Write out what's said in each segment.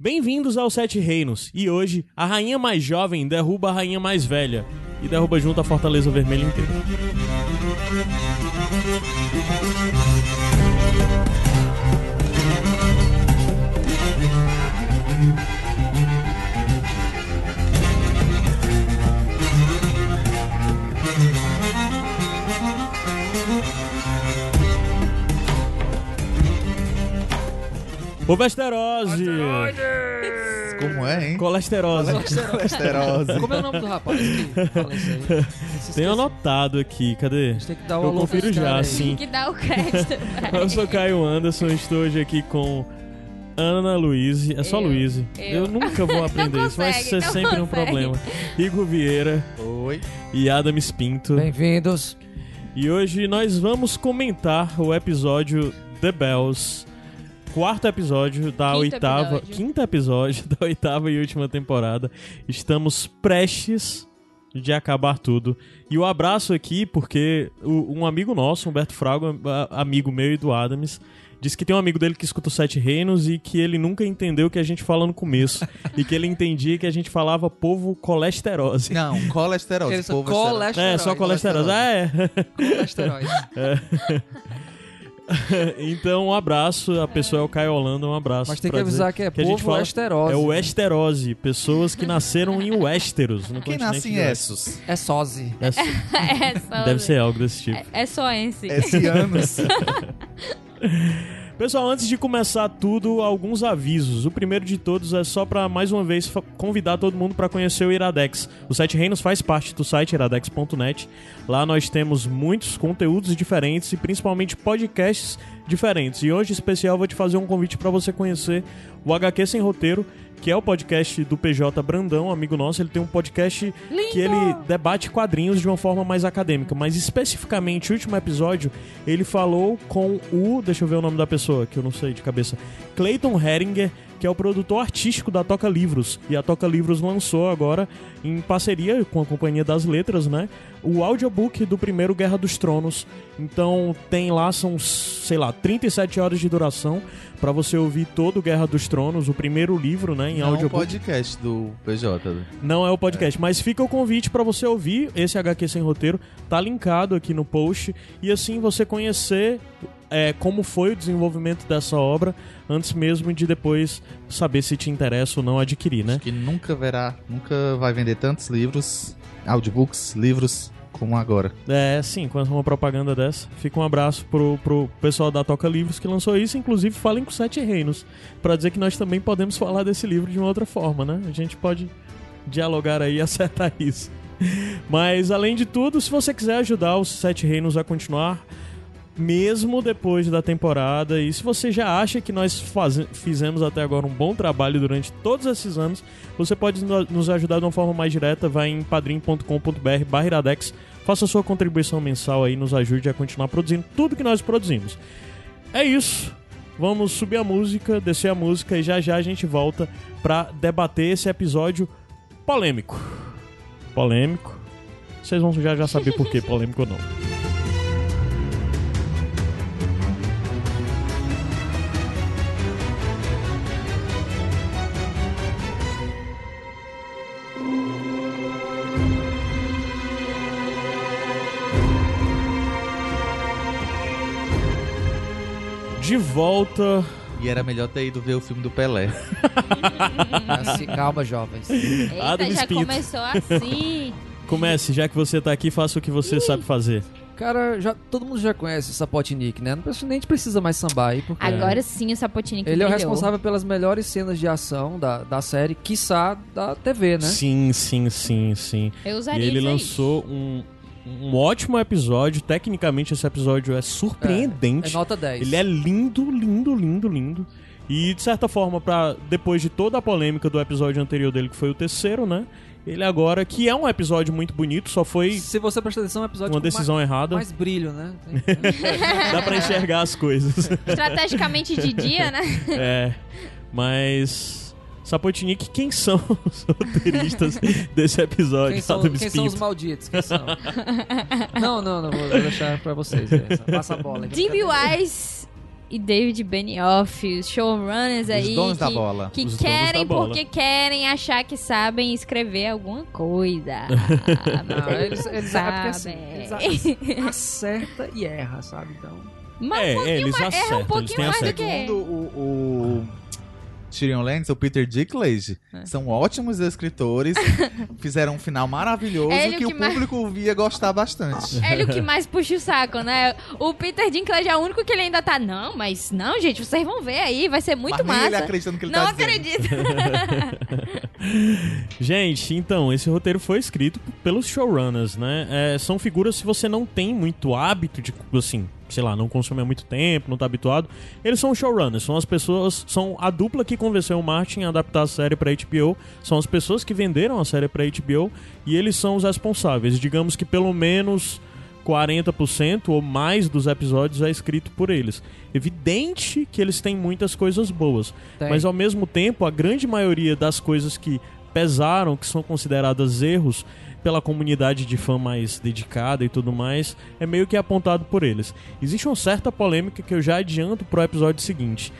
Bem-vindos aos Sete Reinos, e hoje a rainha mais jovem derruba a rainha mais velha e derruba junto a Fortaleza Vermelha inteira. O Vesterose! Como é, hein? Colesterose. Colesterose. Como é o nome do rapaz que fala isso aí? Tenho anotado aqui, cadê? A gente tem que dar o Eu confiro já, aí. sim. que dá o crédito. Eu sou Caio Anderson, estou hoje aqui com Ana Luiz. É só. Luiz. Eu. Eu. nunca vou aprender isso, vai ser sempre um consegue. problema. Igor Vieira Oi. e Adams Pinto. Bem-vindos. E hoje nós vamos comentar o episódio The Bells. Quarto episódio da Quinto oitava. episódio. Quinto episódio da oitava e última temporada. Estamos prestes de acabar tudo. E o abraço aqui, porque o- um amigo nosso, Humberto Fraga, a- amigo meu e do Adams, disse que tem um amigo dele que escuta os Sete Reinos e que ele nunca entendeu o que a gente fala no começo. e que ele entendia que a gente falava povo colesterose. Não, são povo colesterol. É, só colesterose. É. Colesterol. então, um abraço. A pessoa é o Caio Holanda, um abraço. Mas tem que avisar que é a gente povo esterose. É o Esterose. Pessoas que nasceram em Westeros. No Quem nasce em. Essos? É sósia. É- é deve ser algo desse tipo. É, é só esse. Esse anos. Pessoal, antes de começar tudo, alguns avisos. O primeiro de todos é só pra mais uma vez convidar todo mundo pra conhecer o Iradex. O Sete Reinos faz parte do site iradex.net. Lá nós temos muitos conteúdos diferentes e principalmente podcasts diferentes. E hoje, em especial, vou te fazer um convite pra você conhecer o HQ Sem Roteiro, que é o podcast do PJ Brandão, amigo nosso. Ele tem um podcast Lindo! que ele debate quadrinhos de uma forma mais acadêmica, mas especificamente o último episódio ele falou com o, deixa eu ver o nome da pessoa que eu não sei de cabeça, Clayton Heringer, que é o produtor artístico da Toca Livros. E a Toca Livros lançou agora em parceria com a Companhia das Letras, né, o audiobook do primeiro Guerra dos Tronos. Então tem lá são, sei lá, 37 horas de duração pra você ouvir todo o Guerra dos Tronos, o primeiro livro, né, em Não, um audiobook. podcast do PJ. Não é o podcast, mas fica o convite pra você ouvir esse HQ sem roteiro, tá linkado aqui no post e assim você conhecer é, como foi o desenvolvimento dessa obra antes mesmo de depois saber se te interessa ou não adquirir, né? Acho que nunca verá, nunca vai vender tantos livros, audiobooks, livros, como agora. É, sim, com uma propaganda dessa. Fica um abraço pro, pro pessoal da Toca Livros que lançou isso, inclusive falem com Sete Reinos, pra dizer que nós também podemos falar desse livro de uma outra forma, né? A gente pode dialogar aí e acertar isso. Mas além de tudo, se você quiser ajudar os Sete Reinos a continuar, mesmo depois da temporada, e se você já acha que nós faze- fizemos até agora um bom trabalho durante todos esses anos, você pode no- nos ajudar de uma forma mais direta, vai em padrim.com.br barra iradex, faça sua contribuição mensal aí, nos ajude a continuar produzindo tudo que nós produzimos. É isso. Vamos subir a música, descer a música e já já a gente volta pra debater esse episódio polêmico. Polêmico. Vocês vão já já saber por que polêmico ou não. De volta E era melhor ter ido ver o filme do Pelé. Calma, jovens. Eita, já Pinto. começou assim. Comece, já que você tá aqui, faça o que você sabe fazer. Cara, já, todo mundo já conhece o Sapotnik, né? Não precisa- nem precisa mais sambar aí, porque Agora sim o Sapotini que ele é o brilhou. responsável pelas melhores cenas de ação da, da série, quiçá da TV, né? Sim, sim, sim, sim. Eu E usaria ele isso aí. lançou um, um ótimo episódio. Tecnicamente, esse episódio é É surpreendente. nota 10. Ele é lindo, lindo, lindo, lindo. E de certa forma, para depois de toda a polêmica do episódio anterior dele, que foi o terceiro, né? Ele agora, que é um episódio muito bonito, só foi Se você prestar atenção, é um episódio uma com mais, decisão errada. mais brilho, né? Dá pra enxergar as coisas. Estrategicamente de dia, né? É. Mas. Sapotnik, quem são os roteiristas desse episódio? Quem são, quem são os malditos? Quem são? não, não, não, vou, deixar pra vocês. essa. Passa a bola. brincadeira. Wise e David Benioff, os showrunners aí Os donos que, da bola. que querem porque querem achar que sabem escrever alguma coisa. Não, eles, eles, é assim, Sabem. eles a- acerta e erra, sabe? Então. Mas É, um eles mais, erra acertam, um eles pouquinho têm mais do acerto. que. Segundo o, o Tyrion Lannister, o Peter Dinklage, É. são ótimos escritores, fizeram um final maravilhoso Ele que, que o mais- público via gostar bastante. É ele o que mais puxa o saco, né? O Peter Dinklage é o único que ele ainda tá. Não, mas não, gente, vocês vão ver aí, vai ser muito Mas ele massa. acredita no que ele Não tá acredito. Gente, então, esse roteiro foi escrito pelos showrunners, né? É, são figuras, se você não tem muito hábito de, assim, sei lá, não consome há muito tempo, não tá habituado, eles são showrunners, são as pessoas, são a dupla que convenceu o Martin a adaptar a série pra HBO, são as pessoas que venderam a série pra HBO e eles são os responsáveis. Digamos que pelo menos 40% ou mais dos episódios é escrito por eles. Evidente que eles têm muitas coisas boas, Tem. mas ao mesmo tempo, a grande maioria das coisas que pesaram, que são consideradas erros pela comunidade de fã mais dedicada e tudo mais, é meio que apontado por eles. Existe uma certa polêmica que eu já adianto pro episódio seguinte.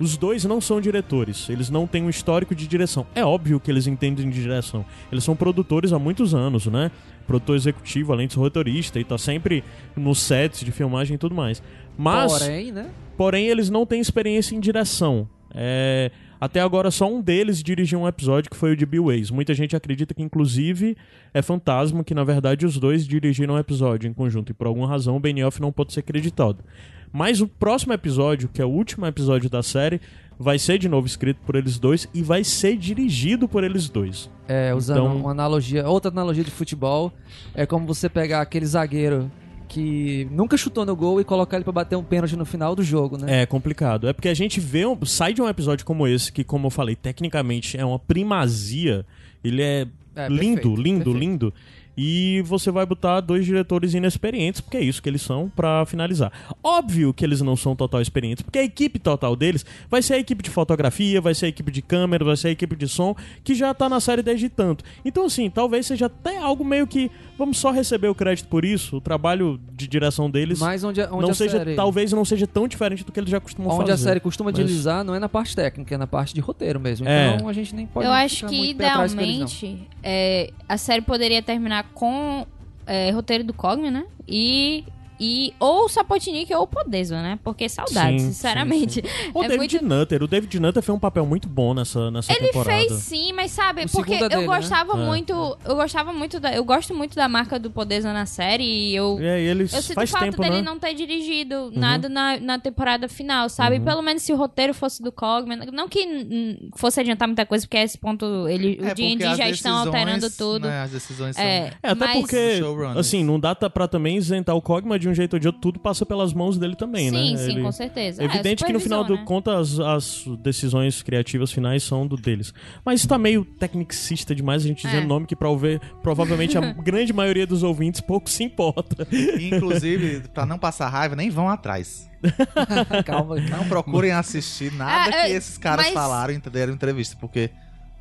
Os dois não são diretores, eles não têm um histórico de direção. É óbvio que eles entendem de direção. Eles são produtores há muitos anos, né? Produtor executivo, além de ser roteirista, e tá sempre nos sets de filmagem e tudo mais. Mas. Porém, né? Porém, eles não têm experiência em direção. É, Até agora, só um deles dirigiu um episódio que foi o de Bill Ways. Muita gente acredita que, inclusive, é fantasma, que na verdade os dois dirigiram um episódio em conjunto. E por alguma razão o Benioff não pode ser acreditado. Mas o próximo episódio, que é o último episódio da série, vai ser de novo escrito por eles dois e vai ser dirigido por eles dois. É, usando Então- uma analogia, outra analogia de futebol, é como você pegar aquele zagueiro que nunca chutou no gol e colocar ele pra bater um pênalti no final do jogo, né? É complicado. É porque a gente vê, um- sai de um episódio como esse, que, como eu falei, tecnicamente é uma primazia. Ele é, É, lindo, perfeito, lindo, perfeito. lindo. E você vai botar dois diretores inexperientes, porque é isso que eles são pra finalizar. Óbvio que eles não são total experientes, porque a equipe total deles vai ser a equipe de fotografia, vai ser a equipe de câmera, vai ser a equipe de som, que já tá na série desde tanto. Então, assim, talvez seja até algo meio que. Vamos só receber o crédito por isso. O trabalho de direção deles Mas onde, a- onde não a seja, série, talvez não seja tão diferente do que eles já costumam onde fazer. a série costuma mas- deslizar não é na parte técnica, é na parte de roteiro mesmo. É. Então a gente nem pode Eu acho que idealmente é, a série poderia terminar com é, roteiro do Cogman, né? E, e ou o Sapotnik ou o Podesma, né? Porque saudades, Sim, sinceramente. O É David muito- Nutter. O David Nutter fez um papel muito bom nessa, nessa Ele temporada. fez sim, mas sabe, O porque é eu dele, né? gostava É. muito, eu gostava muito da, eu gosto muito da marca do Podesma na série e eu E aí eles Eu sinto faz falta tempo, dele né? não ter dirigido nada na, na temporada final, sabe? Uhum. Pelo menos se o roteiro fosse do Cogman. Não que fosse adiantar muita coisa, porque a esse ponto ele, É, o D&D já estão decisões, alterando tudo. né, as decisões são... É, É, até mas- porque, assim, não dá pra também isentar o Cogma de um jeito ou de outro, tudo passa pelas mãos dele também, né? Sim, sim, Ele- com certeza. É evidente É, que no final do né? contas as, as decisões criativas finais são do deles. Mas isso tá meio tecnicista demais a gente dizendo É. nome que pra ouvir, provavelmente a grande maioria dos ouvintes pouco se importa. Inclusive, pra não passar raiva, nem vão atrás. Calma. Não procurem assistir nada Ah, que é, esses caras mas- falaram e deram entrevista, porque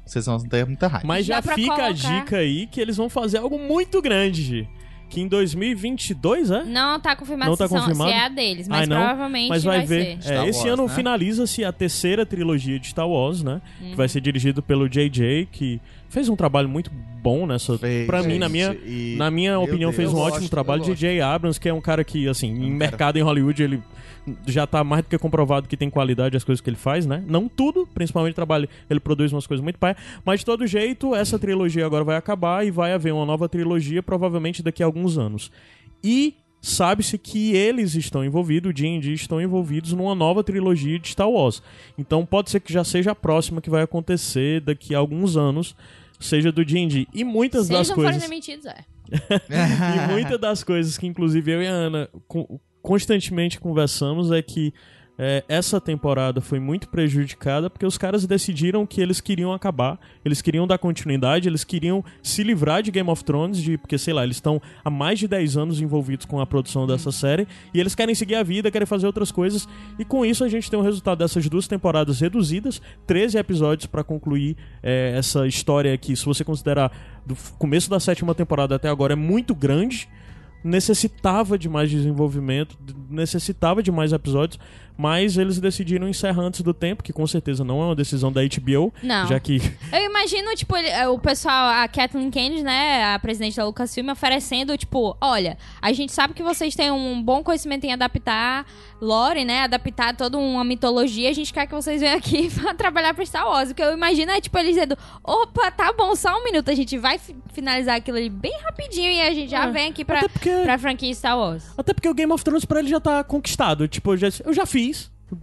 vocês vão ter muita raiva. Mas já fica a colocar. dica aí que eles vão fazer algo muito grande. Que em 2022, é? Não tá confirmado Não tá se, são- confirmado? se é a deles, mas Ai, não? provavelmente Mas vai, vai ver. ser. É, esse Wars, ano né? finaliza-se a terceira trilogia de Star Wars, né? Uhum. Que vai ser dirigido pelo JJ, que fez um trabalho muito bom nessa. Pra mim, na minha, e- na minha opinião, Deus. fez um ótimo gosto, trabalho. JJ Abrams, que é um cara que, assim, em quero. mercado em Hollywood, ele já tá mais do que comprovado que tem qualidade as coisas que ele faz, né? Não tudo, principalmente trabalho, ele produz umas coisas muito pai, mas de todo jeito, essa trilogia agora vai acabar e vai haver uma nova trilogia, provavelmente daqui a alguns anos. E sabe-se que eles estão envolvidos, o D&D estão envolvidos numa nova trilogia de Star Wars. Então pode ser que já seja a próxima que vai acontecer daqui a alguns anos, seja do D&D. E muitas das coisas... forem demitidos, é. E muitas das coisas que, inclusive, eu e a Ana co- constantemente conversamos é que é, essa temporada foi muito prejudicada porque os caras decidiram que eles queriam acabar, eles queriam dar continuidade, eles queriam se livrar de Game of Thrones, de, porque, sei lá, eles estão há mais de 10 anos envolvidos com a produção dessa série e eles querem seguir a vida, querem fazer outras coisas. E com isso a gente tem o resultado dessas duas temporadas reduzidas, 13 episódios pra concluir é, essa história que, se você considerar do começo da sétima temporada até agora, é muito grande necessitava de mais desenvolvimento, necessitava de mais episódios, mas eles decidiram encerrar antes do tempo, que com certeza não é uma decisão da HBO, Não. já que Eu imagino, tipo, ele- o pessoal, a Kathleen Kennedy, né, a presidente da Lucasfilm, oferecendo, tipo, olha, a gente sabe que vocês têm um bom conhecimento em adaptar lore, né, adaptar toda uma mitologia, a gente quer que vocês venham aqui pra trabalhar pra Star Wars. O que eu imagino é, tipo, eles dizendo, opa, tá bom, só um minuto, a gente vai fi- finalizar aquilo ali bem rapidinho e a gente já É, vem aqui pra, porque- pra franquia Star Wars. Até porque o Game of Thrones pra ele já tá conquistado. Tipo, eu já, eu já fiz.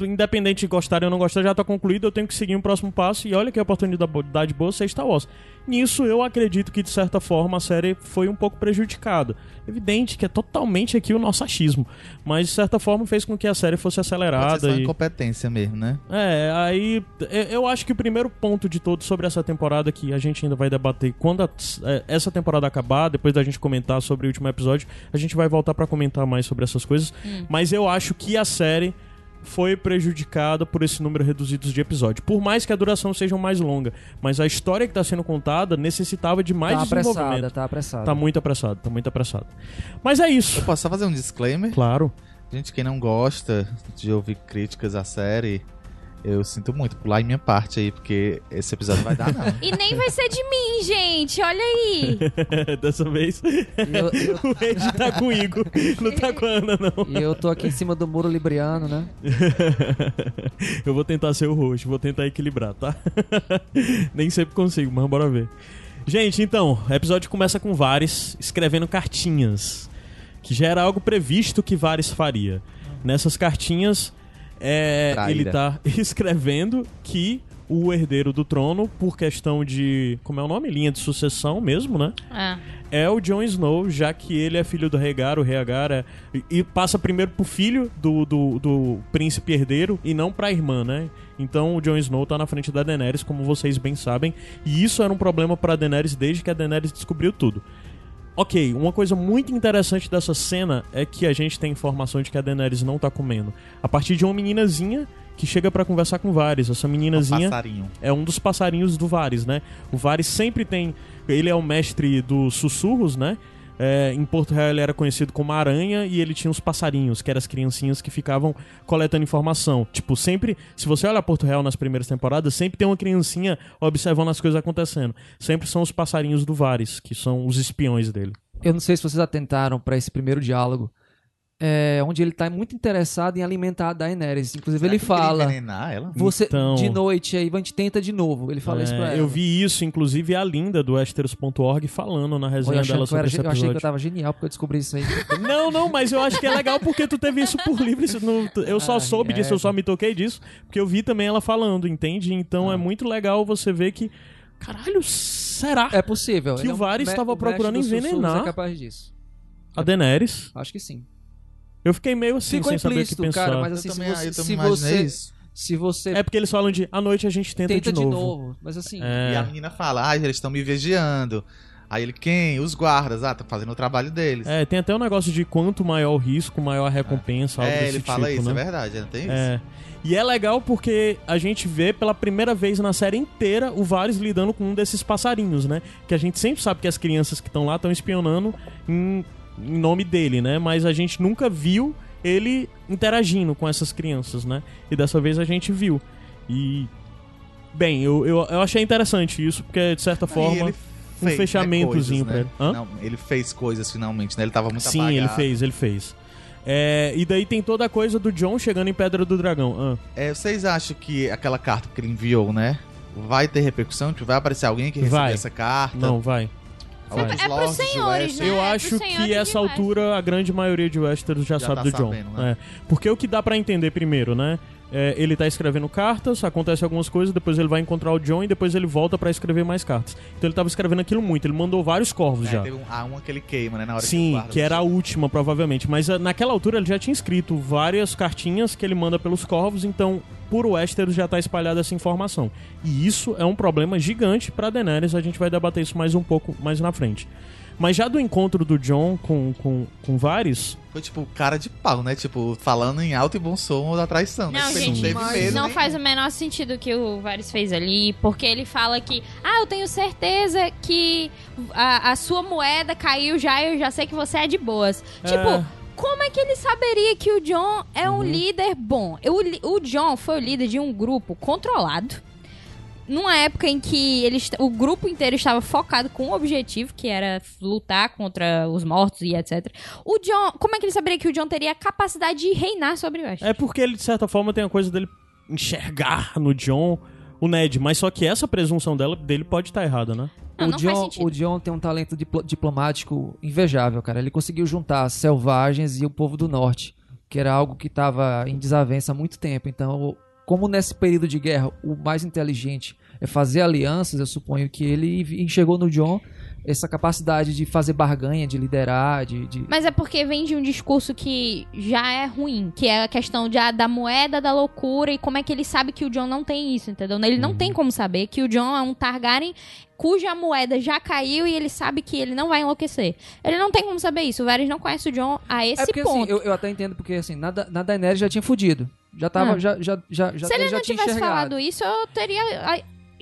Independente de gostar ou não gostar, já tá concluído. Eu tenho que seguir um próximo passo. E olha que oportunidade boa ser Star Wars. Nisso, eu acredito que, de certa forma, a série foi um pouco prejudicada. Evidente que é totalmente aqui o nosso achismo. Mas, de certa forma, fez com que a série fosse Pode acelerada. ser só E... incompetência mesmo, né? É, aí eu- acho que o primeiro ponto de todo sobre essa temporada que a gente ainda vai debater quando a- é, essa temporada acabar, depois da gente comentar sobre o último episódio, a gente vai voltar pra comentar mais sobre essas coisas. Mas eu acho que a série foi prejudicada por esse número reduzido de episódios. Por mais que a duração seja mais longa, mas a história que tá sendo contada necessitava de mais tá apressada, desenvolvimento. tá apressada. Tá muito apressado, tá muito apressado. Mas é isso. Eu posso só fazer um disclaimer? Claro. Gente, quem não gosta de ouvir críticas à série, eu sinto muito pular em minha parte aí, porque esse episódio vai dar, não. E nem vai ser de mim, gente, olha aí. Dessa vez eu, eu, o Ed tá comigo, não tá com a Ana, não. e eu tô aqui em cima do muro libriano, né? eu vou tentar ser o roxo, vou tentar equilibrar, tá? Nem sempre consigo, mas bora ver. Gente, então, o episódio começa com Vares escrevendo cartinhas, que já era algo previsto que Vares faria. Nessas cartinhas, é, ele tá escrevendo que o herdeiro do trono, por questão de. Como é o nome? Linha de sucessão mesmo, né? Ah, é o Jon Snow, já que ele é filho do Rhaegar, o Rhaegar é, e, e passa primeiro pro filho do, do, do príncipe herdeiro e não pra irmã, né? Então o Jon Snow tá na frente da Daenerys, como vocês bem sabem, e isso era um problema pra Daenerys desde que a Daenerys descobriu tudo. Ok, uma coisa muito interessante dessa cena é que a gente tem informação de que a Daenerys não tá comendo. A partir de uma meninazinha que chega pra conversar com Varys. Essa Um meninazinha passarinho. é um dos passarinhos do Varys, né? O Varys sempre tem. Ele é o mestre dos sussurros, né? É, em Porto Real ele era conhecido como Aranha e ele tinha os passarinhos, que eram as criancinhas que ficavam coletando informação. Tipo, sempre, se você olha Porto Real nas primeiras temporadas, sempre tem uma criancinha observando as coisas acontecendo. Sempre são os passarinhos do Varys, que são os espiões dele. Eu não sei se vocês atentaram pra esse primeiro diálogo, é, onde ele tá muito interessado em alimentar a Daenerys. Inclusive Será ele fala, envenenar ela? você Então- de noite aí, a gente tenta de novo. Ele fala isso É, pra ela. eu vi isso, inclusive, a Linda do Westeros.org falando na resenha dela eu, era sobre esse ge- eu achei que eu episódio. tava genial porque eu descobri isso aí. Não, não, mas eu acho que é legal porque tu teve isso por livre. isso eu só Ah, soube disso, eu só me toquei disso, porque eu vi também ela falando, entende? Então Ah. é muito legal você ver que. Caralho, será? É possível. Que Ele é o Varys estava procurando sussurros envenenar. É capaz disso. A Daenerys. Acho que sim. Eu fiquei meio assim, Ficou sem saber o que implícito, pensar. cara, mas Eu assim, se também, você, eu também se você, isso. se você É porque eles falam de à noite a gente tenta, tenta de, novo. mas assim, É. E a menina fala, ah, eles estão me vigiando. Aí ele, quem? Os guardas. Ah, tá fazendo o trabalho deles. É, tem até um negócio de quanto maior o risco, maior a recompensa, algo É, desse ele fala tipo, isso, né? é verdade, não tem isso? É. E é legal porque a gente vê pela primeira vez na série inteira o Varys lidando com um desses passarinhos, né? Que a gente sempre sabe que as crianças que estão lá estão espionando em, em nome dele, né? Mas a gente nunca viu ele interagindo com essas crianças, né? E dessa vez a gente viu. E. Bem, eu, eu, eu achei interessante isso, porque de certa forma. ele um fez, né, fechamentozinho coisas, pra ele. Hã? Não, ele fez coisas finalmente, né? Ele tava muito Sim, apagado. ele fez, ele fez. É, e daí tem toda a coisa do John chegando em Pedra do Dragão. Ah. É, vocês acham que aquela carta que ele enviou, né? Vai ter repercussão? Tipo, vai aparecer alguém que recebeu essa carta? Não, vai. Outros É pros senhores, né? Eu É acho pros senhores que essa altura a grande maioria de Westeros já, Já sabe tá do John. sabendo, né? É. Porque o que dá pra entender primeiro, né? É, ele tá escrevendo cartas, acontece algumas coisas, depois ele vai encontrar o John e depois ele volta pra escrever mais cartas. Então ele tava escrevendo aquilo muito, ele mandou vários corvos É, já. teve um, ah, uma que ele queima, né? Na hora que, Sim, o guarda que era a última, provavelmente. Mas ah, naquela altura ele já tinha escrito várias cartinhas que ele manda pelos corvos, então por Westeros já tá espalhada essa informação. E isso é um problema gigante pra Daenerys, a gente vai debater isso mais um pouco mais na frente. Mas já do encontro do John com, com, com Varys, Foi tipo cara de pau, né? Tipo, falando em alto e bom som da traição. né? Não, ele gente, mas medo não faz o menor sentido o que o Varys fez ali, porque ele fala que, ah, eu tenho certeza que a, a sua moeda caiu já e eu já sei que você é de boas. É. Tipo, Como é que ele saberia que o John é um líder bom? O, o John foi o líder de um grupo controlado. Numa época em que ele, est- o grupo inteiro estava focado com um objetivo, que era lutar contra os mortos e etc. O John. Como é que ele saberia que o John teria a capacidade de reinar sobre o West? É porque ele, de certa forma, tem a coisa dele enxergar no John o Ned, mas só que essa presunção dela, dele pode estar errada, né? Não, o, não John, o John tem um talento diplo- diplomático invejável, cara. Ele conseguiu juntar selvagens e o povo do norte, que era algo que estava em desavença há muito tempo. Então, como nesse período de guerra o mais inteligente é fazer alianças, eu suponho que ele enxergou no John essa capacidade de fazer barganha, de liderar, de. de- Mas é porque vem de um discurso que já é ruim, que é a questão de, ah, da moeda da loucura e como é que ele sabe que o John não tem isso, entendeu? Ele não tem como saber que o John é um Targaryen cuja moeda já caiu e ele sabe que ele não vai enlouquecer. Ele não tem como saber isso. O Varys não conhece o John a esse é porque ponto. assim, eu, eu até entendo porque assim, na, na Daenerys já tinha fudido. Já tava, Ah. já, já, já, já, Se ele já não tivesse enxergado. falado isso, eu teria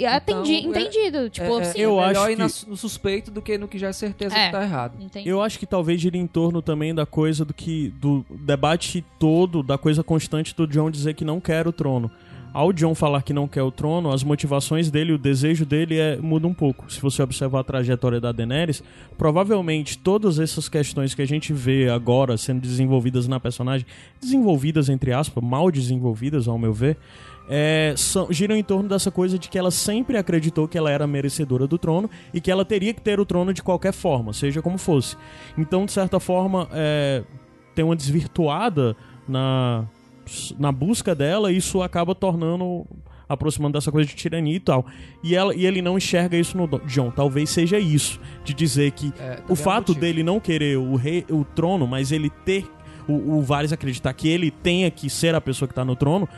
atendi, Então, é- entendido. Tipo, é, é, sim. eu é melhor acho ir que- no suspeito do que no que já é certeza É. que tá errado. Entendi. Eu acho que talvez gire em torno também da coisa do que. do debate todo, da coisa constante do John dizer que não quer o trono. Ao John falar que não quer o trono, as motivações dele, o desejo dele é, muda um pouco. Se você observar a trajetória da Daenerys, provavelmente todas essas questões que a gente vê agora sendo desenvolvidas na personagem, desenvolvidas entre aspas, mal desenvolvidas ao meu ver, é, são- giram em torno dessa coisa de que ela sempre acreditou que ela era merecedora do trono e que ela teria que ter o trono de qualquer forma, seja como fosse. Então, de certa forma, é, tem uma desvirtuada na, na busca dela e isso acaba tornando aproximando dessa coisa de tirania e tal. E, ela, e ele não enxerga isso no John. Talvez seja isso, de dizer que É, é o fato motivo. dele não querer o, rei, o trono, mas ele ter o, o Varys acreditar que ele tenha que ser a pessoa que tá no trono,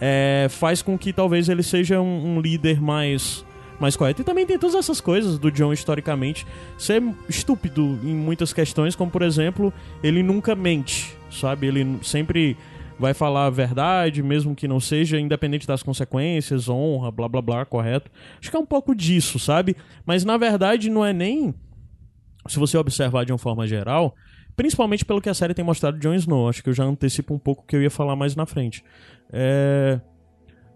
é, faz com que talvez ele seja um, um líder mais mais correto. E também tem todas essas coisas do John historicamente ser estúpido em muitas questões, como por exemplo, ele nunca mente, sabe? Ele sempre vai falar a verdade, mesmo que não seja, independente das consequências, honra, blá blá blá, correto. Acho que é um pouco disso, sabe? Mas na verdade não é nem se você observar de uma forma geral, principalmente pelo que a série tem mostrado de Jon Snow, acho que eu já antecipo um pouco o que eu ia falar mais na frente. É,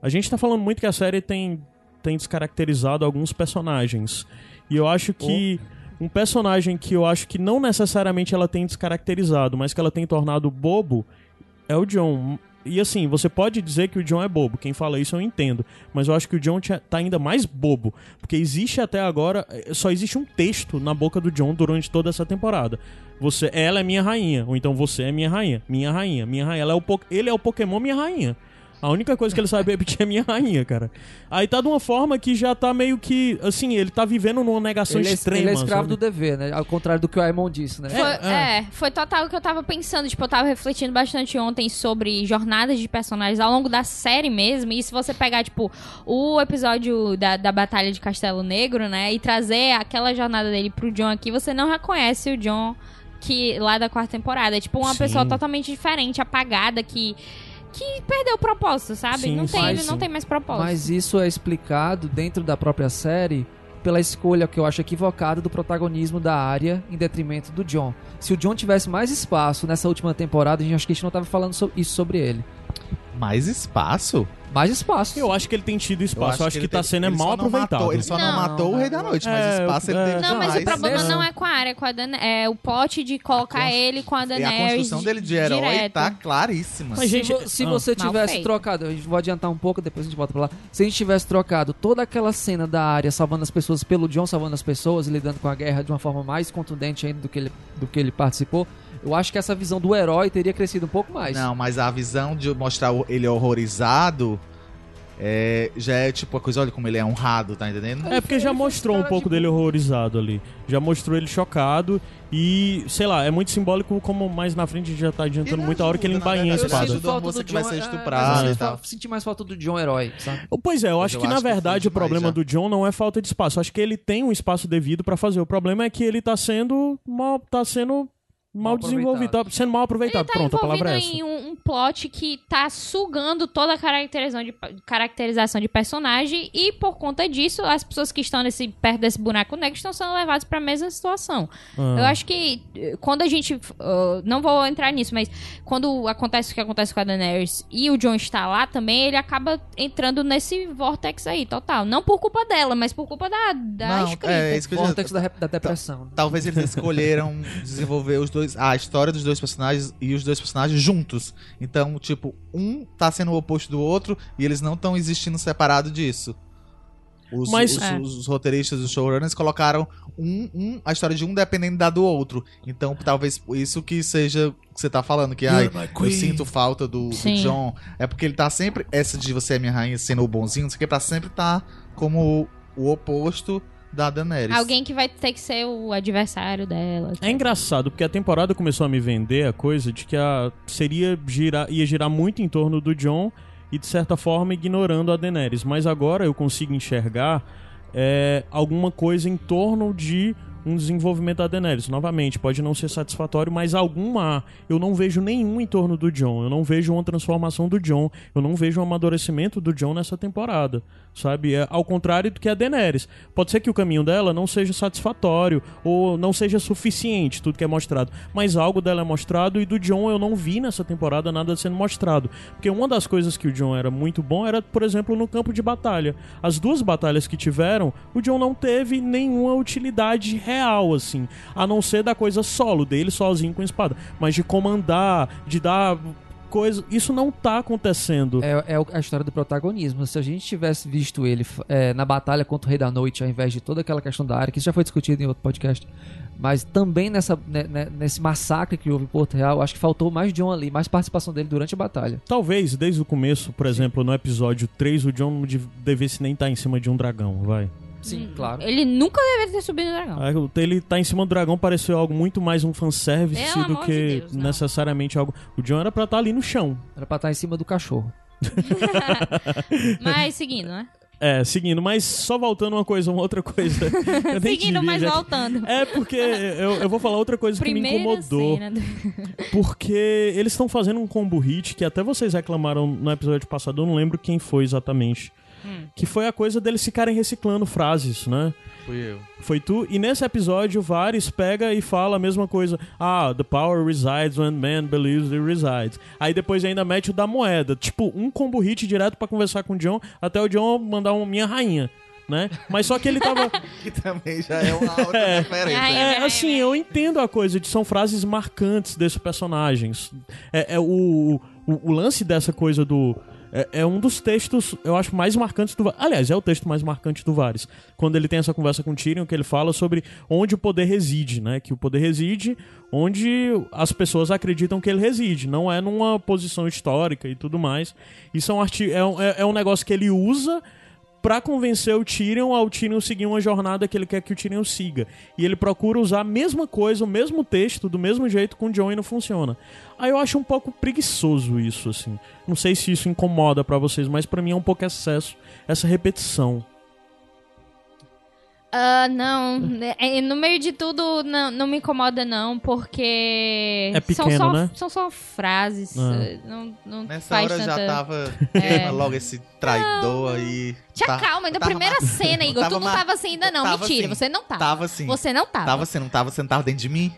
A gente tá falando muito que a série tem, tem descaracterizado alguns personagens. E eu acho que um personagem que eu acho que não necessariamente ela tem descaracterizado, mas que ela tem tornado bobo é o John. E assim, você pode dizer que o John é bobo. Quem fala isso eu entendo. Mas eu acho que o John tá ainda mais bobo. Porque existe até agora. eh, Só existe um texto na boca do John durante toda essa temporada. Você, ela é minha rainha. Ou então você é minha rainha. Minha rainha. Minha rainha. Ela é o, ele é o Pokémon minha rainha. A única coisa que ele sabe repetir é minha rainha, cara. Aí tá de uma forma que já tá meio que. Assim, ele tá vivendo numa negação Ele é, extrema. ele é escravo sabe? do dever, né? Ao contrário do que o Aemon disse, né? Foi, É, é. foi total o que eu tava pensando. Tipo, eu tava refletindo bastante ontem sobre jornadas de personagens ao longo da série mesmo. E se você pegar, tipo, o episódio da, da Batalha de Castelo Negro, né? E trazer aquela jornada dele pro John aqui, você não reconhece o John que lá da quarta temporada. É tipo uma Sim. pessoa totalmente diferente, apagada, que. Que perdeu o propósito, sabe? Sim, não tem, sim, ele sim. não tem mais propósito. Mas isso é explicado dentro da própria série pela escolha que eu acho equivocada do protagonismo da área em detrimento do John. Se o John tivesse mais espaço nessa última temporada, a gente acho que a gente não tava falando so- isso sobre ele. Mais espaço? Mais espaço. Eu acho que ele tem tido espaço. Eu acho, que, ele tá sendo é mal aproveitado. matou- ele só não, Não. matou o Rei da Noite, mas É, espaço ele é. teve Não, mas o problema Não. não é com a área, com a Dan é o plot de colocar ele com a E Daenerys. a construção dele de herói direto. tá claríssima. Mas, se gente, vo- se ah. você tivesse feito. trocado, a gente vai adiantar um pouco, depois a gente volta pra lá. Se a gente tivesse trocado toda aquela cena da área salvando as pessoas pelo John salvando as pessoas e lidando com a guerra de uma forma mais contundente ainda do que ele, do que ele participou, eu acho que essa visão do herói teria crescido um pouco mais. Não, mas a visão de mostrar o- ele horrorizado é, já é tipo a coisa, olha como ele é honrado, tá entendendo? É porque já mostrou um pouco de dele horrorizado ali. Já mostrou ele chocado e, sei lá, é muito simbólico como mais na frente já tá adiantando Ele muita hora que ele na embainha a verdade, espada. moça que vai ser é, eu e tal. fa- Senti mais falta do John herói, sabe? Pois é, eu Mas acho eu que na acho que foi verdade o demais problema já. do John não é falta de espaço. Eu acho que ele tem um espaço devido pra fazer. O problema é que ele tá sendo mal, tá sendo mal desenvolvido, tá sendo mal aproveitado. Ele tá Pronto, a palavra é essa. em um, um plot que tá sugando toda a caracterização de, caracterização de personagem e por conta disso as pessoas que estão nesse, perto desse buraco negro estão sendo levadas pra mesma situação. Ah. Eu acho que eh, quando a gente. uh, não vou entrar nisso, mas quando acontece o que acontece com a Daenerys e o Jon está lá também, ele acaba entrando nesse vortex aí, total. Não por culpa dela, mas por culpa da, da Não, escrita. é isso que eu já- Vortex da, rep- da depressão. Talvez eles escolheram desenvolver os dois, a história dos dois personagens e os dois personagens juntos. Então, tipo, um tá sendo o oposto do outro e eles não estão existindo separado disso. Os, Mas- os, É. os roteiristas, os showrunners colocaram um, um, a história de um dependendo da do outro. Então, talvez isso que seja o que você tá falando, que ai, eu sinto falta do, do. John. É porque ele tá sempre, essa de você é minha rainha sendo o bonzinho, não sei o que, pra sempre tá como o oposto da Daenerys. Alguém que vai ter que ser o adversário dela. É engraçado, porque a temporada começou a me vender a coisa de que a seria girar, ia girar muito em torno do John e, de certa forma, ignorando a Daenerys. Mas agora eu consigo enxergar é, alguma coisa em torno de um desenvolvimento da Daenerys. Novamente, pode não ser satisfatório, mas alguma. Eu não vejo nenhum em torno do John. Eu não vejo uma transformação do John. Eu não vejo um amadurecimento do John nessa temporada. Sabe? É ao contrário do que a Daenerys. Pode ser que o caminho dela não seja satisfatório ou não seja suficiente, tudo que é mostrado. Mas algo dela é mostrado e do John eu não vi nessa temporada nada sendo mostrado. Porque uma das coisas que o John era muito bom era, por exemplo, no campo de batalha. As duas batalhas que tiveram, o John não teve nenhuma utilidade real, assim. A não ser da coisa solo, dele sozinho com a espada. Mas de comandar, de dar coisa. Isso não tá acontecendo. É, é a história do protagonismo. Se a gente tivesse visto ele é, na batalha contra o Rei da Noite, ao invés de toda aquela questão da área, que isso já foi discutido em outro podcast, mas também nessa, né, né, nesse massacre que houve em Porto Real, acho que faltou mais John ali, mais participação dele durante a batalha. Talvez, desde o começo, por exemplo, no episódio 3, o John não dev- devesse nem estar em cima de um dragão, vai. Sim, claro. Ele nunca deveria ter subido no dragão. Aí, Ele tá em cima do dragão pareceu algo muito mais um fanservice Pelo do que de Deus, necessariamente algo. O John era pra estar ali no chão. Era pra estar em cima do cachorro. Mas seguindo, né? É, seguindo, mas só voltando uma coisa, uma outra coisa. Eu nem Seguindo, mas já voltando. É porque eu, eu vou falar outra coisa que me Primeira incomodou. cena. do- Porque eles estão fazendo um combo hit que até vocês reclamaram no episódio passado, eu não lembro quem foi exatamente. Hum. Que foi a coisa deles ficarem reciclando frases, né? Fui eu. Foi tu. E nesse episódio, Varys pega e fala a mesma coisa. Ah, the power resides when man believes it resides. Aí depois ainda mete o da moeda. Tipo, um combo hit direto pra conversar com o John, até o John mandar um minha rainha, né? Mas só que ele tava. Que também já é uma outra referência. Ai, É, assim, eu entendo a coisa de são frases marcantes desses personagens. É, é o, o, o lance dessa coisa do. É, é um dos textos, eu acho, mais marcantes do Aliás, é o texto mais marcante do Varys. Quando ele tem essa conversa com o Tyrion, que ele fala sobre onde o poder reside, né? Que o poder reside onde as pessoas acreditam que ele reside. Não é numa posição histórica e tudo mais. Isso é um, arti é é- é um negócio que ele usa pra convencer o Tyrion ao Tyrion seguir uma jornada que ele quer que o Tyrion siga. E ele procura usar a mesma coisa, o mesmo texto, do mesmo jeito com o Jon e não funciona. Aí eu acho um pouco preguiçoso isso, assim. Não sei se isso incomoda pra vocês, mas pra mim é um pouco excesso essa repetição. Ah, não. É, No meio de tudo, não, não me incomoda, não, porque. É são pequeno, só, né? São só frases. Ah. Não, não Nessa faz hora tanta... já tava É. logo esse traidor aí. Já Tá- calma, ainda tava primeira ma- cena, Igor. tu não ma- tava assim ainda, não. tava Mentira, assim. você não tava. Tava assim. Você não tava. Tava assim, não tava, você não tava dentro de mim?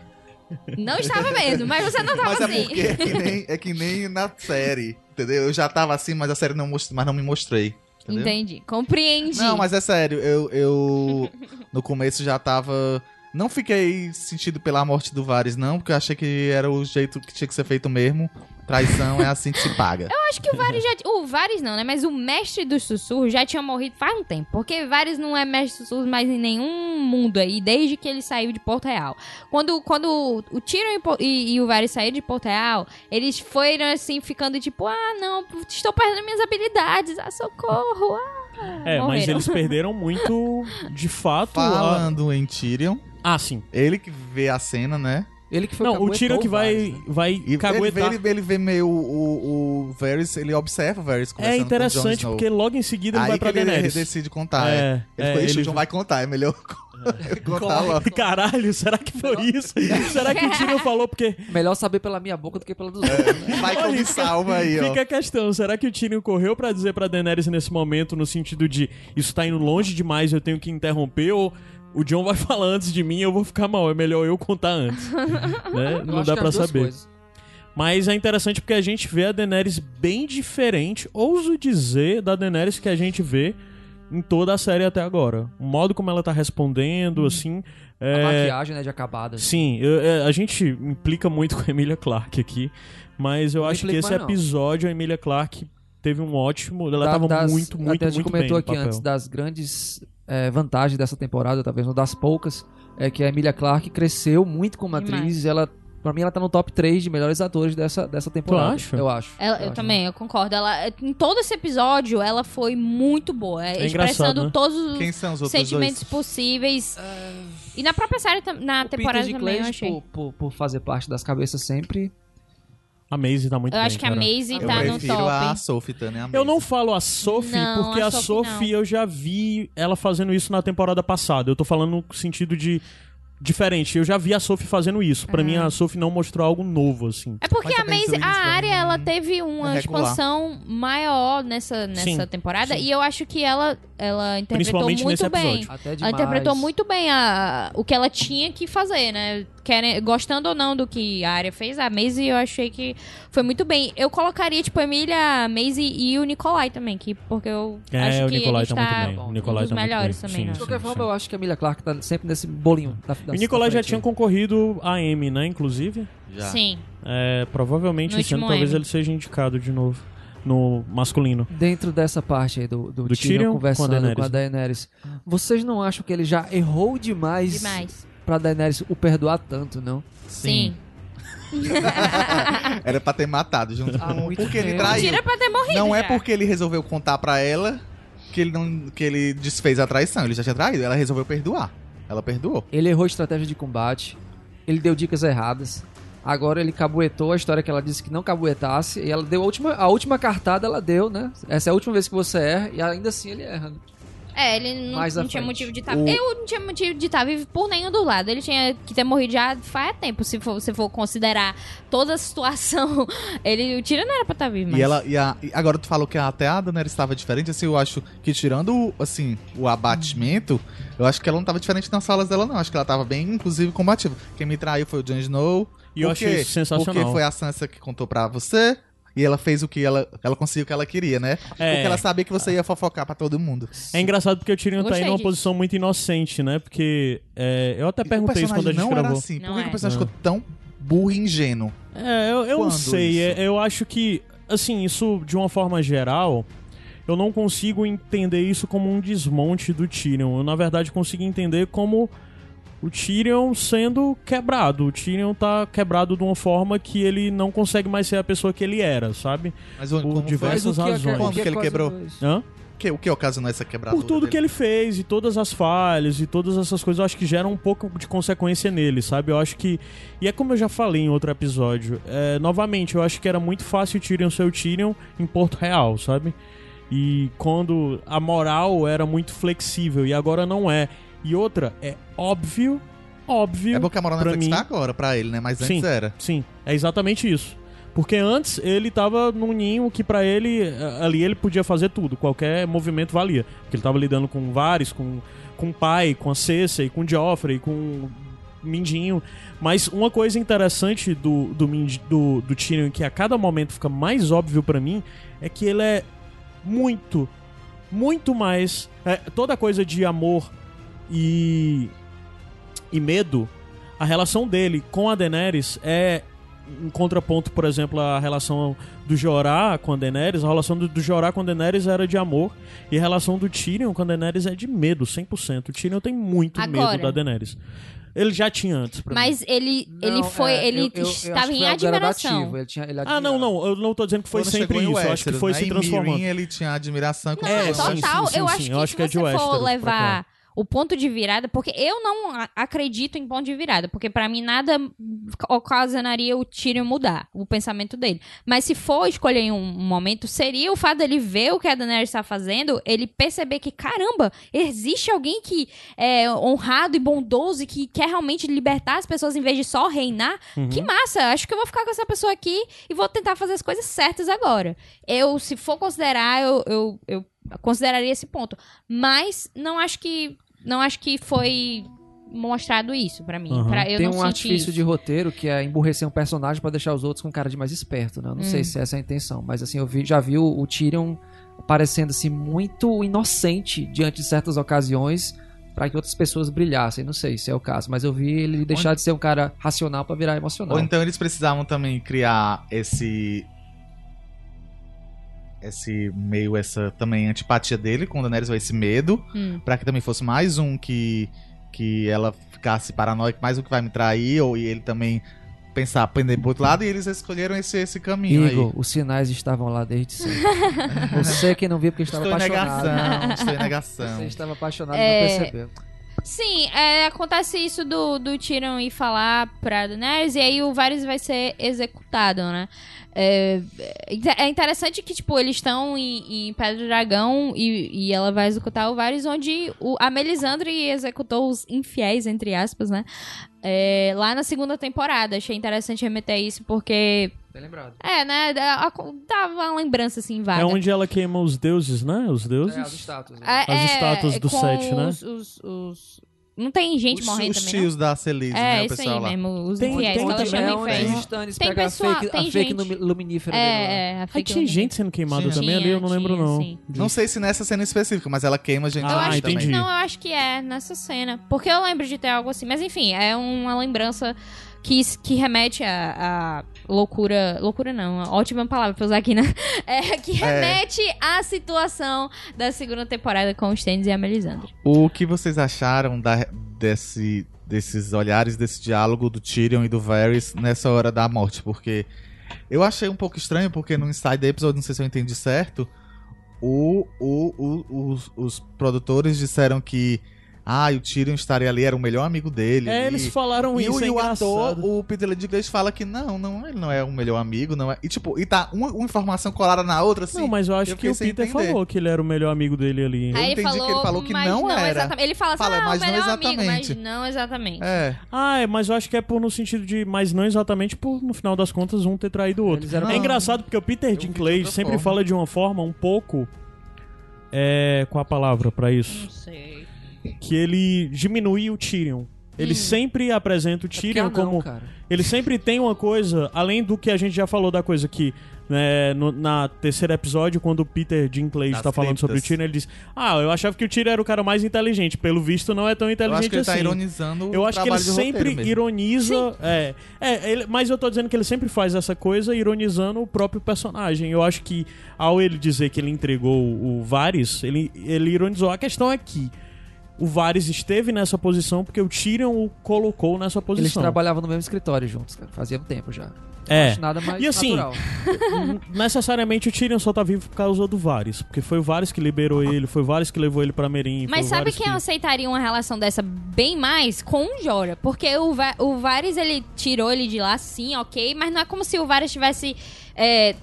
Não estava mesmo, mas você não tava mas assim. é porque é que, nem, é que nem na série, entendeu? Eu já tava assim, mas a série não mostrou, mas não me mostrei. Entendeu? Entendi. Compreendi. Não, mas é sério, eu, eu no começo já tava. Não fiquei sentido pela morte do Varys, não, porque eu achei que era o jeito que tinha que ser feito mesmo. Traição é assim que se paga. Eu acho que o Varys já. O Varys não, né? Mas o mestre dos sussurros já tinha morrido faz um tempo. Porque Varys não é mestre dos sussurros mais em nenhum mundo aí, desde que ele saiu de Porto Real. Quando, quando o Tyrion e, e, e o Varys saíram de Porto Real, eles foram assim, ficando tipo, ah, não, estou perdendo minhas habilidades, ah, socorro, ah. É, mas Morreram. eles perderam muito, de fato. a- Falando em Tyrion, Ah, sim. ele que vê a cena, né? Ele que foi Não, o Tyrion que vai, né? vai E ele vê, caguetar. ele, ele vê meio o, o, Varys, ele observa o Varys É com o interessante Snow. porque logo em seguida ele Aí vai pra ele Daenerys. decide contar. É, É, Ele é, falou, "Ixi, ele- o João vai contar, é melhor contar logo. Caralho, será que foi isso? será que o Tyrion falou porque Melhor saber pela minha boca do que pela dos outros. né? Vai como salva aí, ó. Fica a questão, será que o Tyrion correu pra dizer pra Daenerys nesse momento, no sentido de isso tá indo longe demais, eu tenho que interromper, ou o John vai falar antes de mim eu vou ficar mal, é melhor eu contar antes. né? Eu Não dá as duas saber. coisas. Mas é interessante porque a gente vê a Daenerys bem diferente, ouso dizer, da Daenerys que a gente vê em toda a série até agora. O modo como ela tá respondendo, assim. A é, maquiagem, né, de acabada. Sim, eu- é, a gente implica muito com a Emilia Clarke aqui, mas eu Não acho que esse mais, não. episódio a Emilia Clarke teve um ótimo. Ela Da- tava das- muito, muito, até a gente muito bem comentou aqui antes das grandes eh, vantagens dessa temporada, talvez uma das poucas, é que a Emilia Clarke cresceu muito como Demais. atriz. Ela, pra mim, ela tá no top 3 de melhores atores dessa, dessa temporada. acha? Eu acho. Ela- eu acho. também, eu concordo. Ela, em todo esse episódio, ela foi muito boa. É expressando engraçado, né? todos os Quem são os outros sentimentos dois? possíveis. E na própria série, na O temporada Peter também, eu Dinklage, achei. por, por, por fazer parte das cabeças sempre. A Maisie tá muito Eu bem. acho que a cara. Maisie Eu tá no prefiro top. a Sophie Turner. a Eu não falo a Sophie Não, porque a a Sophie Sophie eu já vi ela fazendo isso na temporada passada. Eu tô falando no sentido de diferente. Eu já vi a Sophie fazendo isso. Pra mim a Sophie não mostrou algo novo assim. É porque a Twins a área, ela teve uma é expansão maior nessa, nessa Sim, temporada. sim. E eu acho que ela, ela interpretou muito bem. Até Ela interpretou muito bem a, o que ela tinha que fazer, né? Querem, gostando ou não do que a área fez, a Maisie eu achei que foi muito bem. Eu colocaria, tipo, a Emília, a Maisie e o Nicolai também, que, porque eu É, acho o que Nicolai ele tá está muito bem. O Nicolai um dos tá muito melhores bem. também, Sim, né? De qualquer sim, forma, sim. eu acho que a Emilia Clarke tá sempre nesse bolinho. Da, da O Nicolai já tinha concorrido a M, né, inclusive. Já. Sim. É, provavelmente No esse ano talvez M. ele seja indicado de novo no masculino. Dentro dessa parte aí do, do, Do Tyrion, Tyrion conversando com a com a Daenerys, vocês não acham que ele já errou demais, Demais. pra Daenerys o perdoar tanto, não? Sim. Era pra ter matado junto Há com muito porque ele traiu. Tira pra ter morrido. Não é já. porque ele resolveu contar pra ela que ele não que ele desfez a traição, ele já tinha traído, ela resolveu perdoar. Ela perdoou. Ele errou estratégia de combate, ele deu dicas erradas. Agora ele cabuetou a história que ela disse que não cabuetasse. E ela deu a última, a última cartada, ela deu, né? Essa é a última vez que você erra, e ainda assim ele erra. né? É, ele não, não tinha frente. motivo de estar. O- Eu não tinha motivo de estar vivo por nenhum dos lados. Ele tinha que ter morrido já faz tempo. Se for, se for considerar toda a situação, ele, o Tira não era pra estar vivo. Mas... E ela e, a, e agora tu falou que até a Daenerys estava diferente, assim, eu acho que tirando assim, o abatimento, eu acho que ela não tava diferente nas falas dela não, acho que ela tava bem inclusive combativa. Quem me traiu foi o Jon Snow. E eu achei sensacional. Porque foi a Sansa que contou pra você. E ela fez o que ela. Ela conseguiu o que ela queria, né? É. Porque ela sabia que você ia fofocar pra todo mundo. É engraçado porque o Tyrion tá aí numa disso. posição muito inocente, né? Porque é, eu até perguntei isso quando a gente não gravou. era assim. Não Por que, que é. o personagem É. ficou tão burro e ingênuo? É, eu, eu não sei. é, Eu acho que, assim, isso de uma forma geral, eu não consigo entender isso como um desmonte do Tyrion. Eu, na verdade, consigo entender como o Tyrion sendo quebrado. O Tyrion tá quebrado de uma forma que ele não consegue mais ser a pessoa que ele era, sabe? Mas o, Por diversas o que razões. Quando que ele quebrou? dois? Hã? O que, o que ocasionou essa quebrada? Por tudo que ele fez e todas as falhas e todas essas coisas, eu acho que geram um pouco de consequência nele, sabe? Eu acho que. E é como eu já falei em outro episódio. é, novamente, eu acho que era muito fácil o Tyrion ser o Tyrion em Porto Real, sabe? E quando a moral era muito flexível e agora não é. E outra, é óbvio, óbvio. É porque a moral pra Netflix mim- tá agora pra ele, né? Mas antes Sim. era. Sim, é exatamente isso. Porque antes ele tava num ninho que pra ele, ali ele podia fazer tudo, qualquer movimento valia. Porque ele tava lidando com Varys, com, com o pai, com a Cersei, com o Joffrey, com o Mindinho. Mas uma coisa interessante do, do, do, do Tyrion, que a cada momento fica mais óbvio pra mim, é que ele é muito, muito mais... é, toda coisa de amor e, e medo, a relação dele com a Daenerys é um contraponto, por exemplo, à relação do Jorah com a Daenerys. A relação do, do Jorah com a Daenerys era de amor e a relação do Tyrion com a Daenerys é de medo, 100%. O Tyrion tem muito Agora. medo da Daenerys. Ele já tinha antes, pra mim. Mas ele, ele Não, foi. é, ele eu- eu- eu estava que em admiração. Ele tinha, ele Ah, não, não. Eu não tô dizendo que foi Quando sempre em isso. Eu acho que Westeros, foi né? se Em transformando. Meereen, ele tinha admiração Não, É, confiança. sim, total. sim, sim, eu sim. acho que Eu acho se que é você de for Westeros pra levar o ponto de virada, porque eu não acredito em ponto de virada, porque pra mim nada ocasionaria o Tyrion mudar o pensamento dele. Mas se for escolher em um momento, seria o fato dele ver o que a Daenerys está fazendo, ele perceber que, caramba, existe alguém que é honrado e bondoso e que quer realmente libertar as pessoas em vez de só reinar. Que massa! Acho que eu vou ficar com essa pessoa aqui e vou tentar fazer as coisas certas agora. Eu, se for considerar, eu, eu, eu consideraria esse ponto. Mas não acho que. Não acho que foi mostrado isso pra mim. Uhum. Pra, eu Tem não um senti artifício isso. de roteiro que é emburrecer um personagem pra deixar os outros com cara de mais esperto, né? Eu não Hum. sei se essa é a intenção, mas assim, eu vi- já vi o, o Tyrion parecendo assim muito inocente diante de certas ocasiões pra que outras pessoas brilhassem. Não sei se é o caso, mas eu vi ele deixar de ser um cara racional pra virar emocional. Ou então eles precisavam também criar esse. Esse meio, essa também antipatia dele com o Daenerys, ou esse medo, Hum. pra que também fosse mais um que. que ela ficasse paranoica, mais um que vai me trair, ou e ele também pensar, pender pro outro lado, e eles escolheram esse, esse caminho Igor, aí. os sinais estavam lá desde sempre. Você que não viu porque estava Estou em apaixonado. negação, estou em negação. Você estava apaixonado e É, não percebeu. Sim, é, acontece isso do, do Tyrion ir falar pra Daenerys e aí o Varys vai ser executado, né? É, é interessante que, tipo, eles estão em, em Pedra do Dragão e, e ela vai executar o Varys, onde o, a Melisandre executou os infiéis, entre aspas, né? É, lá na segunda temporada. Achei interessante remeter isso porque... Bem lembrado. É, né? dá- Dava uma lembrança, assim, vaga. É onde ela queima os deuses, né? Os deuses. É, as estátuas. né? É, As estátuas do set, né? os- os- os- Não tem gente os, morrendo os também, não? tios da Celise, É, né? O isso pessoal aí lá. mesmo, os Tem- infiéis, tem que ela chama é infiéis. os Tem pegam a pessoa- fake, tem a fake gente. lumi- luminífera dele lá. É, é, a Aí fake tinha news. gente sendo queimada Tinha. também ali, eu não lembro Tinha, não. sim. Não sei se nessa cena específica, mas ela queima gente Ah, Eu lá acho também. entendi. Não, eu acho que é nessa cena. Porque eu lembro de ter algo assim. Mas enfim, é uma lembrança que, que remete a, a loucura. Loucura não, ótima palavra pra usar aqui, né? É, que remete à situação da segunda temporada com os Stannis e a Melisandre. O que vocês acharam da- desse, desses olhares, desse diálogo do Tyrion e do Varys nessa hora da morte? Porque eu achei um pouco estranho, porque no Inside Episode, não sei se eu entendi certo, o, o, o- os, os produtores disseram que ah, o Tyrion estaria ali, era o melhor amigo dele. É, e- eles falaram e, isso, o, é e o ator, o Peter Dinklage fala que não, não, ele não é o melhor amigo, não é. E tipo, e tá uma, uma informação colada na outra, assim. Não, mas eu acho eu que o Peter entender. falou que ele era o melhor amigo dele ali. Eu Aí entendi que ele falou que mas não era. exatamente. Ele fala assim, Fala, ah, mas o não melhor amigo, exatamente. mas não exatamente. É. Ah, é, mas eu acho que é por no sentido de, mas não exatamente por no final das contas um ter traído o outro. Eles eram- É Não. engraçado porque o Peter Dinklage sempre forma. fala de uma forma um pouco é, qual a palavra pra isso? Não sei. Que ele diminui o Tyrion. Ele Hum. sempre apresenta o É Tyrion anão, como cara. ele sempre tem uma coisa, além do que a gente já falou da coisa que né, no- na terceiro episódio, quando o Peter Dinklage Das tá falando sobre o. Tyrion, ele diz: Ah, eu achava que o Tyrion era o cara mais inteligente. Pelo visto, não é tão Eu inteligente acho que ele tá assim. ironizando o Eu acho que ele sempre ironiza. É, é ele- mas eu tô dizendo que ele sempre faz essa coisa ironizando o próprio personagem. Eu acho que ao ele dizer que ele entregou o Varys, ele, ele ironizou. A questão é que o Varys esteve nessa posição porque o Tyrion o colocou nessa Eles posição. trabalhavam no mesmo escritório juntos, cara. Fazia um tempo já. É. Acho nada mais E assim, necessariamente o Tyrion só tá vivo por causa do Varys. Porque foi o Varys que liberou ele, foi o Varys que levou ele pra Merim. Mas sabe quem aceitaria uma relação dessa bem mais? Com o Jora. Porque o, Va o Varys, ele tirou ele de lá, sim, ok. Mas não é como se o Varys tivesse é,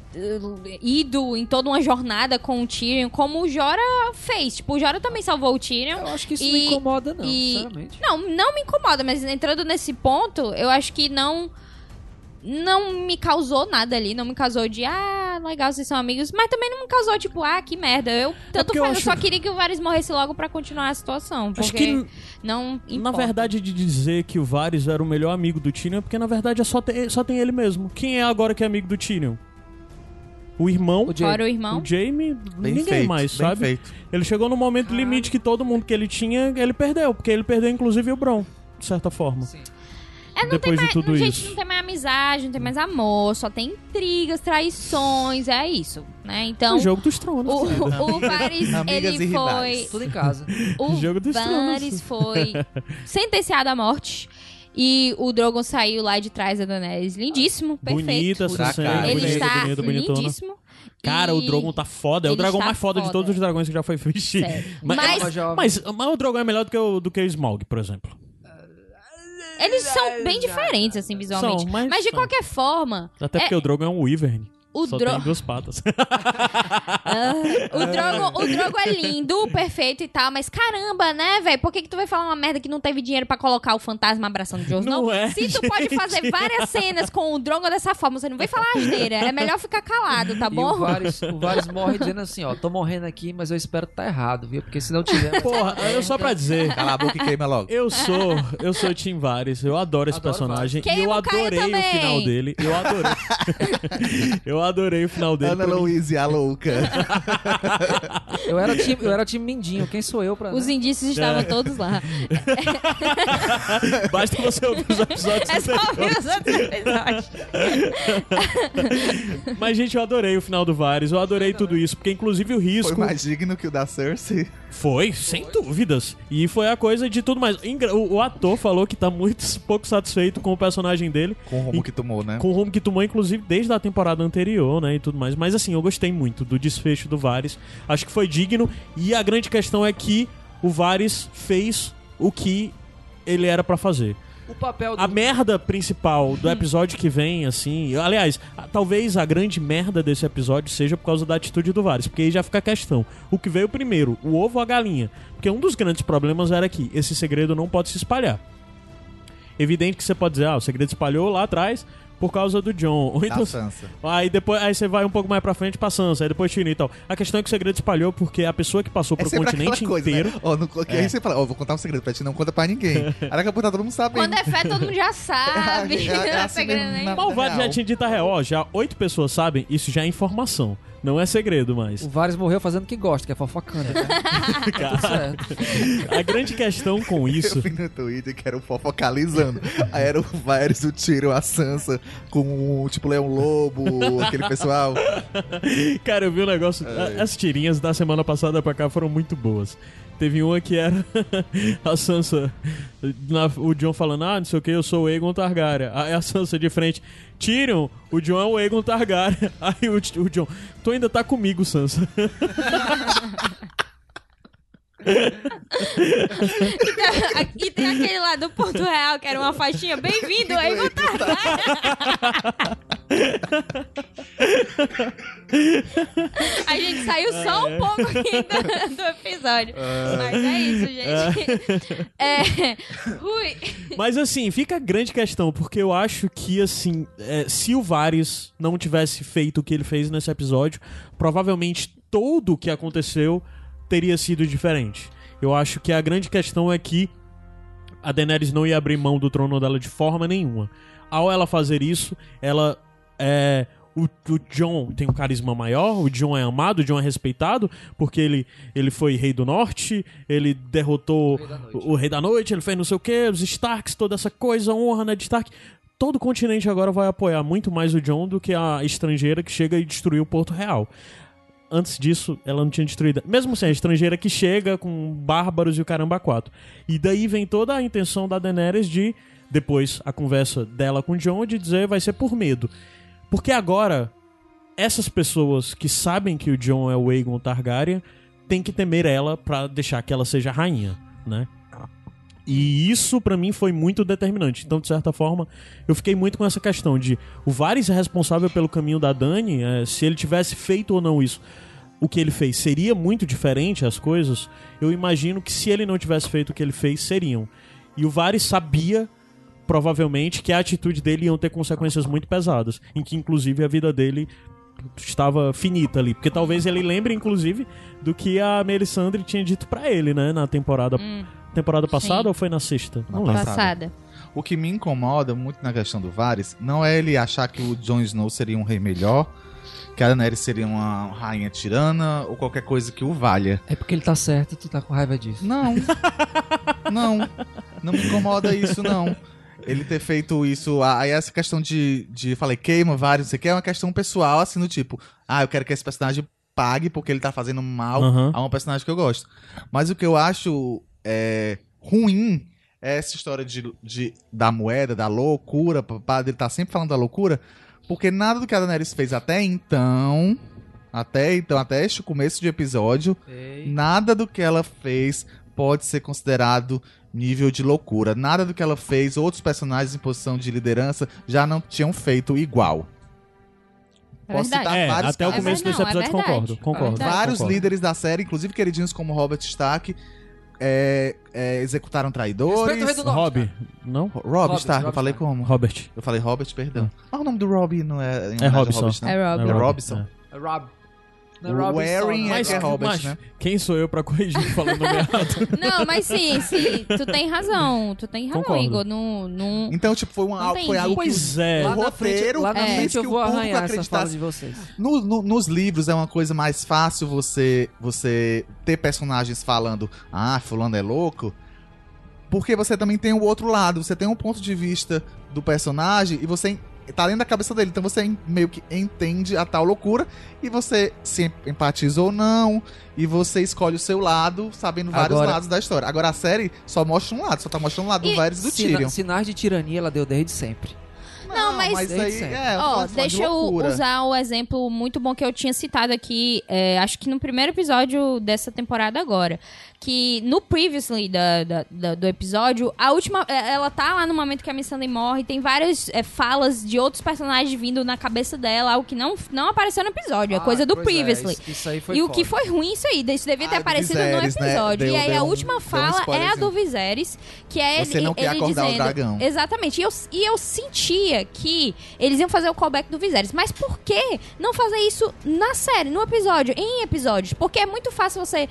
ido em toda uma jornada com o Tyrion, como o Jora fez. Tipo, o Jora também salvou o Tyrion. Eu acho que isso E- não incomoda, não, e- sinceramente. Não, não me incomoda, mas entrando nesse ponto, eu acho que não. Não me causou nada ali, não me causou de, ah, legal, vocês são amigos, mas também não me causou, tipo, ah, que merda. Eu, tanto porque eu faz, eu, acho- só queria que o Varys morresse logo pra continuar a situação. Porque Acho que, não importa. na verdade, de dizer que o Varys era o melhor amigo do Tyrion é porque, na verdade, é só, ter- só tem ele mesmo. Quem é agora que é amigo do Tyrion? O irmão, O. Fora o irmão. o Jaime, Bem ninguém feito, mais, sabe? feito. Ele chegou no momento limite que todo mundo que ele tinha, ele perdeu. Porque ele perdeu, inclusive, o Bron, de certa forma. Sim. É, não depois tem de mais, tudo gente, isso. não tem mais amizade, não tem mais amor, só tem intrigas, traições, é isso, né? Então, o jogo dos tronos. o, querida. o Varys, Amigas e ele foi... Tudo em casa. O Jogo dos Varys foi sentenciado à morte. E o Drogon saiu lá de trás da Daenerys. Lindíssimo, perfeito. Bonita essa cena. Ele bonita, está bonitona. lindíssimo. Cara, E o Drogon tá foda. É o dragão mais foda, de foda. todos os dragões que já foi feito. Mas, Mas- Mas, jovem. mas, mas o Drogon é melhor do que o, do que o Smaug, por exemplo. Eles são bem diferentes, assim, visualmente. São, mas de são. qualquer forma, Até É- porque o Drogon é um Wyvern. O, Só Dro tem duas patas. Ah, o, Drogo, o Drogo é lindo, perfeito e tal, mas caramba, né, velho? Por que, que tu vai falar uma merda que não teve dinheiro pra colocar o fantasma abraçando o Jon Snow? Não é, Se tu pode fazer várias cenas com o Drogo dessa forma, você não vai falar asneira. É melhor ficar calado, tá E o bom? Varys, o Varys morre dizendo assim, ó, tô morrendo aqui, mas eu espero que tá errado, viu? Porque se não tiver... Porra, eu só pra dizer. Cala a boca e queima logo. Eu sou, eu sou o Tim Varys, eu adoro esse Adoro personagem Varys. e eu Queima o adorei o também. final dele. Eu adorei. eu adorei o final dele. Ana. Louise, a louca. Eu era time, eu era time Mindinho, quem sou eu pra... Os né? indícios estavam É. todos lá. Basta você ouvir os episódios É só ouvir os outros episódios. Mas, gente, eu adorei o final do Varys, eu adorei tudo isso, porque inclusive o Foi risco. mais digno que o da Cersei. Foi, sem dúvidas. E foi a coisa de tudo mais. O, o ator falou que tá muito pouco satisfeito com o personagem dele, Com o rumo E- que tomou, né? com o rumo que tomou, inclusive, desde a temporada anterior, né? E tudo mais. Mas assim, eu gostei muito do desfecho do Varys. Acho que foi digno. E a grande questão é que o Varys fez o que ele era pra fazer. O papel do... A merda principal do episódio que vem, assim. Aliás, talvez a grande merda desse episódio seja por causa da atitude do Varys. Porque aí já fica a questão: o que veio primeiro, o ovo ou a galinha? Porque um dos grandes problemas era que esse segredo não pode se espalhar. Evidente que você pode dizer, ah, o segredo se espalhou lá atrás por causa do John. Ou Da então, Sansa. Aí depois aí você vai um pouco mais pra frente pra Sansa, aí depois Tyrion e tal. A questão é que o segredo espalhou porque a pessoa que passou É pro continente coisa, inteiro. né? No, que É. aí você fala, ó, vou contar um segredo pra ti, não conta pra ninguém. Aí daqui a pouco tá todo mundo sabendo. Quando é fé, todo mundo já sabe. É, é Não é assim segredo mesmo, na- Mas o Varys já tinha dito a real, ó, já oito pessoas sabem, isso já é informação. Não é segredo mais. O Varys morreu fazendo o que gosta, que é fofocando. Né? Tudo certo. A grande questão com isso. Eu vi no Twitter que era o fofocalizando. Aí era o Varys, o Tyrion, a Sansa, com o tipo Leão Lobo, aquele pessoal. Cara, eu vi um negócio. É. As tirinhas da semana passada pra cá foram muito boas. Teve uma que era a Sansa, na- o John falando, ah, não sei o que, eu sou o Aegon Targaryen. Aí a Sansa de frente, Tyrion, o John é o Aegon Targaryen. Aí o, o John, tu ainda tá comigo, Sansa. E tem aquele lá do Porto Real, que era uma faixinha. Bem-vindo aí, A gente saiu só um pouco aqui do, episódio. Mas é isso, gente. É. Rui. Mas assim, fica a grande questão, porque eu acho que, assim, é, se o Varys não tivesse feito o que ele fez nesse episódio, provavelmente tudo o que aconteceu teria sido diferente. Eu acho que a grande questão é que a Daenerys não ia abrir mão do trono dela de forma nenhuma. Ao ela fazer isso, ela é. O, o John tem um carisma maior, o John é amado, o John é respeitado, porque ele, ele foi rei do norte, ele derrotou Rei da Noite. o, o rei da noite, ele fez não sei o que, os Starks, toda essa coisa, honra, né, de Stark. Todo o continente agora vai apoiar muito mais o John do que a estrangeira que chega e destruiu Porto Real. Antes disso, ela não tinha destruído. Mesmo assim, a estrangeira que chega com bárbaros e o caramba quatro. E daí vem toda a intenção da Daenerys de, depois, a conversa dela com o John, de dizer vai ser por medo. Porque agora, essas pessoas que sabem que o John é o Aegon Targaryen têm que temer ela pra deixar que ela seja rainha, né? E isso pra mim foi muito determinante. Então, de certa forma, eu fiquei muito com essa questão de o Varys é responsável pelo caminho da Dani, é, se ele tivesse feito ou não isso, o que ele fez seria muito diferente as coisas. Eu imagino que se ele não tivesse feito o que ele fez, seriam. E o Varys sabia provavelmente que a atitude dele iam ter consequências muito pesadas, em que inclusive a vida dele estava finita ali, porque talvez ele lembre inclusive do que a Melisandre tinha dito pra ele, né, na temporada temporada passada sim. ou foi na sexta? Na Não lembro. passada. Passada. O que me incomoda muito na questão do Varys não é ele achar que o Jon Snow seria um rei melhor, que a Daenerys seria uma rainha tirana ou qualquer coisa que o valha. É porque ele tá certo e tu tá com raiva disso. Não. não. Não me incomoda isso, não. Ele ter feito isso. Aí essa questão de, de falei, queima vários, não sei o que, é uma questão pessoal, assim, do tipo, ah, eu quero que esse personagem pague porque ele tá fazendo mal Aham. a um personagem que eu gosto. Mas o que eu acho é, ruim é essa história de, de, da moeda, da loucura, papá, ele tá sempre falando da loucura, porque nada do que a Daenerys fez até então Até então, até este começo de episódio, nada do que ela fez pode ser considerado nível de loucura. Nada do que ela fez, outros personagens em posição de liderança já não tinham feito igual. É Posso verdade. citar É, vários até o começo Não, desse é episódio concordo. Concordo. verdade. Vários concordo. líderes da série, inclusive queridinhos como Robert Stark, é, é, executaram traidores. Rob. Não? Rob Robert, Stark, eu Robert falei como? Robert. Eu falei Robert, perdão. Mas o nome do Rob não é. em É Robson. Robert, não? É Rob. É Robson. É Rob. Não é O Warren é Mas que é Robert, macho, né? Quem sou eu pra corrigir falando errado? Não, mas sim, sim, tu tem razão. Tu tem razão, Concordo. Igor. Não, não... Então, tipo, foi, uma, foi algo que Pois é. Lá o na frente, lá na É. frente eu que o vou arranhar essa fala de vocês. No- no- nos livros é uma coisa mais fácil você você ter personagens falando, ah, fulano é louco, porque você também tem o outro lado, você tem um ponto de vista do personagem e você tá dentro da cabeça dele, então você meio que entende a tal loucura e você se empatiza ou não e você escolhe o seu lado, sabendo vários Agora- lados da história. Agora a série só mostra um lado, só tá mostrando o lado do E- Varys e do Sina- Tyrion. sinais de tirania ela deu desde sempre. Não, mas- aí Desde é, falando de deixa eu usar o exemplo muito bom que eu tinha citado aqui, é, acho que no primeiro episódio dessa temporada agora. Que no previously da, da- da- do episódio, a última. é, Ela tá lá no momento que a Missandei morre, tem várias é, falas de outros personagens vindo na cabeça dela, algo que não, não apareceu no episódio, é coisa do Pois é, previously. isso- isso E o que foi ruim isso aí, isso devia ter Ah, do aparecido Viserys, no né? episódio. Deu- e aí deu a última deu um fala é a do Viserys, que é Você ele, não quer ele acordar o dizendo, dragão. Exatamente. E eu, e eu sentia que eles iam fazer o callback do Viserys. Mas por que não fazer isso na série, no episódio, em episódios? Porque é muito fácil você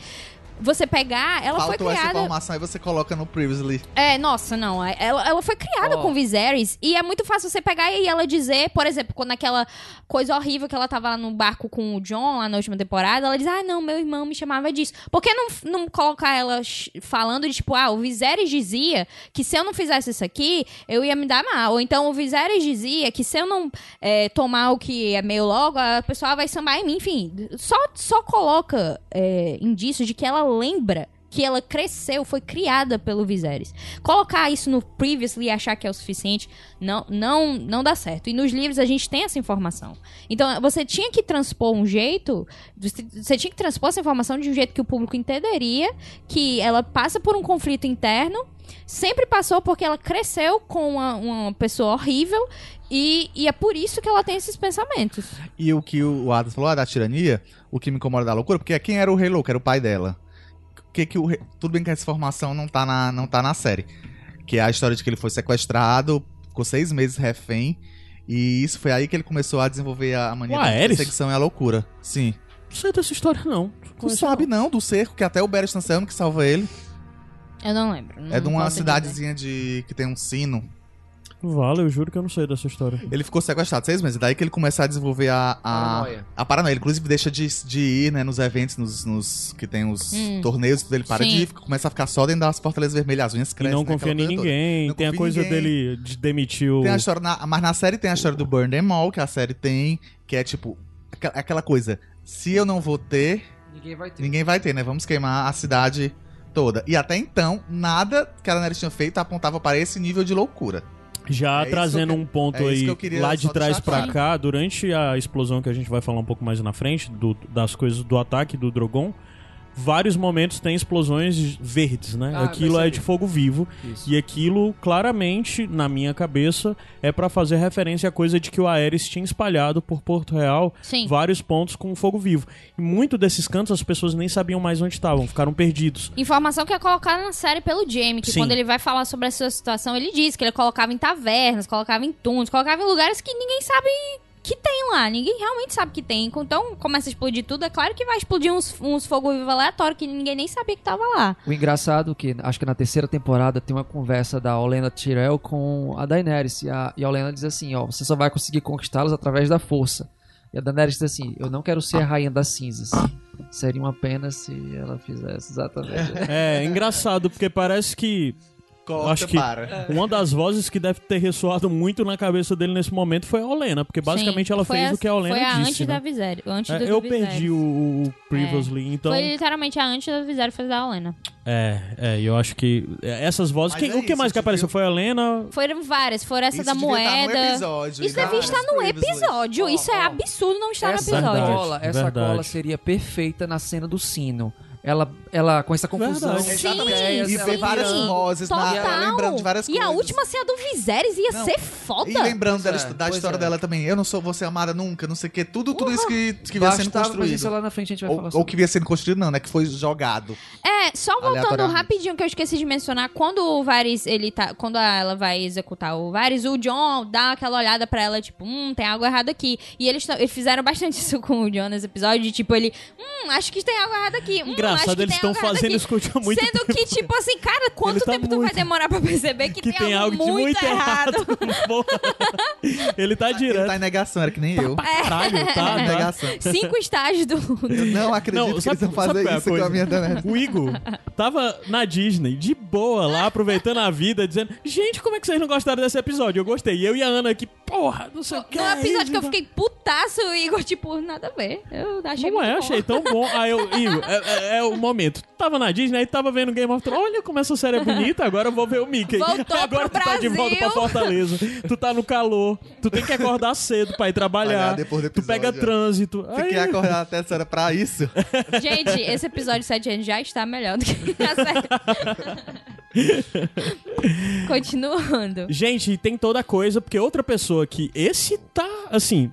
você pegar, ela Faltou foi essa criada. informação e você coloca no previously. É, nossa, não. é- Ela, ela foi criada Ó. com Viserys e é muito fácil você pegar e ela dizer, por exemplo, quando aquela coisa horrível que ela tava lá no barco com o John lá na última temporada, ela diz: Ah, não, meu irmão me chamava disso. Por que não, não colocar ela falando de tipo, ah, o Viserys dizia que se eu não fizesse isso aqui, eu ia me dar mal. Ou então o Viserys dizia que se eu não é, tomar o que é meio logo, a pessoa vai sambar em mim. Enfim, só, só coloca é, indícios de que ela lembra que ela cresceu, foi criada pelo Viserys. Colocar isso no previously e achar que é o suficiente não, não, não dá certo. E nos livros a gente tem essa informação. Então você tinha que transpor um jeito, você tinha que transpor essa informação de um jeito que o público entenderia, que ela passa por um conflito interno, sempre passou porque ela cresceu com uma, uma pessoa horrível e, e é por isso que ela tem esses pensamentos. E o que o Adams falou ah, da tirania, o que me incomoda da loucura, porque quem era o rei louco? Era o pai dela. Que que o Tudo bem que essa informação não tá, na, não tá na série. Que é a história de que ele foi sequestrado, ficou seis meses refém. E isso foi aí que ele começou a desenvolver a mania da perseguição e a loucura. Sim. Não sei dessa história, não. Tu sabe não, do cerco, que até o Barry Anselmo que salva ele. Eu não lembro. é de não uma posso dizer. cidadezinha de que tem um sino. Vale, eu juro que eu não sei dessa história. Ele ficou sequestrado seis meses. Daí que ele começa a desenvolver a, a, Paranoia. a paranoia. Ele, inclusive, deixa de, de ir né, nos eventos, nos, nos- que tem os Hum. torneios, tudo. Ele para Sim. de ir, começa a ficar só dentro das fortalezas vermelhas. As unhas E crescem. não né, confia em ninguém. Não tem a coisa ninguém. dele de demitir o. Tem a história na- mas na série tem a história do Burn Them All, que a série tem, que é tipo, aquela, aquela coisa. Se eu não vou ter, Ninguém vai ter. ninguém vai ter, né? Vamos queimar a cidade toda. E até então, nada que a Daenerys tinha feito apontava para esse nível de loucura. Já É trazendo que um ponto é aí que lá de trás claro. cá, durante a explosão que a gente vai falar um pouco mais na frente, do- das coisas do ataque do Drogon, vários momentos tem explosões verdes, né? Ah, aquilo é de fogo vivo. Isso. E aquilo, claramente, na minha cabeça, é pra fazer referência à coisa de que o Aerys tinha espalhado por Porto Real Sim. vários pontos com fogo vivo. E muito desses cantos as pessoas nem sabiam mais onde estavam, ficaram perdidos. Informação que é colocada na série pelo Jamie, que Sim. quando ele vai falar sobre essa situação, ele diz que ele colocava em tavernas, colocava em túneis, colocava em lugares que ninguém sabe que tem lá. Ninguém realmente sabe que tem. Então começa a explodir tudo. É claro que vai explodir uns, uns fogo vivo aleatório que ninguém nem sabia que tava lá. O engraçado é que acho que na terceira temporada tem uma conversa da Olenna Tyrell com a Daenerys e a, e a Olenna diz assim, ó, você só vai conseguir conquistá-los através da força. E a Daenerys diz assim, eu não quero ser a rainha das cinzas. Seria uma pena se ela fizesse exatamente. É, engraçado, porque parece que Corta acho que para. uma das vozes que deve ter ressoado muito na cabeça dele nesse momento foi a Olena, porque basicamente Sim, ela fez a- o que a Olena Foi a disse, antes né? da Visério. Antes É, do eu do perdi o, o Previously, então... Foi literalmente a antes da Visério foi da Olena. É, é, eu acho que é, essas vozes... Quem- é o que isso, mais que tipo, apareceu? eu- Foi a Helena... Foram várias. Foram essa Isso da estar no moeda. episódio, Isso devia várias estar no episódio. Isso é Ó, ó. absurdo não estar no Essa episódio. Verdade. cola, essa verdade. cola seria perfeita na cena do sino. Ela, ela com essa confusão. Verdade. Sim, E ver várias vozes na, Total. lembrando de várias e coisas. a última cena do Viserys ia Não. ser foda. E lembrando dela- é, da história é. dela também. Eu não sou você amada nunca, não sei o que. Tudo, tudo isso que, que vinha sendo mas isso construído. lá na frente a gente vai Ou, falar ou que vinha sendo construído, não, né? Que foi jogado. É, só voltando rapidinho que eu esqueci de mencionar, quando o Varys, ele tá, quando ela vai executar o Varys, o John dá aquela olhada pra ela, tipo, hum, tem algo errado aqui. E eles, eles fizeram bastante isso com o John nesse episódio, de, tipo, ele, hum, acho que tem algo errado aqui. Hum, Engraçado, que eles tem estão errado fazendo o muito Sendo que, tipo assim, cara, quanto Ele tá tempo tu vai muito- demorar pra perceber que, que tem algo de muito errado. Porra. Ele tá Ele direto. tá em negação, era que nem eu. Caralho, tá, Tá em tá. negação. Cinco estágios do... Eu não acredito Não, que sabe- eles vão fazer é isso coisa? com a minha Daenerys. O Igor tava na Disney, de boa lá, aproveitando a vida, dizendo: Gente, como é que vocês não gostaram desse episódio? Eu gostei. E eu e a Ana aqui, porra, não sei o que. No episódio que eu fiquei putaço, o Igor, tipo, nada a ver. Eu achei Não muito é, bom. achei tão bom. Aí eu, Igor, é, é- é o momento. Tava na Disney, aí tava vendo Game of Thrones. Olha como essa série é bonita, agora eu vou ver o Mickey. Voltou agora pro tu tá de volta pra. Fortaleza. Tu tá no calor. Tu tem que acordar cedo pra ir trabalhar. Do tu pega episódio, trânsito. Fiquei Aí- acordado até essa hora pra isso. Gente, esse episódio 7 anos já está melhor do que a série. Continuando. Gente, tem toda a coisa, porque outra pessoa que. Esse tá. Assim.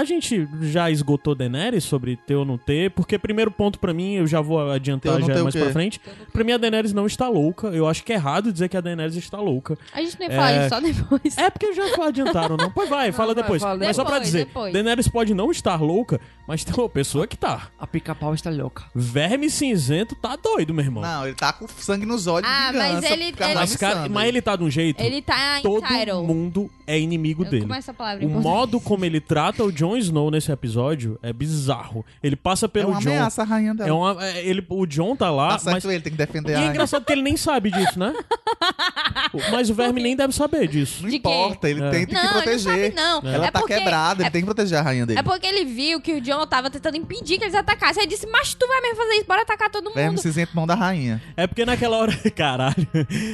A gente já esgotou Daenerys sobre ter ou não ter, porque primeiro ponto pra mim, eu já vou adiantar não já mais pra frente. Pra mim a Daenerys não está louca. Eu acho que é errado dizer que a Daenerys está louca. A gente não falar É. isso só depois. É porque já adiantaram, não? Pois vai, fala vai, depois. fala Mas só pra depois, dizer, depois. Daenerys pode não estar louca, mas tem uma pessoa que tá. A pica-pau está louca. Verme cinzento tá doido, meu irmão. Não, ele tá com sangue nos olhos Ah, mas ele- ele- mas, cara, mas ele tá de um jeito. Ele tá Todo entitled. mundo é inimigo Eu- dele. Como é essa palavra? O português? modo como ele trata o Jon Snow nesse episódio é bizarro. Ele passa É pelo uma Jon. ameaça a rainha dela. É uma, é, ele, o Jon tá lá, Tá certo mas. ele, tem que defender E a é rainha. engraçado que ele nem sabe disso, né? mas o Verme nem deve saber disso. Não De quê? importa, ele É. tem, tem Não, que ele não proteger. sabe, não. Ela É tá porque- quebrada, ele é- tem que proteger a rainha dele. É porque ele viu que o John tava tentando impedir que eles atacassem. Aí ele disse, mas tu vai mesmo fazer isso, bora atacar todo mundo. Verme cinzento mão da rainha. É porque naquela hora. Caralho.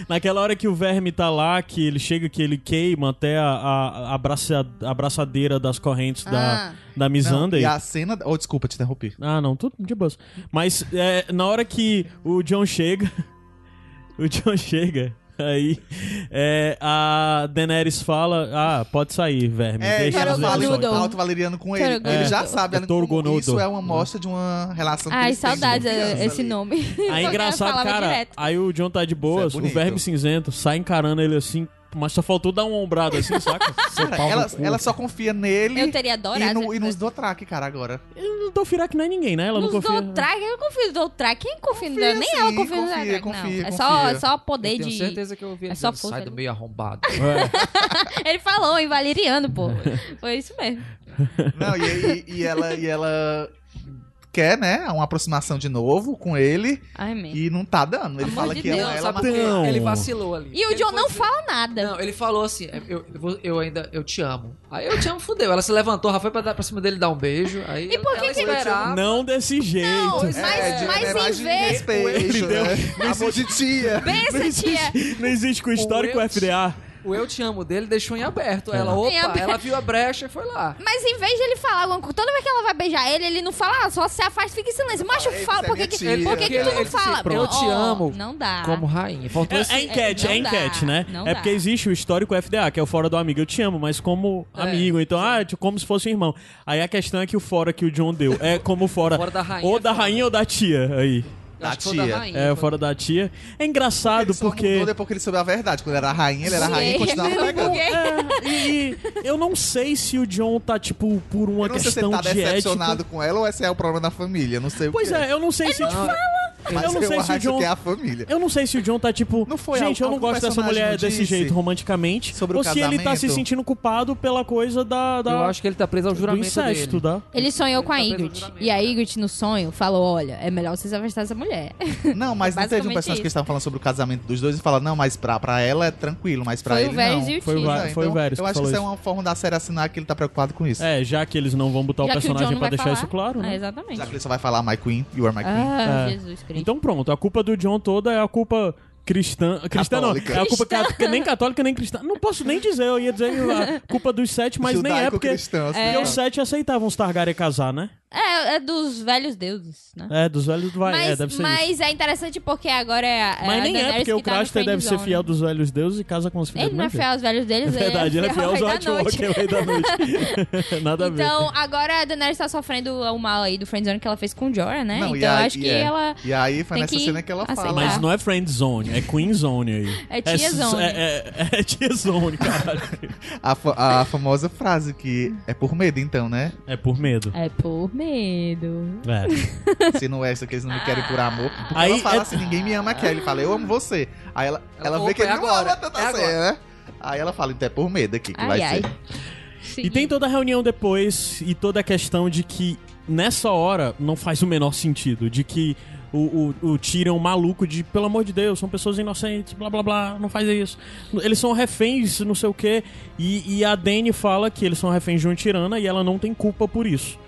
Naquela hora que o verme tá lá, que ele chega, que ele queima até a, a, a, abraça- a abraçadeira das correntes Ah. da, da Missandei. e a cena... Oh, desculpa, te interrompi. Ah, não, tudo de boas. Mas é, na hora que o John chega. o John chega. Aí é, a Daenerys fala: Ah, pode sair, verme. É, deixa ela fala verem Torgonudo. só." alto valeriano com ele. Ele já É, sabe é como isso é uma mostra de uma relação que Ai, saudades confiança esse ali. nome. Aí engraçado, cara. direto. Aí o John tá de boas, é o verme cinzento sai encarando ele assim, mas só faltou dar uma ombrada assim, saca? Cara, no ela, ela só confia nele Eu teria adorado. e, no, e nos. Dothraki, cara, agora. Eu não tô que não é ninguém, né? Ela Nos não confia. Dothraki, eu confio no Dothraki. Quem confia no Confia Nem sim, ela confia no confia, Dothraki, confia, não. É só, confia. é só poder Eu tenho de... certeza que eu ouvi ele É só dizendo, força sai do meio arrombado. É. Ele falou em valeriano, pô. Foi isso mesmo. Não, e, e- e ela, e ela quer, né, uma aproximação de novo com ele e não tá dando. Ele Amor fala de que Deus, ela, ela sabe? Não. Ele vacilou ali. E o John não dizer- fala nada. Não, ele falou assim, eu, eu, eu ainda, eu te amo. Aí eu te amo, fudeu. Ela se levantou, já foi pra, dar, pra cima dele dar um beijo. Aí E por que ela que esperava. Não desse jeito. Não, mas, É, de- mas é mais em de vez... respeito, Ele deu- né? Amor de tia. Pensa, tia. Não existe com o histórico O FDA. O eu te amo dele deixou em aberto. Ela, É. opa, ela viu a brecha e foi lá. Mas em vez de ele falar alguma coisa, toda vez que ela vai beijar ele, ele não fala, ah, só se afasta, fica em silêncio. Macho, fala, é por que, que, por que, que Ele- tu não ele disse, fala? "Eu te amo Não dá. Como rainha. Faltou É, é enquete, é enquete, dá, né? não é dá. porque existe o histórico FDA, que é o fora do amigo. Eu te amo, mas como É, amigo. Então, ah, tipo, como se fosse um irmão. Aí a questão é que o fora que o John deu é como fora. Fora da rainha ou da rainha ou da tia. Aí. Da tia. rainha, É, foi- fora da tia. É engraçado Ele só porque. mudou depois que ele soube a verdade. Quando era rainha, ele era Sim, rainha e continuava mesmo pegando. porque- É, e, e eu não sei se o John tá, tipo, por uma Eu não sei se ele questão tá de decepcionado ética. com ela ou esse é o problema da família. Não sei o Pois que é, eu não sei se. tipo, Mas eu não sei se o acho John. que é a família. Eu não sei se o John tá tipo. Não foi gente, eu não gosto dessa mulher desse jeito romanticamente. sobre o ou se ele tá se sentindo culpado pela coisa da. da Eu acho que ele tá preso ao do juramento incesto, dele. tá? Ele sonhou com a Ele tá preso Ygritte. no juramento, E a né? Ygritte, no sonho, falou: Olha, é melhor você se afastar dessa mulher. Não, mas não teve um personagem que estavam falando sobre o casamento dos dois e falaram, não, mas pra, pra ela é tranquilo, mas pra Foi ele o Varys não. e o Foi o Tyrion. Va- É, foi o então, Varys Eu acho que isso é uma forma da série assinar que ele tá preocupado com isso. É, já que eles não vão botar o o personagem pra deixar isso claro, né? É, exatamente. Já que ele só vai falar My Queen, You Are My Queen. Ah, É. Jesus Cristo. Então pronto, a culpa do John toda é a culpa cristã. Cristã não, Católica. é a culpa Cristã. ca- nem católica nem cristã. Não posso nem dizer, eu ia dizer a culpa dos sete, mas nem é porque. Assim, Porque né? os sete aceitavam os Targaryen casar, né? É, é dos velhos deuses, né? É, dos velhos vai, mas é, deve ser isso. mas é interessante porque agora é a, é Mas a nem é, porque o que tá deve ser friendzone. fiel dos velhos deuses e casa com os filhos Ele não é fiel aos velhos deles, jeito. É verdade, ele é fiel aos ao rei White da Walker, é rei da noite. Nada a ver. Então, agora a Daenerys tá sofrendo o mal aí do friendzone que ela fez com o Jorah, né? Não, então, eu aí- acho que é. ela... E aí foi Tem nessa que cena que ela fala. aceitar. Mas não é friend zone, é queen zone aí. É tia zone. É, é, é tia zone, caralho. A, a famosa frase que é por medo, então, né? É por medo. É por medo. É. Se não é isso que eles não me querem por amor. Porque Aí ela fala é- assim, ninguém me ama aqui. Aí ele fala, eu amo você. Aí ela, ela, Ela, vê que ele é não agora, ama tanto é assim, agora. né? Aí ela fala, então é por medo aqui que Ai, vai ai. ser. E tem toda a reunião depois e toda a questão de que nessa hora não faz o menor sentido. De que o, o, o Tyrion maluco de, pelo amor de Deus, são pessoas inocentes, blá blá blá, não faz isso. Eles são reféns, não sei o quê. E, e a Dany fala que eles são reféns de uma tirana e ela não tem culpa por isso.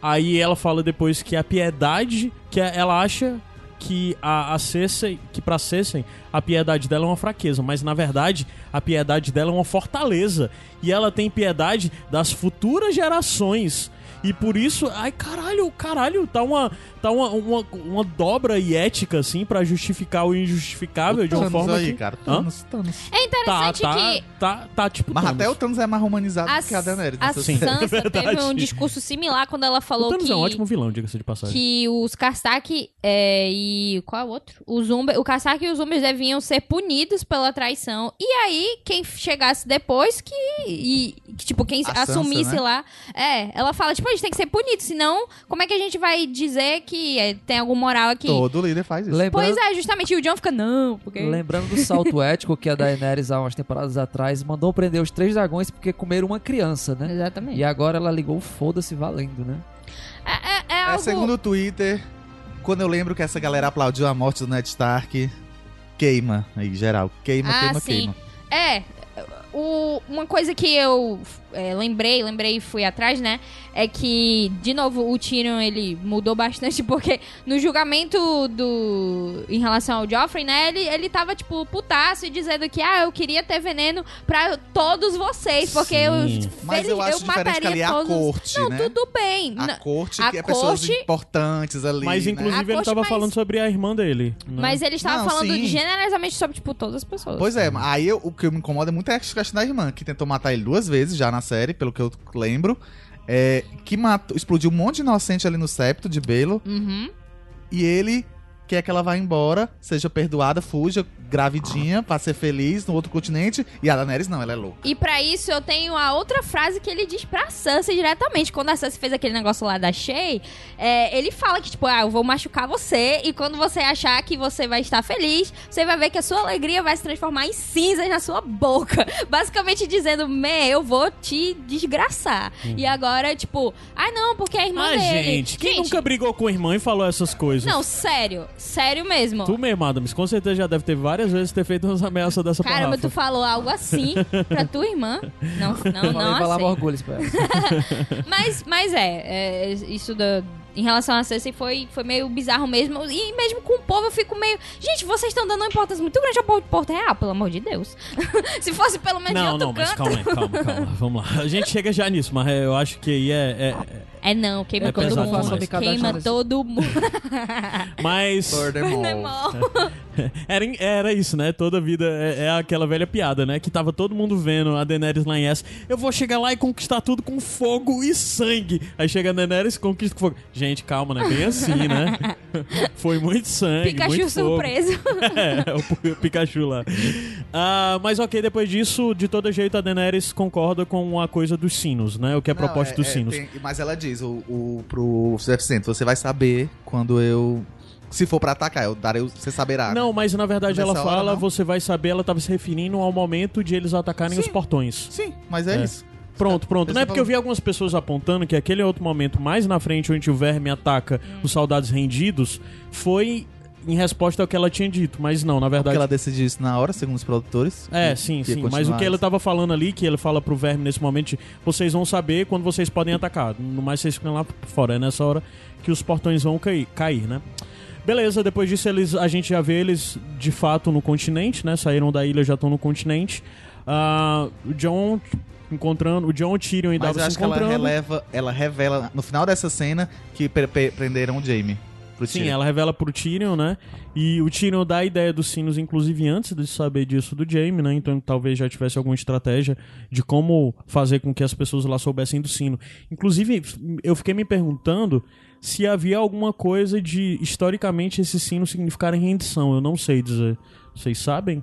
Aí ela fala depois que a piedade, que ela acha que a, a Cersei, que pra Cersei, a piedade dela é uma fraqueza, mas na verdade a piedade dela é uma fortaleza. E ela tem piedade das futuras gerações. E por isso, ai caralho, caralho, tá uma tá uma, uma, uma dobra e ética assim pra justificar o injustificável de uma forma aí, que cara. Hã? Thanos, Thanos. É tá interessante tá, que tá tá tipo Mas Thanos. até o Thanos é mais humanizado a, do que a Daenerys. a Sim. cena. Sansa É teve um discurso similar quando ela O falou Thanos que... é um ótimo vilão, diga-se de passagem. que os Karsak é, e qual é o outro? Os Umber, o Karsak e os Umbers deviam ser punidos pela traição. E aí quem chegasse depois que e, que, tipo quem A Sansa, assumisse né? lá, é, ela fala tipo a gente tem que ser punido, senão como é que a gente vai dizer que é, tem algum moral aqui? Todo líder faz isso. Lembrando, Pois é, justamente. E o John fica não, porque lembrando do salto ético que a Daenerys há umas temporadas atrás mandou prender os três dragões porque comeram uma criança, né? exatamente. E agora ela ligou o foda-se valendo, né? É, é- é É, algo segundo o Twitter, quando eu lembro que essa galera aplaudiu a morte do Ned Stark, queima aí, geral. Queima, Ah, queima, sim. queima. É, o, uma coisa que eu é, lembrei, lembrei e fui atrás, né? É que, de novo, o Tyrion, ele mudou bastante, porque no julgamento do... em relação ao Joffrey, né? Ele, ele tava, tipo, putaço e dizendo que, ah, eu queria ter veneno pra todos vocês, porque eu... Sim. Mas eu acho diferente que ali é a todos... corte, Não, né? tudo bem. A corte, a que é pessoas corte- importantes ali. Mas né? inclusive A ele corte, tava mas- falando sobre a irmã dele. né? Mas ele estava falando sim. generosamente sobre, tipo, todas as pessoas. Pois é, aí eu- o que me incomoda muito é a questão da irmã, que tentou matar ele duas vezes já na série, pelo que eu lembro. É, que matou, explodiu um monte de inocente ali no septo de Belo. Uhum. E ele quer que ela vá embora, seja perdoada, fuja, gravidinha, pra ser feliz no outro continente. E a Daenerys não, ela é louca. E pra isso eu tenho a outra frase que ele diz pra Sansa diretamente. Quando a Sansa fez aquele negócio lá da Shay, é, ele fala que, tipo, ah, eu vou machucar você e quando você achar que você vai estar feliz, você vai ver que a sua alegria vai se transformar em cinzas na sua boca. Basicamente dizendo, me, eu vou te desgraçar. E agora, tipo, ah não, porque é a irmã Ah, dele. gente, quem nunca brigou com a irmã e falou essas coisas? Não, sério. Sério mesmo. Tu mesmo, Adams, com certeza já deve ter várias vezes ter feito umas ameaças dessa pra Caramba, Rafa. tu falou algo assim pra tua irmã? Não, não, não vai lá aceito. orgulho pra ela. Mas, mas é, é, isso da, em relação a Cersei foi, foi meio bizarro mesmo. E mesmo com o povo eu fico meio. Gente, vocês estão dando uma importância muito grande ao povo de Porto Real, pelo amor de Deus. Se fosse pelo menos em Não, outro não, mas canto. calma aí, calma, calma. Vamos lá. A gente chega já nisso, mas eu acho que aí é. é- É não, queima É todo pesado mundo. Queima todo mundo. Mas. Era, era isso, né? Toda vida é, é aquela velha piada, né? Que tava todo mundo vendo a Daenerys lá em S. Eu vou chegar lá e conquistar tudo com fogo e sangue. Aí chega a Daenerys e conquista com fogo. Gente, calma, né? Bem assim, né? Foi muito sangue. Pikachu muito fogo. surpreso. é, o Pikachu lá. Ah, mas ok, depois disso, de todo jeito, a Daenerys concorda com a coisa dos sinos, né? O que é a proposta é- dos é, sinos. tem- mas ela diz, o, o, pro deficiente, você vai saber quando eu se for pra atacar, eu darei, você saberá. Não, mas na verdade Nessa ela hora, fala, não? você vai saber, ela tava se referindo ao momento de eles atacarem Sim. os portões. Sim, mas é, É. isso. Pronto, pronto. Você Não é porque eu vi algumas pessoas apontando que aquele outro momento mais na frente onde o verme ataca os soldados rendidos foi em resposta ao que ela tinha dito, mas não, na Porque verdade. ela decidiu isso na hora, segundo os produtores. É, que- sim, que sim. Mas o que ele isso. tava falando ali, que ele fala pro verme nesse momento, vocês vão saber quando vocês podem atacar. No mais vocês ficam lá fora. É nessa hora que os portões vão cair, cair né? Beleza, depois disso eles, a gente já vê eles de fato no continente, né? Saíram da ilha, já estão no continente. Ah, o John encontrando. O John, Tyrion e Davos se acho que ela, encontrando. releva, ela revela no final dessa cena que pre- pre- prenderam o Jamie. Pro Sim, Tyrion. ela revela pro Tyrion, né? E o Tyrion dá a ideia dos sinos, inclusive antes de saber disso do Jaime, né? Então talvez já tivesse alguma estratégia de como fazer com que as pessoas lá soubessem do sino. Inclusive, eu fiquei me perguntando se havia alguma coisa de, historicamente, esses sinos significarem rendição. Eu não sei dizer. Vocês sabem?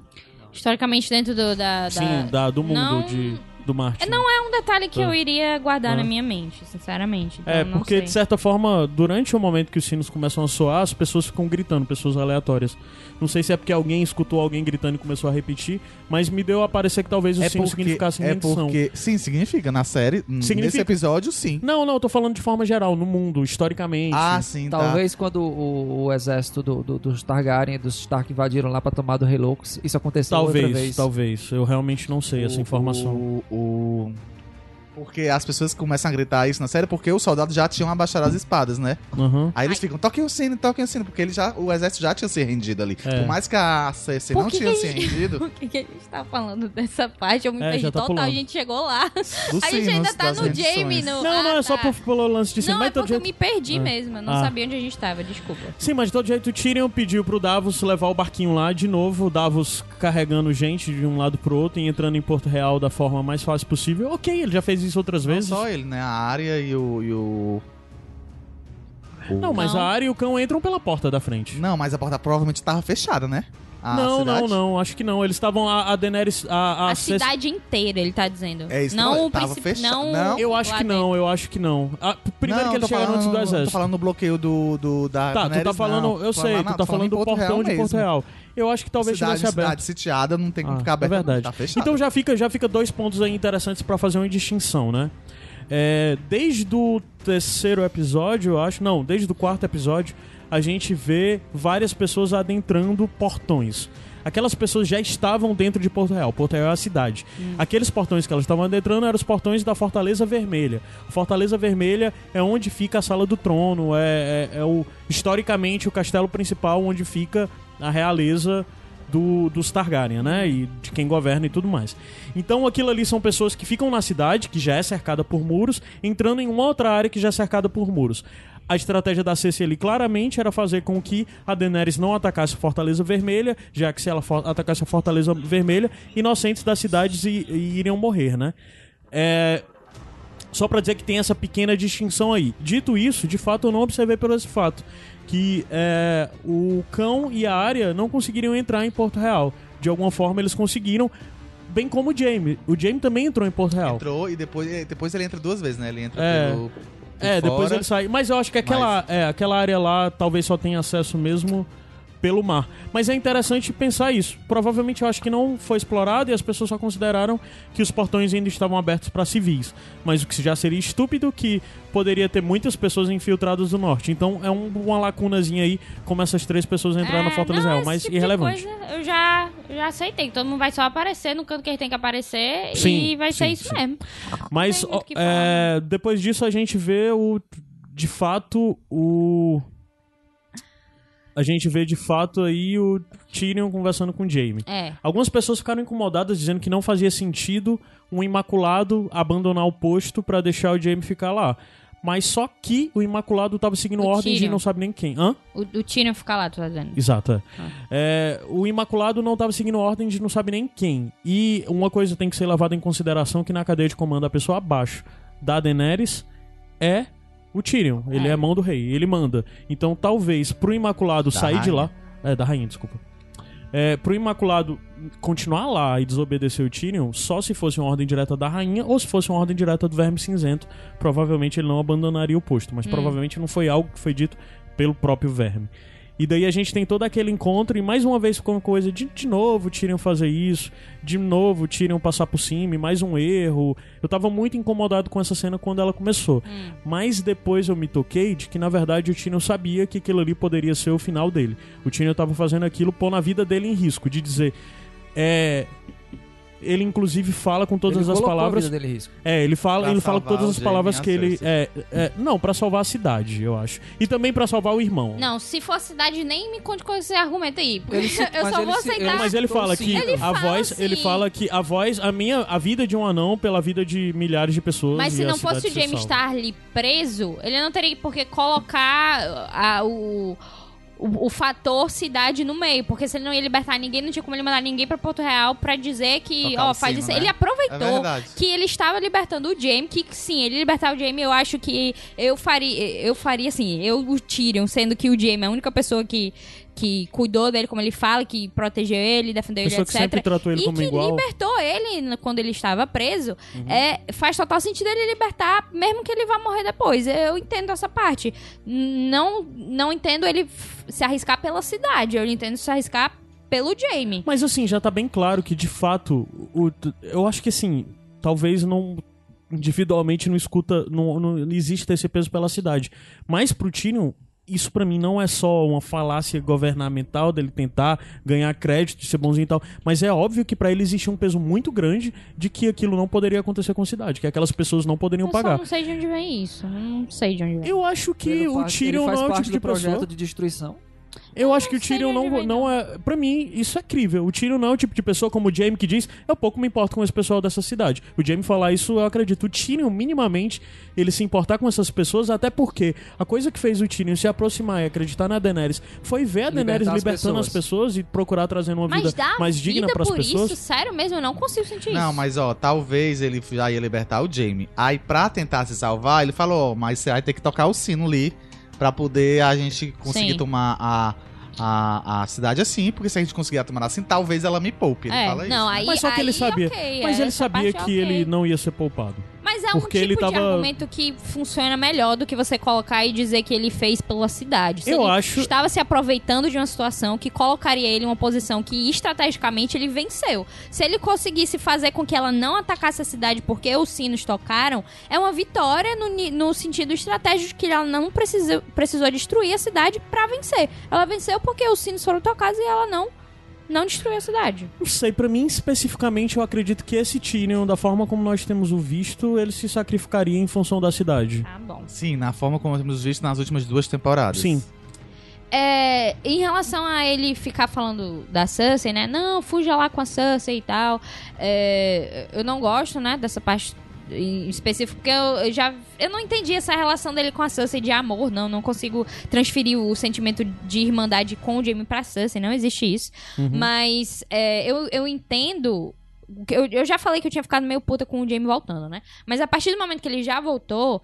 Historicamente, dentro do, da, da- Sim, da, do mundo Não- de, do Martin. Não é um detalhe que Ah. eu iria guardar Ah. na minha mente, sinceramente. Então, É, não porque sei. de certa forma, durante o momento que os sinos começam a soar, as pessoas ficam gritando, pessoas aleatórias. Não sei se é porque alguém escutou alguém gritando e começou a repetir, mas me deu a parecer que talvez os É sinos porque, significassem é rendição. porque. Sim, significa. Na série, nesse Significa. episódio, sim. Não, não, eu tô falando de forma geral, no mundo, historicamente. Ah, sim, tá. Talvez quando o, o exército do, do- dos Targaryen, dos Stark invadiram lá pra tomar do Rei Louco, isso aconteceu outra talvez, vez. talvez. Eu realmente não sei essa O- informação. O, o- Porque as pessoas começam a gritar isso na série porque os soldados já tinham abaixado as espadas, né? Aham. Aí eles ficam, toquem o sino, toquem o sino, porque ele já, o exército já tinha se rendido ali. É. Por mais que a Por não que tinha que se gente- rendido, Por que, que a gente tá falando dessa parte? Eu me É, perdi tá total. A gente chegou lá. dos a gente sinos, ainda tá no. Jamie. No... Não, não, Ah, é só tá. por, pelo lance de cima. Não, mas é porque eu jeito- me perdi Ah. mesmo. Eu não Ah. sabia onde a gente tava, desculpa. Sim, mas de todo jeito o Tyrion pediu pro Davos levar o barquinho lá de novo, o Davos carregando gente de um lado pro outro e entrando em Porto Real da forma mais fácil possível. Ok, ele já fez isso outras Não vezes. só ele, né? A área e o. E o... o- Não, mas Não. a área e o cão entram pela porta da frente. Não, mas a porta provavelmente tava fechada, né? A não, cidade. não, não, acho que não. Eles estavam. A, a Daenerys. A, a, A, cidade inteira, ele tá dizendo. É isso que eu não tava princip- fechado. Não, Não. Eu acho que não, eu acho que não. P- primeiro Não, que eles tô chegaram falando- antes do Tô exército. falando no bloqueio do, do da Tá, tu tá Daenerys, falando. não. Eu Tô sei, tu tá tô falando do portão de Porto. Real. Eu acho que talvez cidade, tivesse aberto. cidade sitiada não tem como Ah, ficar aberto. É verdade. Tá fechado. Então já fica, já fica dois pontos aí interessantes pra fazer uma distinção, né? É, desde o terceiro episódio, eu acho, não, desde o quarto episódio, a gente vê várias pessoas adentrando portões. Aquelas pessoas já estavam dentro de Porto Real. Porto Real é a cidade. Aqueles portões que elas estavam adentrando eram os portões da Fortaleza Vermelha. A Fortaleza Vermelha é onde fica a Sala do Trono, é, é- é o historicamente o castelo principal onde fica a realeza do, dos Targaryen, né? E de quem governa e tudo mais. Então aquilo ali são pessoas que ficam na cidade, que já é cercada por muros, entrando em uma outra área que já é cercada por muros. A estratégia da Cersei ali claramente era fazer com que a Daenerys não atacasse a Fortaleza Vermelha, já que se ela atacasse a Fortaleza Vermelha, inocentes das cidades iriam morrer, né? É, só pra dizer que tem essa pequena distinção aí. Dito isso, de fato eu não observei pelo esse fato que é, o cão e a área não conseguiriam entrar em Porto Real. De alguma forma eles conseguiram, bem como o Jaime. O Jaime também entrou em Porto Real. Entrou e depois, depois ele entra duas vezes, né? Ele entra É. pelo. É, depois fora. ele sai. Mas eu acho que aquela, é, aquela área lá talvez só tenha acesso mesmo pelo mar. Mas é interessante pensar isso. Provavelmente eu acho que não foi explorado e as pessoas só consideraram que os portões ainda estavam abertos para civis. Mas o que já seria estúpido que poderia ter muitas pessoas infiltradas do norte. Então é um- uma lacunazinha aí como essas três pessoas entraram na É, Fortaleza não, Real, mas tipo irrelevante. eu já, já aceitei. Todo mundo vai só aparecer no canto que ele tem que aparecer Sim, e vai ser sim, isso sim. mesmo. Mas ó, é, depois disso a gente vê o de fato o a gente vê de fato aí o Tyrion conversando com o Jaime. É. Algumas pessoas ficaram incomodadas dizendo que não fazia sentido um imaculado abandonar o posto pra deixar o Jaime ficar lá. Mas só que o imaculado tava seguindo O ordens de Tyrion. não sabe nem quem. Hã? O, o Tyrion fica lá, tu tá dizendo. Exato, é. Ah. É, o Imaculado não estava seguindo ordem de não sabe nem quem. E uma coisa tem que ser levada em consideração que na cadeia de comando a pessoa abaixo da Daenerys é o Tyrion. Ele é, É. mão do rei, ele manda. Então talvez pro Imaculado Da sair de rainha. lá... É, da rainha, desculpa. É, pro Imaculado continuar lá e desobedecer o Tyrion, só se fosse uma ordem direta da rainha ou se fosse uma ordem direta do Verme Cinzento, provavelmente ele não abandonaria o posto. Mas provavelmente não foi algo que foi dito pelo próprio Verme. E daí a gente tem todo aquele encontro e mais uma vez ficou uma coisa de, de novo Tyrion fazer isso, de novo Tyrion passar por cima, e mais um erro. Eu tava muito incomodado com essa cena quando ela começou. Mas depois eu me toquei de que na verdade o Tyrion sabia que aquilo ali poderia ser o final dele. O Tyrion tava fazendo aquilo pôr na vida dele em risco, de dizer é ele inclusive fala com todas Ele as colocou a palavras vida dele risco. é, ele fala, Pra ele fala com todas as palavras a que ele. É, é, não, pra salvar a cidade, eu acho. E também pra salvar o irmão. Não, se for cidade, nem me conte com esse argumento aí. porque Ele se- eu mas só ele vou se- aceitar. ele- Mas ele fala que Ele a fala voz, assim. ele fala que a voz, a minha, a vida de um anão pela vida de milhares de pessoas. Mas se a não fosse o estar ali preso, ele não teria por que colocar a- o, o, o fator cidade no meio. Porque se ele não ia libertar ninguém, não tinha como ele mandar ninguém pra Porto Real pra dizer que, ó, faz sino, isso. né? Ele É aproveitou verdade. que ele estava libertando o Jaime, que sim, ele libertar o Jaime, eu acho que eu faria, eu faria assim, eu o Tyrion, sendo que o Jaime é a única pessoa que, que cuidou dele, como ele fala, que protegeu ele, defendeu ele, Pessoa que etc. sempre tratou ele e como que igual. Uhum. libertou ele quando ele estava preso. É, faz total sentido ele libertar, mesmo que ele vá morrer depois. Eu entendo essa parte. Não, não entendo ele se arriscar pela cidade. Eu entendo se arriscar pelo Jaime. Mas assim, já tá bem claro que de fato, o, eu acho que assim, talvez não individualmente não escuta, não, não existe esse peso pela cidade. Mas pro Tyrion, isso pra mim não é só uma falácia governamental dele tentar ganhar crédito, de ser bonzinho e tal, mas é óbvio que pra ele existe um peso muito grande de que aquilo não poderia acontecer com a cidade, que aquelas pessoas não poderiam Eu pagar. não sei de onde vem isso. Não sei de onde vem. Eu acho que Ele o faz- Tyrion ele faz não é o tipo de do projeto pessoa. de destruição. Eu acho que o Tyrion não, não não. é. Pra mim, isso é crível. O Tyrion não é o tipo de pessoa como o Jaime que diz: Eu pouco me importo com esse pessoal dessa cidade. O Jaime falar isso, eu acredito. O Tyrion, minimamente, ele se importar com essas pessoas, até porque a coisa que fez o Tyrion se aproximar e acreditar na Daenerys foi ver a Libertar Daenerys as libertando as pessoas. pessoas e procurar trazer uma vida mais digna pras por pessoas. isso? Sério mesmo? Eu não consigo sentir isso. Não, mas ó, talvez ele já ia libertar o Jamie. Aí, pra tentar se salvar, ele falou: ó, mas você vai ter que tocar o sino ali pra poder a gente conseguir Sim. tomar a, a, a cidade assim. Porque se a gente conseguir tomar assim, talvez ela me poupe. Ele É, não, fala não, isso. né? aí, Mas só que ele aí, sabia. ok, Mas é, ele sabia parte que é ok. ele não ia ser poupado. Mas é um porque tipo ele de tava- argumento que funciona melhor do que você colocar e dizer que ele fez pela cidade. Se Eu acho- estava se aproveitando de uma situação que colocaria ele em uma posição que estrategicamente ele venceu. Se ele conseguisse fazer com que ela não atacasse a cidade porque os sinos tocaram, é uma vitória no, no sentido estratégico de que ela não precisou, precisou destruir a cidade pra vencer. Ela venceu porque os sinos foram tocados e ela não não destruiu a cidade. Não sei, pra mim especificamente, eu acredito que esse Tyrion, da forma como nós temos o visto, ele se sacrificaria em função da cidade. Tá bom. Sim, na forma como temos visto nas últimas duas temporadas. Sim. É, em relação a ele ficar falando da Cersei, né? Não, fuja lá com a Cersei e tal. É, eu não gosto, né, dessa parte em específico, porque eu, já eu não entendi essa relação dele com a Cersei de amor, não. Não consigo transferir o sentimento de irmandade com o Jaime pra Cersei, não existe isso. Mas é, eu, eu entendo. Eu, eu já falei que eu tinha ficado meio puta com o Jaime voltando, né? Mas a partir do momento que ele já voltou,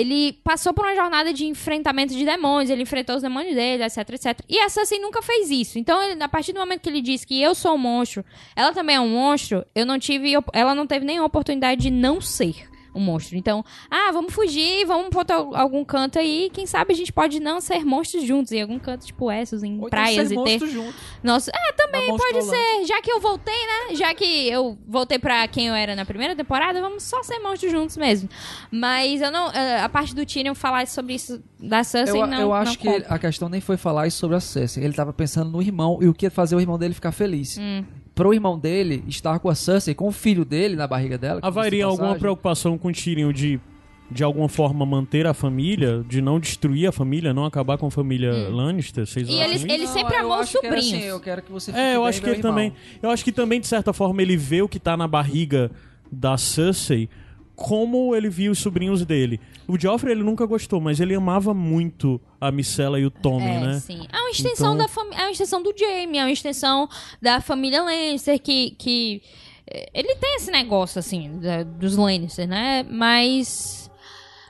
ele passou por uma jornada de enfrentamento de demônios, ele enfrentou os demônios dele, etc, etc. E a Cersei nunca fez isso. Então, ele- a partir do momento que ele disse que eu sou um monstro, ela também é um monstro, eu não tive, ela não teve nenhuma oportunidade de não ser um monstro. Então, ah, vamos fugir, vamos outro- algum canto aí, quem sabe a gente pode não ser monstros juntos em algum canto, tipo Essos, em Ou então praias ser e ter... monstro junto. Nossa, é, também pode ser. Já que eu voltei, né? Já que eu voltei pra quem eu era na primeira temporada, vamos só ser monstros juntos mesmo. Mas eu não. eh, A parte do Tyrion falar sobre isso da Cersei, Eu, não. eu acho não que a questão nem foi falar isso sobre a Cersei. Ele tava pensando no irmão e o que ia fazer o irmão dele ficar feliz. Hum. Pro irmão dele estar com a Cersei, com o filho dele na barriga dela. que Haveria alguma preocupação com o Tyrion de, de alguma forma, manter a família, de não destruir a família, não acabar com a família Lannister? Vocês Hum. E acham isso? ele sempre eu amou os acho que era sobrinhos. assim, eu quero que você fique É, eu acho que ele irmão. também. Eu acho que também, de certa forma, ele vê o que tá na barriga da Cersei como ele viu os sobrinhos dele. O Joffrey ele nunca gostou, mas ele amava muito a Micela e o Tommen, É, né? sim. É uma extensão Então- da família. É uma extensão do Jaime, é uma extensão da família Lannister que. que eh, ele tem esse negócio, assim, da- dos Lannister, né? Mas.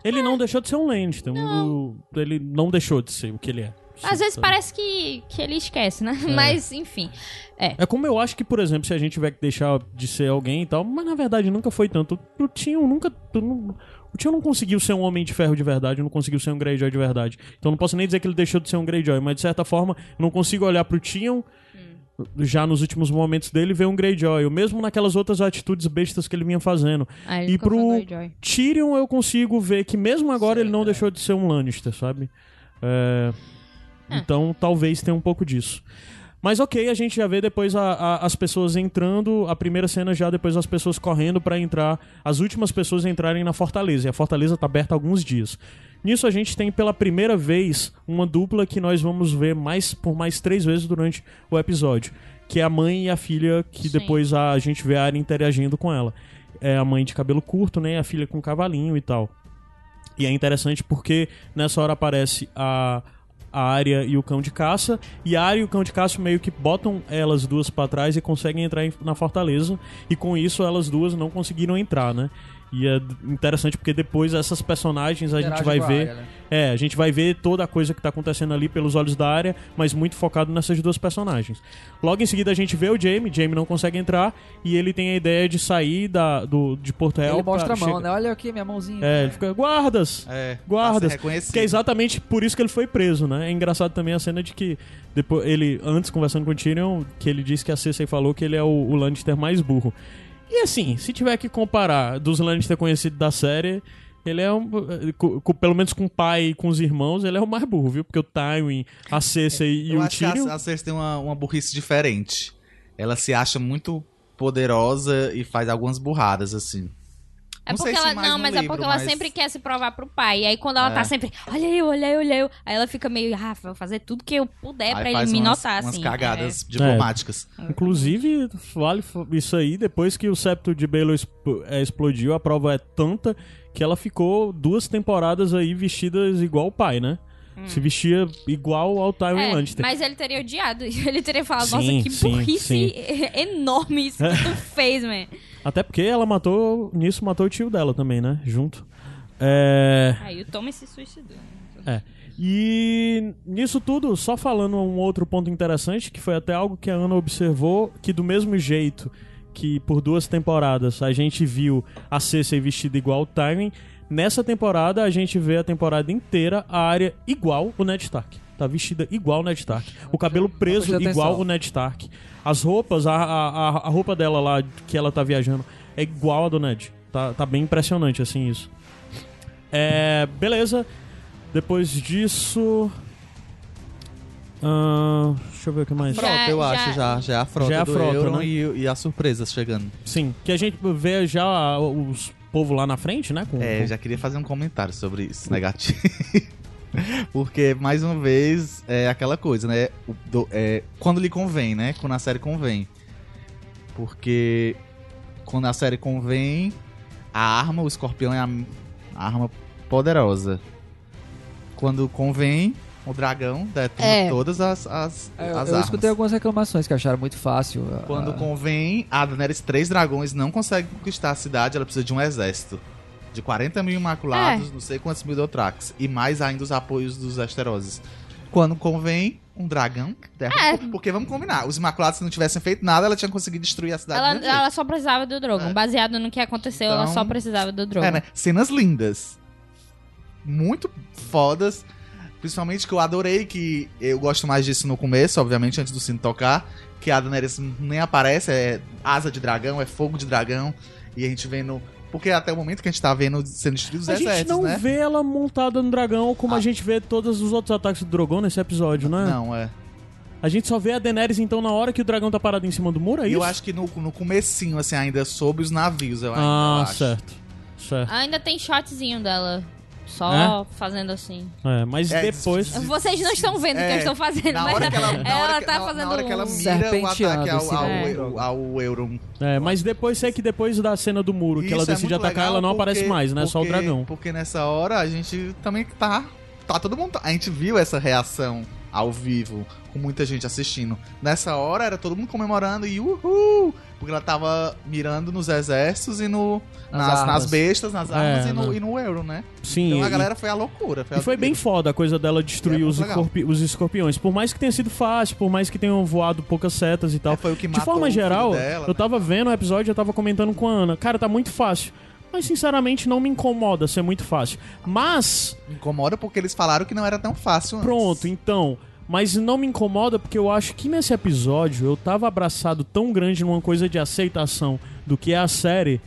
Ele não deixou de ser um Lannister. o- Ele não deixou de ser o que ele é. Às vezes parece que, que ele esquece, né? Mas, enfim. É como eu acho que, por exemplo, se a gente tiver que deixar de ser alguém e tal, mas na verdade nunca foi tanto. O Tio nunca. tu não- o Tio não conseguiu ser um homem de ferro de verdade, não conseguiu ser um Greyjoy de verdade. Então não posso nem dizer que ele deixou de ser um Greyjoy, mas de certa forma eu não consigo olhar pro Tion já nos últimos momentos dele ver um Greyjoy, ou mesmo naquelas outras atitudes bestas que ele vinha fazendo. Aí ele E pro. Tyrion eu consigo ver que mesmo agora ele não deixou de ser um Lannister, sabe? É, Então talvez tenha um pouco disso. Mas ok, a gente já vê depois a- a- as pessoas entrando, a primeira cena já depois as pessoas correndo pra entrar, as últimas pessoas entrarem na fortaleza. E a fortaleza tá aberta há alguns dias. Nisso a gente tem pela primeira vez uma dupla que nós vamos ver mais por mais três vezes durante o episódio, que é a mãe e a filha que Sim. depois a gente vê a Arya interagindo com ela. É a mãe de cabelo curto, né, e a filha com cavalinho e tal. E é interessante porque nessa hora aparece a, a Arya e o cão de caça. E a Arya e o cão de caça meio que botam elas duas pra trás e conseguem entrar na fortaleza. E com isso elas duas não conseguiram entrar, né? E é interessante porque depois essas personagens a gente vai a ver. Arya, né? É, a gente vai ver toda a coisa que tá acontecendo ali pelos olhos da área, mas muito focado nessas duas personagens. Logo em seguida a gente vê o Jamie, Jamie não consegue entrar e ele tem a ideia de sair da, do, de Porto Real. Ele mostra a pra mão, chegar- né? Olha aqui minha mãozinha. É, ele fica, guardas! É, Guardas. Que é exatamente por isso que ele foi preso, né? É engraçado também a cena de que depois ele antes conversando com o Tyrion, que ele disse que a Cersei falou que ele é o, o Lannister mais burro. E assim, se tiver que comparar dos Lannister conhecidos da série, ele é um co- co- pelo menos com o pai e com os irmãos, ele é o mais burro, viu? Porque o Tywin, a Cersei e Eu o acho que Tyrion a, a Cersei tem uma, uma burrice diferente. Ela se acha muito poderosa e faz algumas burradas, assim. É Não porque ela. Não, mas é livro, porque ela mas- sempre quer se provar pro pai. E aí quando ela É. tá sempre. Olha eu, olha eu, olha eu. Aí ela fica meio. Ah, vou fazer tudo que eu puder Aí pra ele me umas, notar, umas assim. cagadas diplomáticas. Inclusive, vale isso aí, depois que o septo de Baelor exp- é, explodiu, a prova é tanta que ela ficou duas temporadas aí vestidas igual o pai, né? Se vestia igual ao Tywin É, Lannister. mas ele teria odiado. Ele teria falado, Sim, nossa, que sim, burrice sim. enorme isso que tu fez, man. Até porque ela matou, nisso matou o tio dela também, né? Junto. É... Aí o Thomas se suicidou. É. E nisso tudo, só falando um outro ponto interessante, que foi até algo que a Ana observou, que do mesmo jeito que por duas temporadas a gente viu a Cersei vestida igual o Tywin, nessa temporada a gente vê a temporada inteira a área igual o Ned Stark. Tá vestida igual o Ned Stark. O cabelo preso prestei igual o Ned Stark. As roupas, a, a, a- roupa dela lá que ela tá viajando é igual a do Ned. Tá, tá bem impressionante assim isso. É, beleza. Depois disso. ahn, deixa eu ver o que mais. Já- Frota, eu já- acho, já. Já é a frota Já é a do frota, Euron né? e, e as surpresas chegando. Sim, que a gente vê já os povo lá na frente, né? Com, É, com- já queria fazer um comentário sobre isso, negativo. Porque, mais uma vez, é aquela coisa, né? O- do- é, quando lhe convém, né? Quando a série convém. Porque quando a série convém, a arma, o escorpião é a, a arma poderosa. Quando convém, o dragão detona É. todas as, as, É, eu, as eu armas. escutei algumas reclamações que acharam muito fácil. Quando Ah, convém, a Daenerys Três Dragões não consegue conquistar a cidade, ela precisa de um exército. De 40 mil imaculados, não sei quantos mil Dothrax. E mais ainda os apoios dos Asteroses. Quando convém, um dragão. É. Porque vamos combinar, os imaculados se não tivessem feito nada, ela tinha conseguido destruir a cidade Ela, ela só precisava do Drogon. É. Baseado no que aconteceu, ela Então- só precisava do Drogon. É, né? Cenas lindas. Muito fodas. Principalmente que eu adorei que eu gosto mais disso no começo, obviamente, antes do sino tocar. Que a Daenerys nem aparece, é asa de dragão, é fogo de dragão. E a gente vendo. Porque até o momento que a gente tá vendo sendo destruídos os A gente não né? vê ela montada no dragão como a Ah. gente vê todos os outros ataques do Drogon nesse episódio, né? Não, é. A gente só vê a Daenerys então na hora que o dragão tá parado em cima do muro, é E isso? eu acho que no, no comecinho, assim, ainda sob os navios, eu ainda Ah, acho. certo. Certo. Ainda tem shotzinho dela. Só fazendo assim. É, mas É, depois. Vocês não estão vendo o que É, eu estou fazendo, Na mas que ela, na ela hora que, tá fazendo na hora que ela um... mira o ataque ao, esse ao, dragão. ao Euron. É, mas depois sei que depois da cena do muro, que ela Isso é decide atacar, legal ela não porque- aparece mais, né? Só o porque- dragão. Porque nessa hora a gente também tá. Tá todo mundo. A gente viu essa reação ao vivo, com muita gente assistindo. Nessa hora era todo mundo comemorando e uhul! Porque ela tava mirando nos exércitos e no, Nas nas, nas bestas, nas armas É, e, no, né? e no euro, né? Sim, Então a e- galera foi à loucura. Foi E ao foi bem foda a coisa dela destruir É os, escorpi- os escorpiões. Por mais que tenha sido fácil, por mais que tenham voado poucas setas e tal. É, foi o que De forma geral, dela, eu né? tava vendo o episódio, eu tava comentando com a Ana. Cara, tá muito fácil. Mas sinceramente não me incomoda ser muito fácil. Mas, Me incomoda porque eles falaram que não era tão fácil antes. pronto, então. Mas não me incomoda porque eu acho que nesse episódio eu tava abraçado tão grande numa coisa de aceitação do que é a série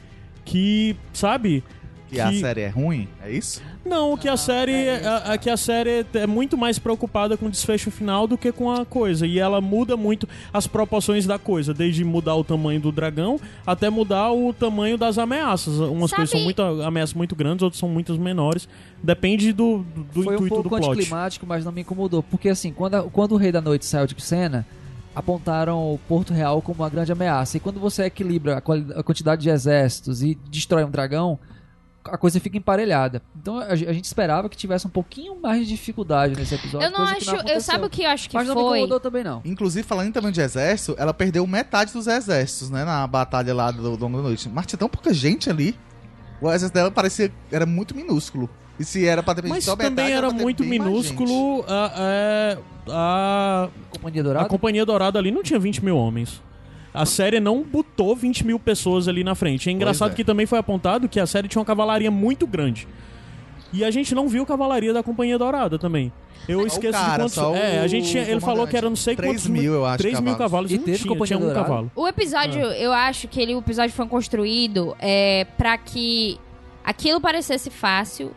que, sabe? Que a série é ruim, é isso? Não, que a série, a, a- que a série é muito mais preocupada com o desfecho final do que com a coisa. E ela muda muito as proporções da coisa, desde mudar o tamanho do dragão até mudar o tamanho das ameaças. Umas Sabe- coisas são muito ameaças muito grandes, outras são muito menores. Depende do, do, do Foi um intuito do pouco plot. anticlimático, mas não me incomodou. Porque assim, quando, a- quando o Rei da Noite saiu de cena, apontaram o Porto Real como uma grande ameaça. E quando você equilibra a, a quantidade de exércitos e destrói um dragão, a coisa fica emparelhada. Então a, a gente esperava que tivesse um pouquinho mais de dificuldade nesse episódio. Eu não coisa que acho. eu aconteceu. sabe o que eu acho que Mas não me foi? incomodou também, não. Inclusive, falando em tamanho de exército, ela perdeu metade dos exércitos, né? Na batalha lá do Longo da Noite. Mas tinha tão pouca gente ali. O exército dela parecia... Era muito minúsculo. E se era pra ter Mas só metade, também era pra ter muito minúsculo. A, é, a, Companhia a Dourada? Companhia Dourada ali não tinha 20 mil homens. A série não botou 20 mil pessoas ali na frente. É engraçado é. que também foi apontado que a série tinha uma cavalaria muito grande. E a gente não viu cavalaria da Companhia Dourada também. Eu o esqueço cara, de quantos. só É, a gente tinha, ele falou que era não sei 3 quantos. mil, eu acho, 3 mil cavalos. cavalos. E não teve tinha, Companhia tinha um Dourada? cavalo. O episódio, eu acho que ele, o episódio foi construído é, para que aquilo parecesse fácil.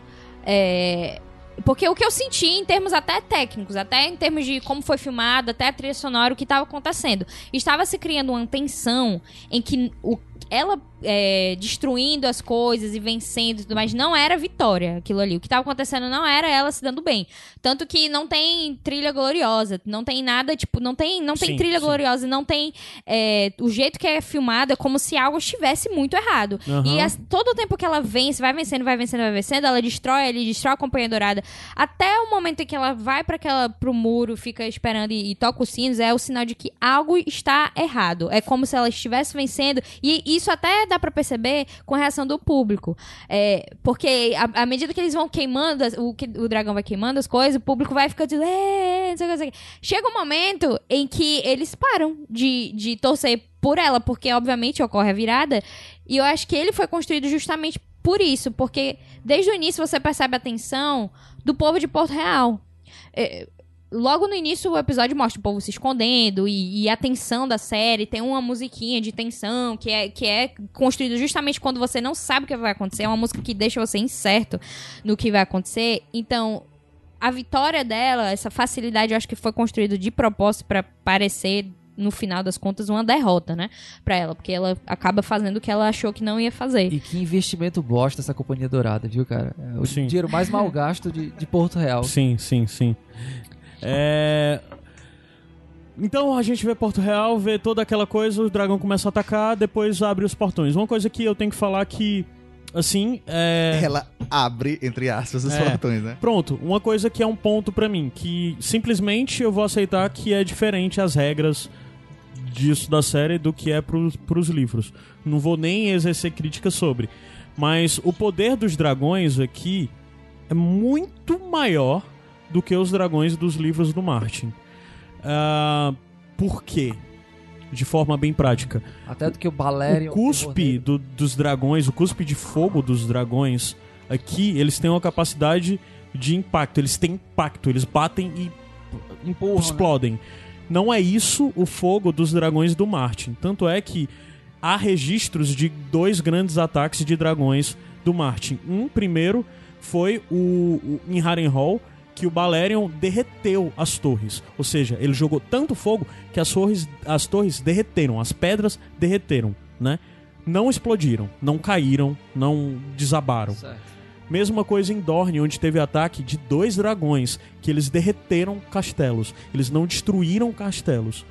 é, porque o que eu senti em termos até técnicos, até em termos de como foi filmado, até a trilha sonora, o que estava acontecendo. Estava se criando uma tensão em que o, ela é, destruindo as coisas e vencendo e tudo mais, não era vitória aquilo ali. O que estava acontecendo não era ela se dando bem. Tanto que não tem trilha gloriosa, não tem nada, tipo, não tem, não tem Sim, trilha sim. gloriosa, não tem. é, o jeito que é filmado é como se algo estivesse muito errado. Aham. E as- todo o tempo que ela vence, vai vencendo, vai vencendo, vai vencendo, ela destrói ali, destrói a Companhia Dourada. Até o momento em que ela vai para aquela pro muro, fica esperando e, e toca os sinos, é o sinal de que algo está errado. É como se ela estivesse vencendo. E isso até dá pra perceber com a reação do público. É, porque à medida que eles vão queimando, as- o, que, o dragão vai queimando as coisas, o público vai ficando "É, não sei o que, não sei o que." Chega um momento em que eles param de, de torcer por ela, porque obviamente ocorre a virada. E eu acho que ele foi construído justamente por isso, porque desde o início você percebe a tensão do povo de Porto Real. É, logo no início o episódio mostra o povo se escondendo e, e a tensão da série. Tem uma musiquinha de tensão que é, que é construída justamente quando você não sabe o que vai acontecer. É uma música que deixa você incerto no que vai acontecer. Então, a vitória dela, essa facilidade, eu acho que foi construído de propósito pra parecer no final das contas uma derrota, né, Pra ela, porque ela acaba fazendo o que ela achou que não ia fazer. E que investimento bosta essa Companhia Dourada, viu, cara? É o Sim. dinheiro mais mal gasto de, de Porto Real. Sim, sim, sim. É... Então a gente vê Porto Real, vê toda aquela coisa, o dragão começa a atacar, depois abre os portões. Uma coisa que eu tenho que falar que, assim, é... Ela abre, entre aspas, os É. portões, né? Pronto, uma coisa que é um ponto pra mim, que simplesmente eu vou aceitar que é diferente as regras disso da série do que é pros, pros livros. Não vou nem exercer crítica sobre. Mas o poder dos dragões aqui é muito maior do que os dragões dos livros do Martin. Ah, por quê? De forma bem prática. Até do que o Balerion. O cuspe do- dos dragões, o cuspe de fogo dos dragões, aqui eles têm uma capacidade de impacto. Eles têm impacto, eles batem e Empurram, né? explodem. Não é isso o fogo dos dragões do Martin. Tanto é que há registros de dois grandes ataques de dragões do Martin. Um primeiro foi o, o em Harrenhal, que o Balerion derreteu as torres. Ou seja, ele jogou tanto fogo que as torres, as torres derreteram, as pedras derreteram, né? Não explodiram, não caíram, não desabaram. Certo. Mesma coisa em Dorne, onde teve ataque de dois dragões, que eles derreteram castelos. Eles não destruíram castelos,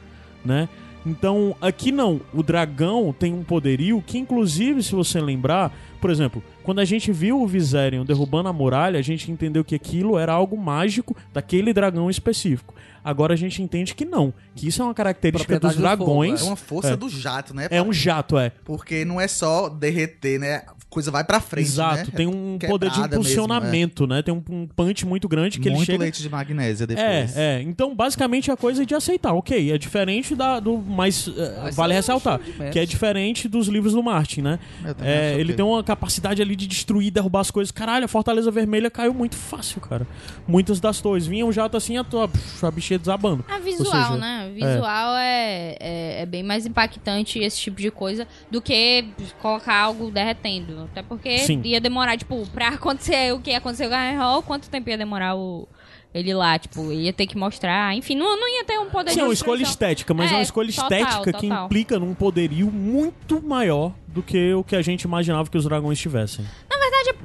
né? Então, aqui não. O dragão tem um poderio que, inclusive, se você lembrar, por exemplo, quando a gente viu o Viserion derrubando a muralha, a gente entendeu que aquilo era algo mágico daquele dragão específico. Agora a gente entende que não, que isso é uma característica dos Propriedade do dragões. É uma força É. do jato, né? É um jato, é. Porque não é só derreter, né? Coisa vai pra frente, Exato, né? tem um poder de Quebrada mesmo, impulsionamento, né? Tem um, um punch muito grande que Muito ele chega. leite de magnésia depois. É, é. Então, basicamente, a coisa é de aceitar. Ok, é diferente da, do. Mas eh, Mas vale é ressaltar que é diferente dos livros do Martin, né? É, ele tem uma capacidade ali de destruir, derrubar as coisas. Caralho, a Fortaleza Vermelha caiu muito fácil, cara. Muitas das torres. Vinha um jato assim, a, tua, a bichinha desabando. A visual, seja, né? Visual é, é, é bem mais impactante esse tipo de coisa do que colocar algo derretendo. Até porque Sim. ia demorar, tipo, pra acontecer o que aconteceu com a Hall, quanto tempo ia demorar o, ele lá? Tipo, ia ter que mostrar. Enfim, não, não ia ter um poder Sim, é de uma escolha estética, mas é, É, uma escolha total, estética que total. implica num poderio muito maior do que o que a gente imaginava que os dragões tivessem.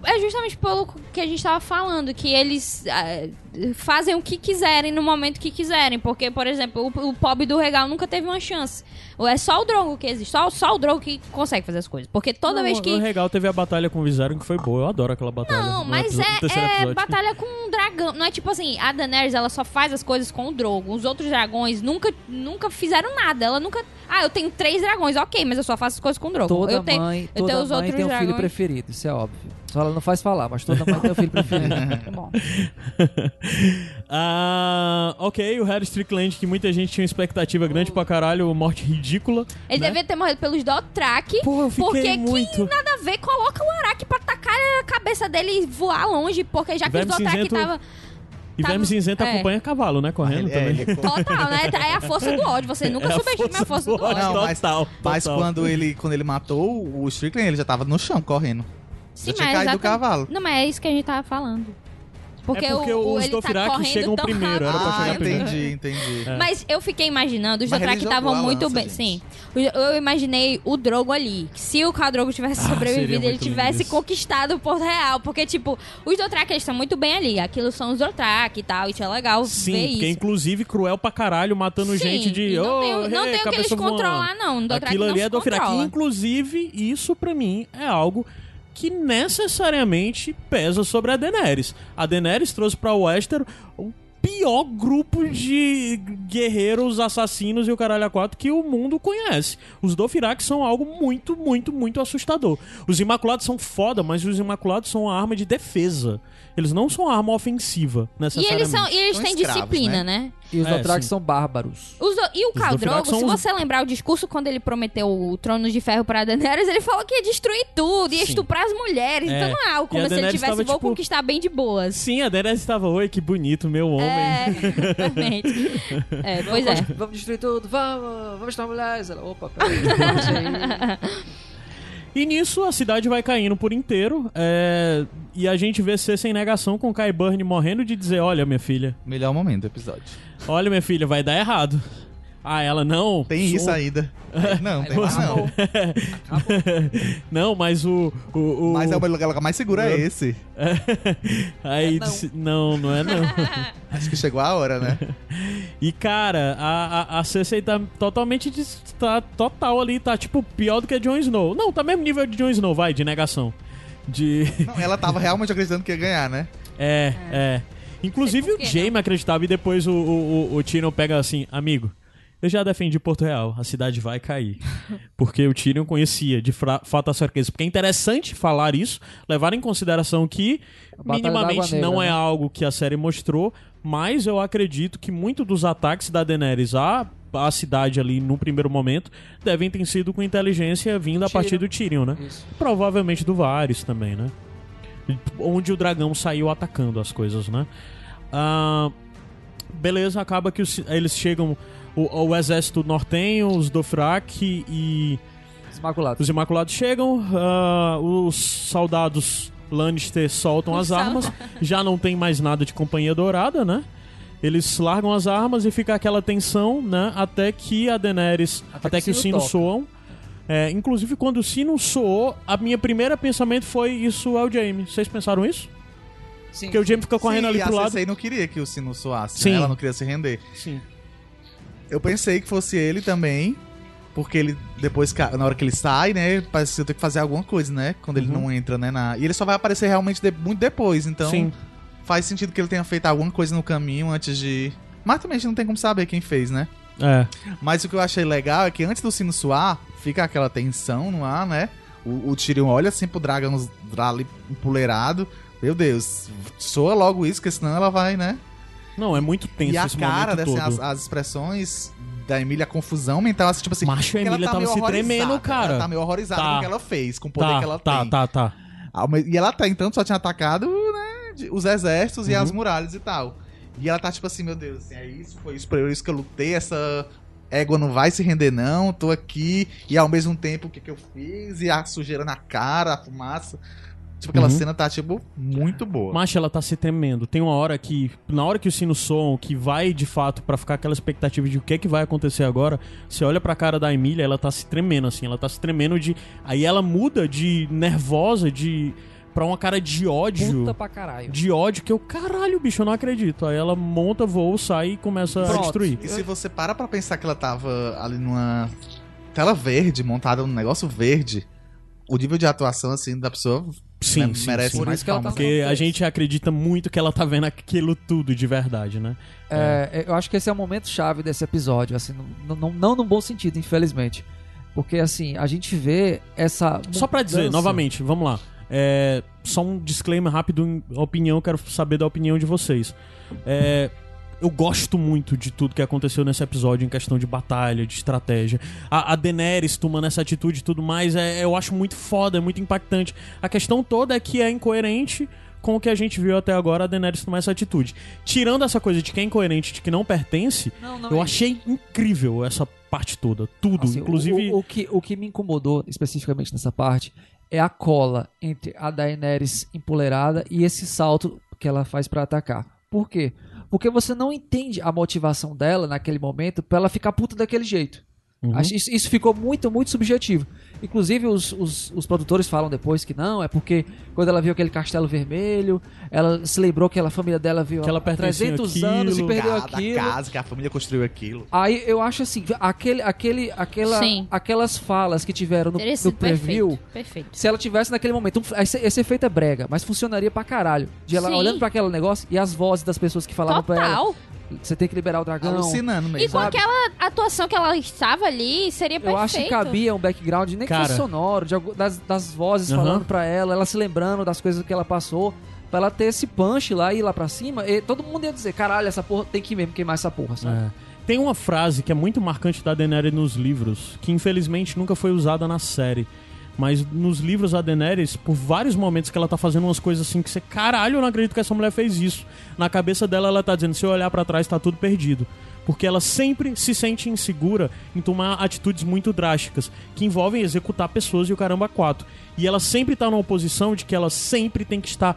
É justamente pelo que a gente tava falando, que eles ah, fazem o que quiserem no momento que quiserem. Porque, por exemplo, o, o pobre do regal nunca teve uma chance. É só o Drogo que existe. Só, só o Drogo que consegue fazer as coisas. Porque toda Não, vez O que. Regal teve a batalha com o Viserion que foi boa. Eu adoro aquela batalha. Não, mas episódio- é, é batalha com um dragão. Não é tipo assim, a Daenerys ela só faz as coisas com o Drogo. Os outros dragões nunca, nunca fizeram nada. Ela nunca. Ah, eu tenho três dragões, ok, mas eu só faço as coisas com o Drogo. Toda eu tenho, mãe, eu toda tenho os mãe outros tem um filho dragões. preferido, isso é óbvio. Só ela não faz falar, mas toda mãe tem um filho preferido. Tá bom. Ah, ok, o Harry Strickland, que muita gente tinha uma expectativa grande pra caralho, morte ridícula. Ele né? devia ter morrido pelos Dothraki. Pô, eu fiquei Porque muito. que nada a ver, coloca o Araki pra tacar a cabeça dele e voar longe, porque já que Verme os Dothraki cinzento tava... E tava- Verme Cinzento é. acompanha cavalo, né? Correndo Ele- é, também. ele- Total, né? É a força do ódio, você nunca É a subestime a força do do ódio. Não, mas- total, Mas total. quando ele, quando ele matou o Strickland, ele já tava no chão, correndo. Sim, já tinha mas caído do cavalo. Não, mas é isso que a gente tava falando. Porque, é porque o, o, os ele tá Dothraki chegam tão primeiro, era pra Ah, chegar primeiro. entendi, entendi. É. Mas eu fiquei imaginando, os Dothraki jogou estavam muito lança, bem. gente. Sim. Eu imaginei o Drogo ali. Se o Khal Drogo tivesse Ah, sobrevivido, ele tivesse isso. conquistado o Porto Real. Porque, tipo, os Dothraki eles estão muito bem ali. Aquilo são os Dothraki e tal. Isso é legal Sim, ver porque isso. inclusive cruel pra caralho, matando Sim, gente de. não "Ô, tem, o- não hey, tem o que eles cabeça voando." controlar, não. Dothraki Aquilo ali é do Firaki. controla. Inclusive, isso pra mim é algo que necessariamente pesa sobre a Daenerys. A Daenerys trouxe pra Westeros o pior grupo de guerreiros assassinos e o caralho a quatro que o mundo conhece. Os Dothraki são algo muito, muito, muito assustador. Os Imaculados são foda, mas os Imaculados são uma arma de defesa. Eles não são uma arma ofensiva, E necessariamente. eles, são, e eles São têm escravos, disciplina, né? E os É, Dothraki são bárbaros. Os do- e o Khal Drogo, se os- você lembrar o discurso quando ele prometeu o trono de ferro pra Daenerys, ele falou que ia destruir tudo, ia Sim. estuprar as mulheres. É. Então não é algo E como se ele tivesse, tava, vou tipo, conquistar bem de boas. Sim, a Daenerys estava, oi, que bonito, meu homem. É, exatamente. É, pois é. Vamos, destruir tudo, vamos, vamos estar mulheres. Ela, opa, peraí. E nisso a cidade vai caindo por inteiro. é, E a gente vê ser sem negação com Kai Burn morrendo de dizer: Olha, minha filha, Melhor momento do episódio. olha, minha filha, vai dar errado. Ah, ela não. Tem sou- isso ainda. Não, tem mais não. não, mas o. o, o- Mas é o lugar mais seguro é esse. Aí É não. disse, não, não é não. Acho que chegou a hora, né? E cara, a, a, a Cersei tá totalmente. Tá total ali, tá tipo pior do que a Jon Snow. Não, tá mesmo nível de Jon Snow, vai, de negação. De. Não, ela tava realmente acreditando que ia ganhar, né? É, é. Inclusive Sei o quê, Jaime acreditava e depois o, o, o, o Tyrion pega assim, amigo. Eu já defendi Porto Real, a cidade vai cair. Porque o Tyrion conhecia de fato a certeza. Porque é interessante falar isso, levar em consideração que minimamente Negra, não é né? algo que a série mostrou, mas eu acredito que muito dos ataques da Daenerys à, à cidade ali no primeiro momento devem ter sido com inteligência vinda a partir do Tyrion, né? Isso. Provavelmente do Varys também, né? Onde o dragão saiu atacando as coisas, né? Ah, beleza, acaba que os- eles chegam. O, o exército nortenho, os Dothraki e Os Imaculados. os Imaculados chegam. ah, os soldados Lannister soltam as armas. Já não tem mais nada de Companhia Dourada, né? Eles largam as armas e fica aquela tensão, né? Até que a Daenerys. Até, Até que, que o os sino sinos toca. soam. É, inclusive, quando o sino soou, a minha primeira pensamento foi: Isso é o Jaime. Vocês pensaram isso? Sim. Porque o Jaime fica correndo Sim, ali e pro a lado. Cersei não queria que o sino soasse, Sim. né? Ela não queria se render. Sim. Eu pensei que fosse ele também, Porque ele, depois, na hora que ele sai, né? Parece que eu tenho que fazer alguma coisa, né? Quando ele Uhum. não entra, né? Na... E ele só vai aparecer realmente de- muito depois. Então, Sim. faz sentido que ele tenha feito alguma coisa no caminho antes de. Mas também a gente não tem como saber quem fez, né? É. Mas o que eu achei legal é que antes do sino soar, fica aquela tensão no ar, né? O, o Tyrion olha assim pro dragão ali empoleirado. Meu Deus, soa logo isso, porque senão ela vai, né? Não, é muito tenso e a cara, momento assim, todo. as, as expressões da Emília, a confusão mental, assim, tipo assim. Macho, a Emília tá tava se tremendo, cara. Ela tá meio horrorizada Tá. com o que ela fez, com o poder Tá, que ela tá, tem. tá, tá. Mas- E ela até então só tinha atacado, né, os exércitos e Uhum. as muralhas e tal. E ela tá tipo assim, meu Deus, assim, é isso, foi isso, por isso que eu lutei, essa égua não vai se render não, tô aqui, e ao mesmo tempo o que que eu fiz, e a sujeira na cara, a fumaça. Tipo, aquela Uhum. cena tá, tipo, muito boa. Macho, ela tá se tremendo. Tem uma hora que, na hora que o sino soam, que vai de fato pra ficar aquela expectativa de o que é que vai acontecer agora, você olha pra cara da Emília, ela tá se tremendo assim, ela tá se tremendo de. Aí ela muda de nervosa, de. pra uma cara de ódio. Puta pra caralho. De ódio que eu, caralho, bicho, eu não acredito. Aí ela monta, voa, sai e começa a Pronto. destruir. E se você para pra pensar que ela tava ali numa tela verde, montada num negócio verde, o nível de atuação, assim, da pessoa Sim, né, sim, merece sim. Mais ela palmas. tá Porque a gente acredita muito que ela tá vendo aquilo tudo de verdade, né? É, eu acho que esse é o momento chave desse episódio, assim, não, não, não no bom sentido, infelizmente. Porque, assim, a gente vê essa. Só pra dizer, novamente, vamos lá. É, só um disclaimer rápido, em opinião, quero saber da opinião de vocês. É, eu gosto muito de tudo que aconteceu nesse episódio em questão de batalha, de estratégia. A, a Daenerys tomando essa atitude e tudo mais, é, eu acho muito foda, é muito impactante. A questão toda é que é incoerente com o que a gente viu até agora, a Daenerys tomar essa atitude. Tirando essa coisa de que é incoerente, de que não pertence, Não, não, eu é- achei incrível essa parte toda. Tudo, Assim, o- inclusive... O, o que, o que me incomodou especificamente nessa parte é a cola entre a Daenerys empoleirada e esse salto que ela faz pra atacar. Por quê? Porque você não entende a motivação dela naquele momento pra ela ficar puta daquele jeito. Uhum. Acho- Isso, isso ficou muito, muito subjetivo. Inclusive, os, os, os produtores falam depois que não, é porque quando ela viu aquele castelo vermelho, ela se lembrou que a família dela viu Que ela há pertencia 300 àquilo. anos e perdeu Cada aquilo. casa que a família construiu aquilo. Aí eu acho assim, aquele, aquele, aquela, Sim. aquelas falas que tiveram no, no preview, perfeito. Perfeito. se ela tivesse naquele momento, um- esse, esse efeito é brega, mas funcionaria pra caralho. De ela Sim. olhando pra aquele negócio e as vozes das pessoas que falavam pra ela, Total. Você tem que liberar o dragão. Alucinando mesmo. E com sabe? aquela atuação que ela estava ali, seria Eu perfeito. acho que cabia um background, nem que Cara. fosse sonoro, de das, das vozes Aham. falando pra ela, ela se lembrando das coisas que ela passou, pra ela ter esse punch lá e ir lá pra cima, e todo mundo ia dizer, caralho, essa porra tem que mesmo queimar essa porra, sabe? É. Tem uma frase que é muito marcante da Daenerys nos livros, que infelizmente nunca foi usada na série. Mas nos livros a Daenerys, por vários momentos que ela tá fazendo umas coisas assim que você, caralho, eu não acredito que essa mulher fez isso. Na cabeça dela ela tá dizendo, se eu olhar pra trás tá tudo perdido. Porque ela sempre se sente insegura em tomar atitudes muito drásticas, que envolvem executar pessoas e o caramba quatro. E ela sempre tá numa posição de que ela sempre tem que estar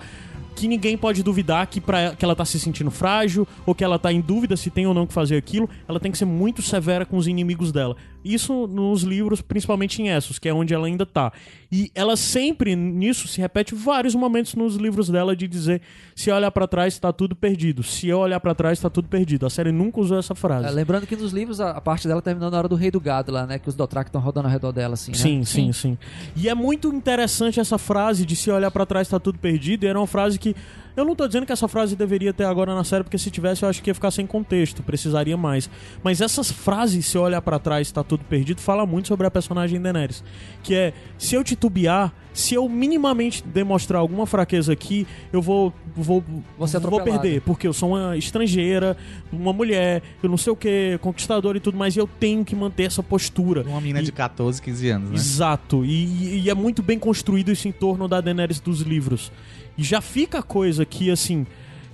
que ninguém pode duvidar que, pra, que ela tá se sentindo frágil ou que ela tá em dúvida se tem ou não que fazer aquilo, ela tem que ser muito severa com os inimigos dela. Isso nos livros, principalmente em Essos, que é onde ela ainda tá. E ela sempre, nisso, se repete vários momentos nos livros dela de dizer se olhar pra trás tá tudo perdido, se eu olhar pra trás tá tudo perdido. A série nunca usou essa frase. É, lembrando que nos livros a, a parte dela terminou na hora do Rei do Gado lá, né? Que os Dothraki estão rodando ao redor dela, assim, né? Sim, sim, sim. E é muito interessante essa frase de se olhar pra trás tá tudo perdido. E era uma frase que eu não tô dizendo que essa frase deveria ter agora na série, porque se tivesse eu acho que ia ficar sem contexto, precisaria mais. Mas essas frases, se olhar pra trás tá tudo perdido, fala muito sobre a personagem Daenerys, que é se eu titubear, se eu minimamente demonstrar alguma fraqueza aqui, eu vou vou ser vou atropelada. perder, porque eu sou uma estrangeira, uma mulher, eu não sei o que, conquistador e tudo mais, e eu tenho que manter essa postura. Uma menina E- de 14, 15 anos, né? Exato. E, e é muito bem construído isso em torno da Daenerys dos livros. E já fica a coisa que, assim,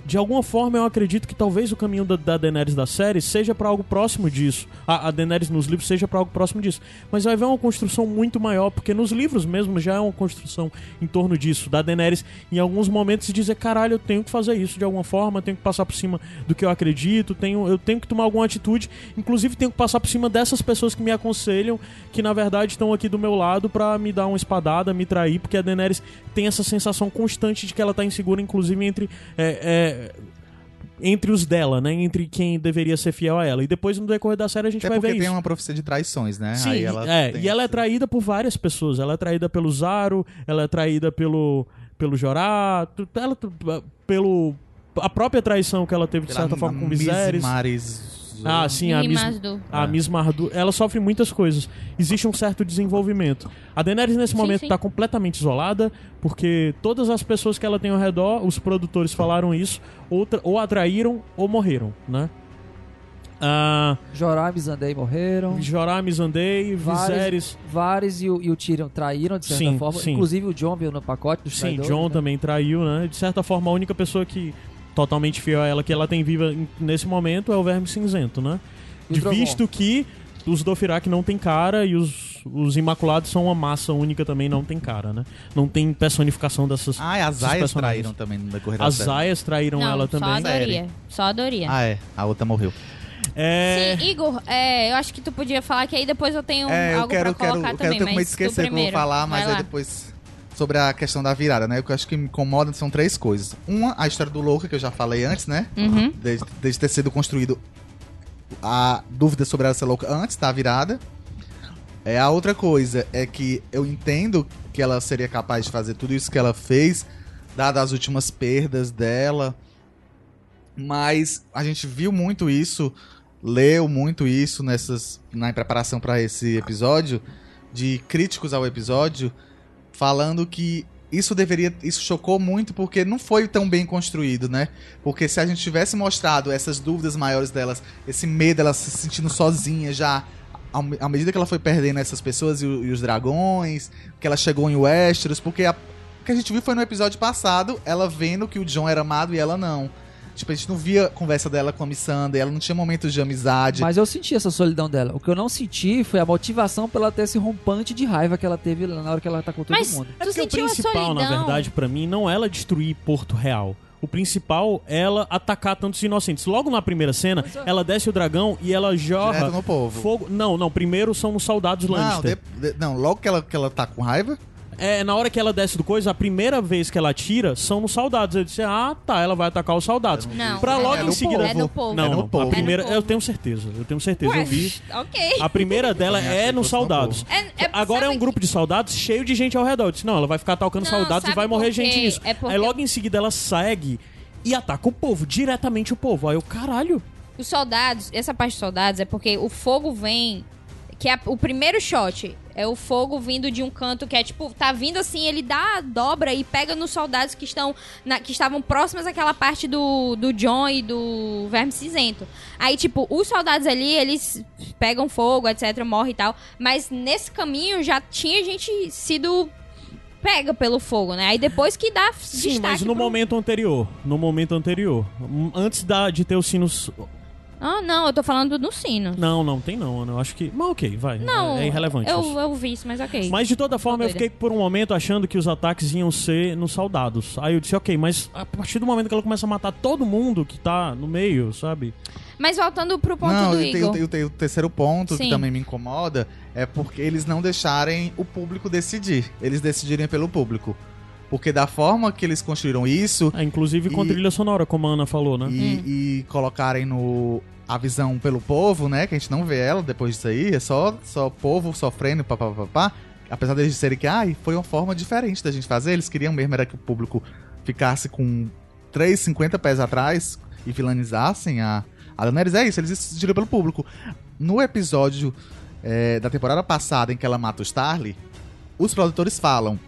de alguma forma eu acredito que talvez o caminho da, da Daenerys da série seja pra algo próximo disso. A, a Daenerys nos livros seja pra algo próximo disso. Mas vai haver uma construção muito maior, porque nos livros mesmo já é uma construção em torno disso. Da Daenerys, em alguns momentos, dizer: caralho, eu tenho que fazer isso de alguma forma, tenho que passar por cima do que eu acredito, tenho, eu tenho que tomar alguma atitude. Inclusive, tenho que passar por cima dessas pessoas que me aconselham, que na verdade estão aqui do meu lado pra me dar uma espadada, me trair, porque a Daenerys tem essa sensação constante de que ela tá insegura, inclusive entre. é, é, entre os dela, né? Entre quem deveria ser fiel a ela. E depois, no decorrer da série, a gente Até vai porque ver tem isso. uma profecia de traições, né? Sim, Aí ela é, tem e ela é traída por várias pessoas. Ela é traída pelo Zaro, ela é traída pelo, pelo Jorá, ela, pelo... A própria traição que ela teve, de certa forma, com Miss Ah, sim, a Miss, Rimazdu. a. Miss Mardu, ela sofre muitas coisas. Existe um certo desenvolvimento. A Daenerys nesse Sim, momento sim. está completamente isolada, porque todas as pessoas que ela tem ao redor, os produtores falaram isso, ou, tra- ou atraíram ou morreram, né? Ah, Jorah e Missandei morreram. Jorah, Vários- Viserys, Varys e o, e o Tyrion traíram, de certa Sim, forma. sim. Inclusive o John veio no pacote dos sim, John né? também traiu, né? De certa forma, a única pessoa que totalmente fiel a ela que ela tem viva nesse momento é o Verme Cinzento, né? De visto que os Dothraki não tem cara e os, os Imaculados são uma massa única também, não tem cara, né? Não tem personificação dessas. Ah, e as Aias traíram também no decorrer da As. Aias traíram Não, ela só a também. Doria. Só a Doria. Ah, é. A outra morreu. É. Sim, Igor, é, eu acho que tu podia falar que aí depois eu tenho É, eu algo quero, pra quero, colocar eu quero também, ter com medo de esquecer que eu vou falar, mas aí depois. Sobre a questão da virada, né? O que eu acho que me incomoda são três coisas. Uma, a história do Louca, que eu já falei antes, né? Uhum. Desde, desde ter sido construído a dúvida sobre ela ser louca antes da virada. É, a outra coisa é que eu entendo que ela seria capaz de fazer tudo isso que ela fez, dadas as últimas perdas dela. Mas a gente viu muito isso, leu muito isso nessas na preparação para esse episódio, de críticos ao episódio, falando que isso deveria. Isso chocou muito porque não foi tão bem construído, né? Porque se a gente tivesse mostrado essas dúvidas maiores delas, esse medo, ela se sentindo sozinha já. À medida que ela foi perdendo essas pessoas e, e os dragões, que ela chegou em Westeros, porque a- o que a gente viu foi no episódio passado, ela vendo que o John era amado e ela não. Tipo, a gente não via a conversa dela com a Missandei, ela não tinha momentos de amizade. Mas eu senti essa solidão dela. O que eu não senti foi a motivação pra ela ter esse rompante de raiva que ela teve lá na hora que ela atacou todo Mas- mundo. É Tu porque o sentiu a principal, na solidão? verdade, pra mim, não é ela destruir Porto Real. O principal é ela atacar tantos inocentes. Logo na primeira cena, Pois é. ela desce o dragão e ela jorra Direto no povo. fogo. Não, não. Primeiro são os soldados Não, Lannister. de- de- não, logo que ela, que ela tá com raiva, É, na hora que ela desce do coisa, a primeira vez que ela atira são nos soldados. Eu disse, ah, tá, ela vai atacar os soldados. Não, Pra é logo no em povo. seguida. É no povo. Não, É no povo. A primeira, É eu tenho certeza. Eu tenho certeza. eu vi. Ok. A primeira dela é nos soldados. É- é- Agora é um grupo de soldados cheio de gente ao redor. Eu disse, não, ela vai ficar atacando Não, soldados e vai morrer gente nisso. É porque- Aí logo em seguida ela segue e ataca o povo, diretamente o povo. Aí eu, caralho. Os soldados, essa parte dos soldados é porque o fogo vem. Que é o primeiro shot é o fogo vindo de um canto que é tipo, tá vindo assim, ele dá a dobra e pega nos soldados que estão na- que estavam próximos àquela parte do, do John e do Verme Cinzento. Aí, tipo, os soldados ali, eles pegam fogo, etc, morre e tal. Mas nesse caminho já tinha gente sido pega pelo fogo, né? Aí depois que dá Sim, mas no pro- momento anterior. No momento anterior. Antes da, de ter os sinos. Ah, não, eu tô falando do sino. Não, não, tem não, Ana. Eu acho que. Mas ok, vai. Não, é, é irrelevante. Eu, isso. eu vi isso, mas ok. Mas de toda forma, eu doida. fiquei por um momento achando que os ataques iam ser nos soldados. Aí eu disse, ok, mas a partir do momento que ela começa a matar todo mundo que tá no meio, sabe? Mas voltando pro ponto não, do e tem, Igor. tem- tem o terceiro ponto Sim. que também me incomoda é porque eles não deixarem o público decidir. Eles decidirem pelo público. Porque da forma que eles construíram isso É, inclusive com E- trilha sonora, como a Ana falou, né? e, e colocarem no a visão pelo povo, né? Que a gente não vê ela depois disso aí, é só só o povo sofrendo, papapá. Apesar deles disserem que ai, foi uma forma diferente da gente fazer, eles queriam mesmo era que o público ficasse com 3, 50 pés atrás e vilanizassem a, a Daenerys. É isso, eles decidiram pelo público. No episódio é, da temporada passada em que ela mata o Starly, os produtores falam.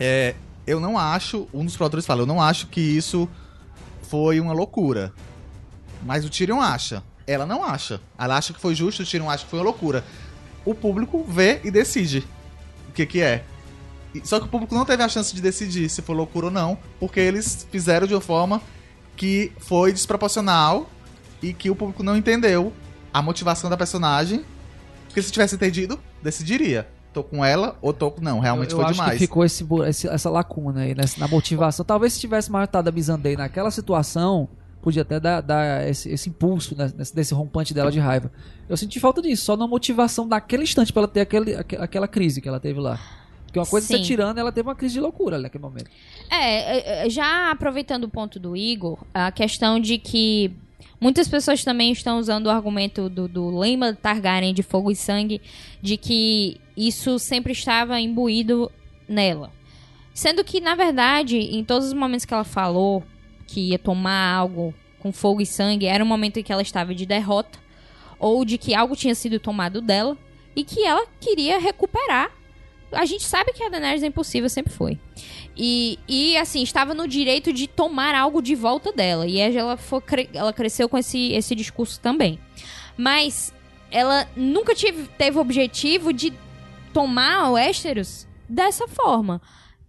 É, eu não acho, um dos produtores fala, eu não acho que isso foi uma loucura. Mas o Tyrion acha. Ela não acha. Ela acha que foi justo, o Tyrion acha que foi uma loucura. O público vê e decide o que que é. Só que o público não teve a chance de decidir se foi loucura ou não, porque eles fizeram de uma forma que foi desproporcional e que o público não entendeu a motivação da personagem. Porque se tivesse entendido, decidiria. Tô com ela ou tô com. Não, realmente eu, eu foi acho demais. que ficou esse esse- essa lacuna aí nessa, na motivação. Talvez se tivesse matado a Missandei naquela situação, podia até dar, dar esse, esse impulso né, nesse- desse rompante dela de raiva. Eu senti falta disso, só na motivação daquele instante pra ela ter aquele, aque- aquela crise que ela teve lá. Porque uma coisa é Sim. você tirando, ela teve uma crise de loucura naquele momento. É, é, já aproveitando o ponto do Igor, a questão de que muitas pessoas também estão usando o argumento do, do Lema Targaryen de fogo e sangue, de que isso sempre estava imbuído nela. Sendo que, na verdade, em todos os momentos que ela falou que ia tomar algo com fogo e sangue, era um momento em que ela estava de derrota, ou de que algo tinha sido tomado dela, e que ela queria recuperar. A gente sabe que a Daenerys é impossível, sempre foi. E, e, assim, estava no direito de tomar algo de volta dela. E ela, foi, ela cresceu com esse, esse discurso também. Mas ela nunca tive, teve o objetivo de tomar o Westeros dessa forma.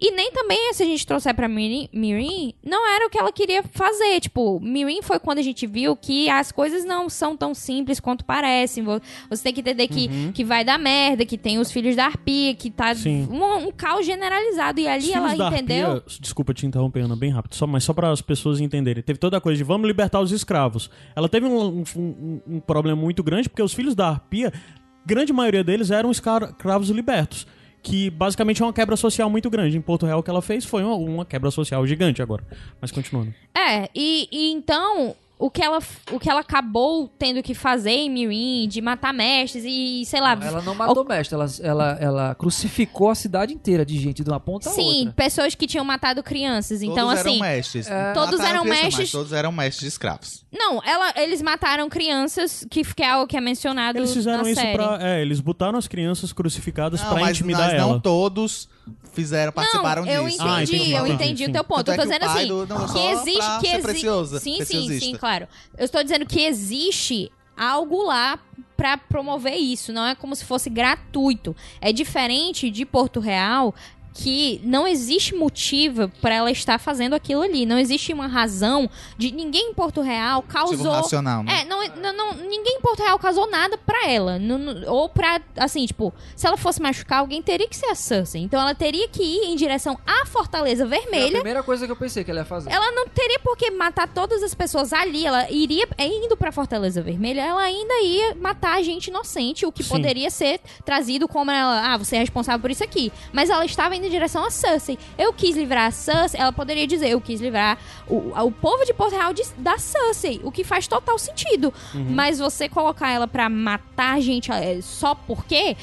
E nem também, se a gente trouxer pra Mirin, Mirin, não era o que ela queria fazer. Tipo, Mirin foi quando a gente viu que as coisas não são tão simples quanto parecem. Vo- Você tem que entender que, que vai dar merda, que tem os filhos da Arpia, que tá um, um caos generalizado. E ali Os ela entendeu. Arpia- desculpa te interromper, Ana, bem rápido, só, mas só para as pessoas entenderem. Teve toda a coisa de vamos libertar os escravos. Ela teve um, um- um- problema muito grande porque os filhos da Arpia, grande maioria deles eram escra- escravos libertos. Que basicamente é uma quebra social muito grande. Em Porto Real, o que ela fez foi uma, uma quebra social gigante agora. Mas continuando. É, e, e então o que, ela, o que ela acabou tendo que fazer em Mirin, de matar mestres e, sei lá. Ela não matou o mestre, ela, ela, ela crucificou a cidade inteira de gente, de uma ponta a Sim, outra. pessoas que tinham matado crianças. Então, todos assim. eram mestres. é, Todos eram mestres. mas Todos eram mestres de escravos. Não, ela, eles mataram crianças, que, que é algo que é mencionado Eles fizeram na isso série. pra. É, eles botaram as crianças crucificadas Não, pra mas, intimidar mas ela. não todos fizeram, participaram não, eu disso. entendi, Ah, entendi, eu entendi, sim. o teu ponto. Tanto eu é tô que dizendo assim, do- não, que existe, que exi- preciosa, Sim, sim, sim, claro. Eu estou dizendo que existe algo lá pra promover isso, não é como se fosse gratuito. É diferente de Porto Real que não existe motivo pra ela estar fazendo aquilo ali. Não existe uma razão de ninguém em Porto Real causou racional, né? é, não, não, não- ninguém em Porto Real causou nada pra ela. Não- não- ou pra, assim, tipo, se ela fosse machucar alguém, teria que ser a Cersei. Então ela teria que ir em direção à Fortaleza Foi a Vermelha. primeira coisa que eu pensei que ela ia fazer. Ela não teria por que matar todas as pessoas ali. Ela iria, é, indo pra Fortaleza Vermelha, ela ainda ia matar gente inocente, o que Sim. poderia ser trazido como ela, ah, você é responsável por isso aqui. Mas ela estava indo em direção a Cersei. Eu quis livrar a Cersei, ela poderia dizer, eu quis livrar o, o povo de Porto Real de- da Cersei, o que faz total sentido. Mas você colocar ela pra matar gente é, só porque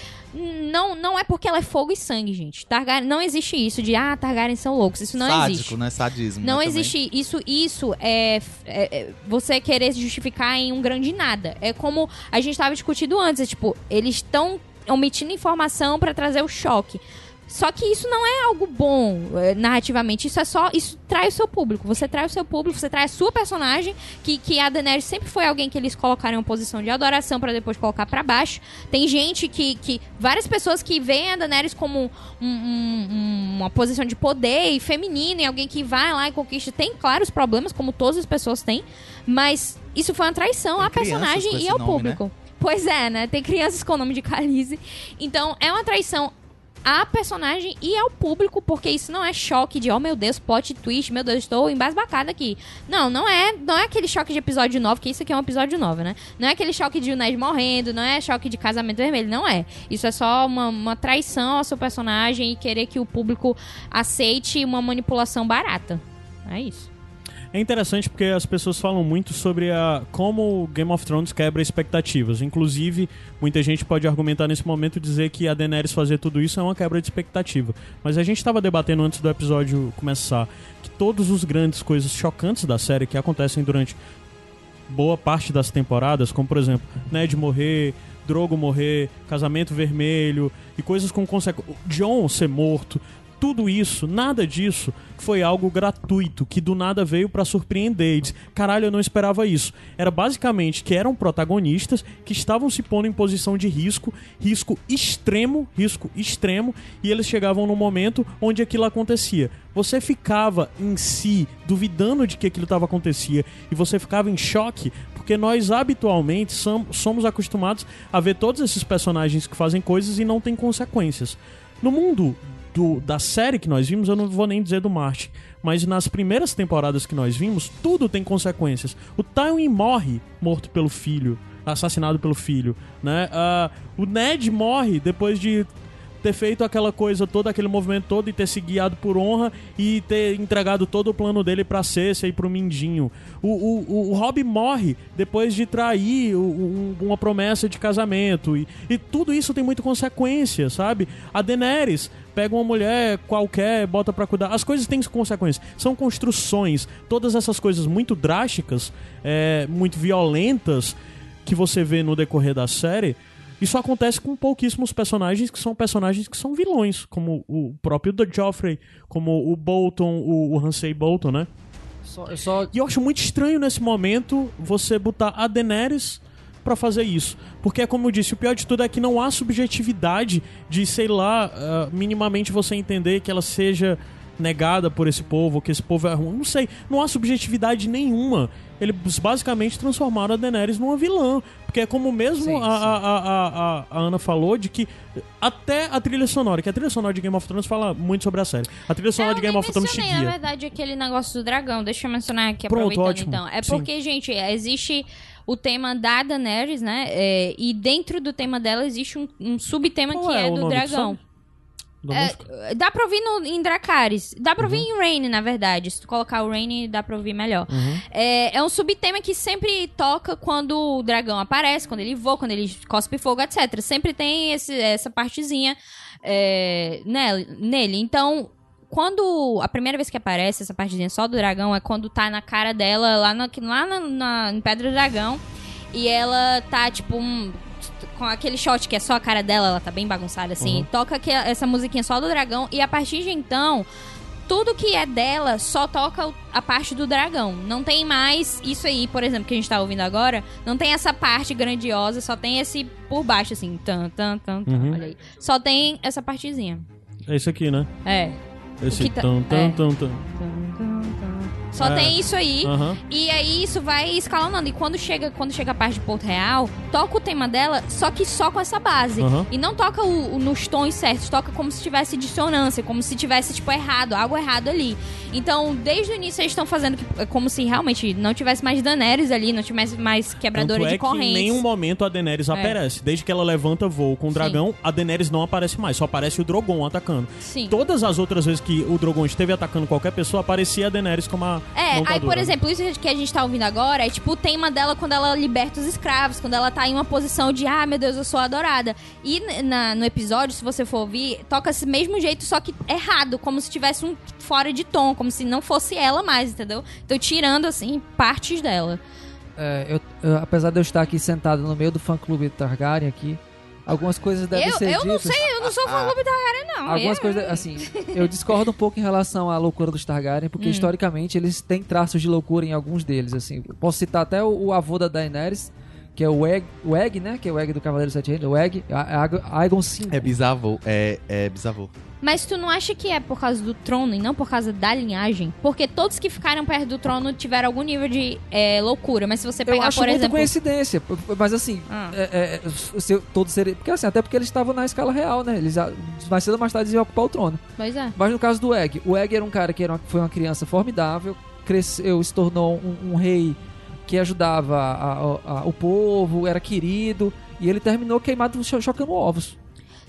não, não é porque ela é fogo e sangue, gente. Targaryen, não existe isso de, ah, Targaryen são loucos. Isso não Sádico, existe. né? Sadismo. Não né, também. existe isso. Isso é, é- é você querer se justificar em um grande nada. É como a gente estava discutindo antes. É, tipo, eles estão omitindo informação pra trazer o choque. Só que isso não é algo bom é, narrativamente. Isso é só. Isso trai o seu público. Você trai o seu público, você trai a sua personagem. Que, que a Daenerys sempre foi alguém que eles colocaram em uma posição de adoração pra depois colocar pra baixo. Tem gente que, que. Várias pessoas que veem a Daenerys como um- um- um- uma posição de poder e feminino e alguém que vai lá e conquista. Tem, claro, os problemas, como todas as pessoas têm. Mas isso foi uma traição Tem à personagem e ao nome, público. Pois é, né? Tem crianças com o nome de Khaleesi. Então, é uma traição à personagem e ao público, porque isso não é choque de, oh meu Deus, plot twist, meu Deus, estou embasbacada aqui. Não, não é, não é aquele choque de episódio 9, que isso aqui é um episódio 9, né? Não é aquele choque de o Ned morrendo, não é choque de casamento vermelho, não é. Isso é só uma, uma traição ao seu personagem e querer que o público aceite uma manipulação barata. É isso. É interessante porque as pessoas falam muito sobre a como Game of Thrones quebra expectativas. Inclusive, muita gente pode argumentar nesse momento dizer que a Daenerys fazer tudo isso é uma quebra de expectativa. Mas a gente estava debatendo antes do episódio começar que todos os grandes coisas chocantes da série que acontecem durante boa parte das temporadas, como por exemplo, Ned morrer, Drogo morrer, casamento vermelho e coisas com consequências, John ser morto, tudo isso, nada disso foi algo gratuito que do nada veio pra surpreender. Diz, Caralho, eu não esperava isso. Era basicamente que eram protagonistas que estavam se pondo em posição de risco, risco extremo, risco extremo, e eles chegavam no momento onde aquilo acontecia. Você ficava em si duvidando de que aquilo estava acontecia e você ficava em choque porque nós habitualmente som- somos acostumados a ver todos esses personagens que fazem coisas e não tem consequências. No mundo do- da série que nós vimos, eu não vou nem dizer do Martin, mas nas primeiras temporadas que nós vimos, tudo tem consequências. O Tywin morre morto pelo filho, assassinado pelo filho, né? Ah, o Ned morre depois de ter feito aquela coisa toda, aquele movimento todo e ter se guiado por honra e ter entregado todo o plano dele pra Cersei e pro Mindinho. O, o, o, morre depois de trair o- um- uma promessa de casamento e, e tudo isso tem muita consequência, sabe? A Daenerys pega uma mulher qualquer, bota pra cuidar. As coisas têm consequências. São construções. Todas essas coisas muito drásticas, é, muito violentas que você vê no decorrer da série. Isso acontece com pouquíssimos personagens que são personagens que são vilões, como o próprio The Joffrey, como o Bolton, o, o Ramsay Bolton, né? Só, eu só E eu acho muito estranho nesse momento você botar a Daenerys pra fazer isso. Porque, é como eu disse, o pior de tudo é que não há subjetividade de, sei lá, ah, minimamente você entender que ela seja negada por esse povo, que esse povo é ruim. Não sei, não há subjetividade nenhuma. Eles basicamente transformaram a Daenerys numa vilã. Porque é como mesmo Sim, a, a- a- a- a Ana falou, de que até a trilha sonora, que a trilha sonora de Game of Thrones fala muito sobre a série. A trilha sonora de Game of Thrones te guia. na verdade, aquele negócio do dragão. Deixa eu mencionar aqui, Pronto, aproveitando ótimo. então. É Sim. porque, gente, existe o tema da Daenerys, né? É, e dentro do tema dela existe um, um subtema Qual que é é, do dragão. É, música? dá pra ouvir no, em Dracarys. Dá pra ouvir Uhum. em Rain, na verdade. Se tu colocar o Rain, dá pra ouvir melhor. É, é um subtema que sempre toca quando o dragão aparece, quando ele voa, quando ele cospe fogo, etc. Sempre tem esse- essa partezinha é, nele. Então, quando. A primeira vez que aparece essa partezinha só do dragão é quando tá na cara dela, lá, na, lá na, na- em Pedra do Dragão. E ela tá, tipo, um- com aquele shot que é só a cara dela, ela tá bem bagunçada assim. Uhum. Toca que, essa musiquinha só do dragão. E a partir de então, tudo que é dela só toca a parte do dragão. Não tem mais isso aí, por exemplo, que a gente tá ouvindo agora. Não tem essa parte grandiosa, só tem esse por baixo, assim. Tan, tan, tan, tan, Uhum. olha aí. Só tem essa partezinha. É isso aqui, né? É. Esse tan, é. tan, tan. Só É. tem isso aí. Aham. E aí isso vai escalonando. E quando chega, quando chega a parte de Porto Real, toca o tema dela, só que só com essa base. Aham. E não toca o, o- nos tons certos, toca como se tivesse dissonância, como se tivesse, tipo, errado, algo errado ali. Então, desde o início eles estão fazendo que- é como se realmente não tivesse mais Daenerys ali, não tivesse mais quebradora Tanto é de que em correntes. nenhum momento a Daenerys aparece. Desde que ela levanta voo com o Sim. dragão, a Daenerys não aparece mais. Só aparece o Drogon atacando. Sim. Todas as outras vezes que o Drogon esteve atacando qualquer pessoa, aparecia a Daenerys como a É, aí, montadora. por exemplo, isso que a gente tá ouvindo agora é tipo o tema dela quando ela liberta os escravos, quando ela tá em uma posição de, ah, meu Deus, eu sou adorada. E na- no episódio, se você for ouvir, toca esse mesmo jeito, só que errado, como se tivesse um fora de tom, como se não fosse ela mais, entendeu? Então, tirando, assim, partes dela. É, eu- eu- apesar de eu estar aqui sentado no meio do fã-clube Targaryen aqui, algumas coisas devem Eu, ser eu não ditas. sei, eu não sou fã clube da Targaryen, não. Algumas Eu- coisas, assim, eu discordo um pouco em relação à loucura dos Targaryen, porque Hum. historicamente eles têm traços de loucura em alguns deles, assim. Eu Posso citar até o, o avô da Daenerys, que é o Egg, o Egg, né? Que é o Egg do Cavaleiro Sete Reinos, o Egg, Aegon V. É bisavô. É, é bisavô. Mas tu não acha que é por causa do trono e não por causa da linhagem? Porque todos que ficaram perto do trono tiveram algum nível de é, loucura. Mas se você Eu pegar, acho por muita exemplo. coincidência, mas assim, Ah. é, é, se eu- todos serem, porque assim, até porque eles estavam na escala real, né? Eles mais cedo ou mais tarde iam ocupar o trono. Pois é. Mas no caso do Egg, o Egg era um cara que era uma- foi uma criança formidável, cresceu, se tornou um, um rei que ajudava a- a- a- o povo, era querido, e ele terminou queimado cho- chocando ovos.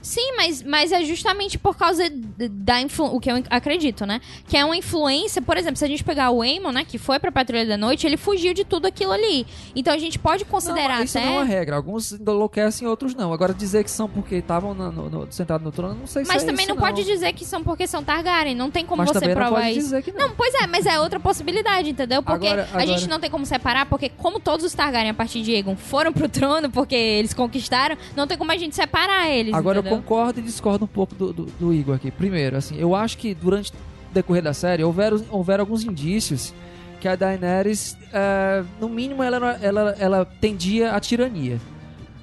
Sim, mas, mas é justamente por causa da influência, o que eu acredito, né? Que é uma influência, por exemplo, se a gente pegar o Aemon, né, que foi pra Patrulha da Noite, ele fugiu de tudo aquilo ali. Então a gente pode considerar não, isso até... não é uma regra. Alguns enlouquecem, outros não. Agora dizer que são porque estavam no, no, no- sentados no trono, não sei se Mas é também isso, não, pode dizer que são porque são Targaryen. Não tem como Mas você também não provar pode isso. dizer que não. Não, pois é, mas é outra possibilidade, entendeu? Porque Agora- a agora- gente não tem como separar, porque como todos os Targaryen a partir de Aegon foram pro trono porque eles conquistaram, não tem como a gente separar eles, Agora entendeu? Concordo e discordo um pouco do, do, do Igor aqui. Primeiro, assim, eu acho que durante o decorrer da série houveram, houveram alguns indícios que a Daenerys, é, no mínimo, ela, era- ela, ela tendia à tirania.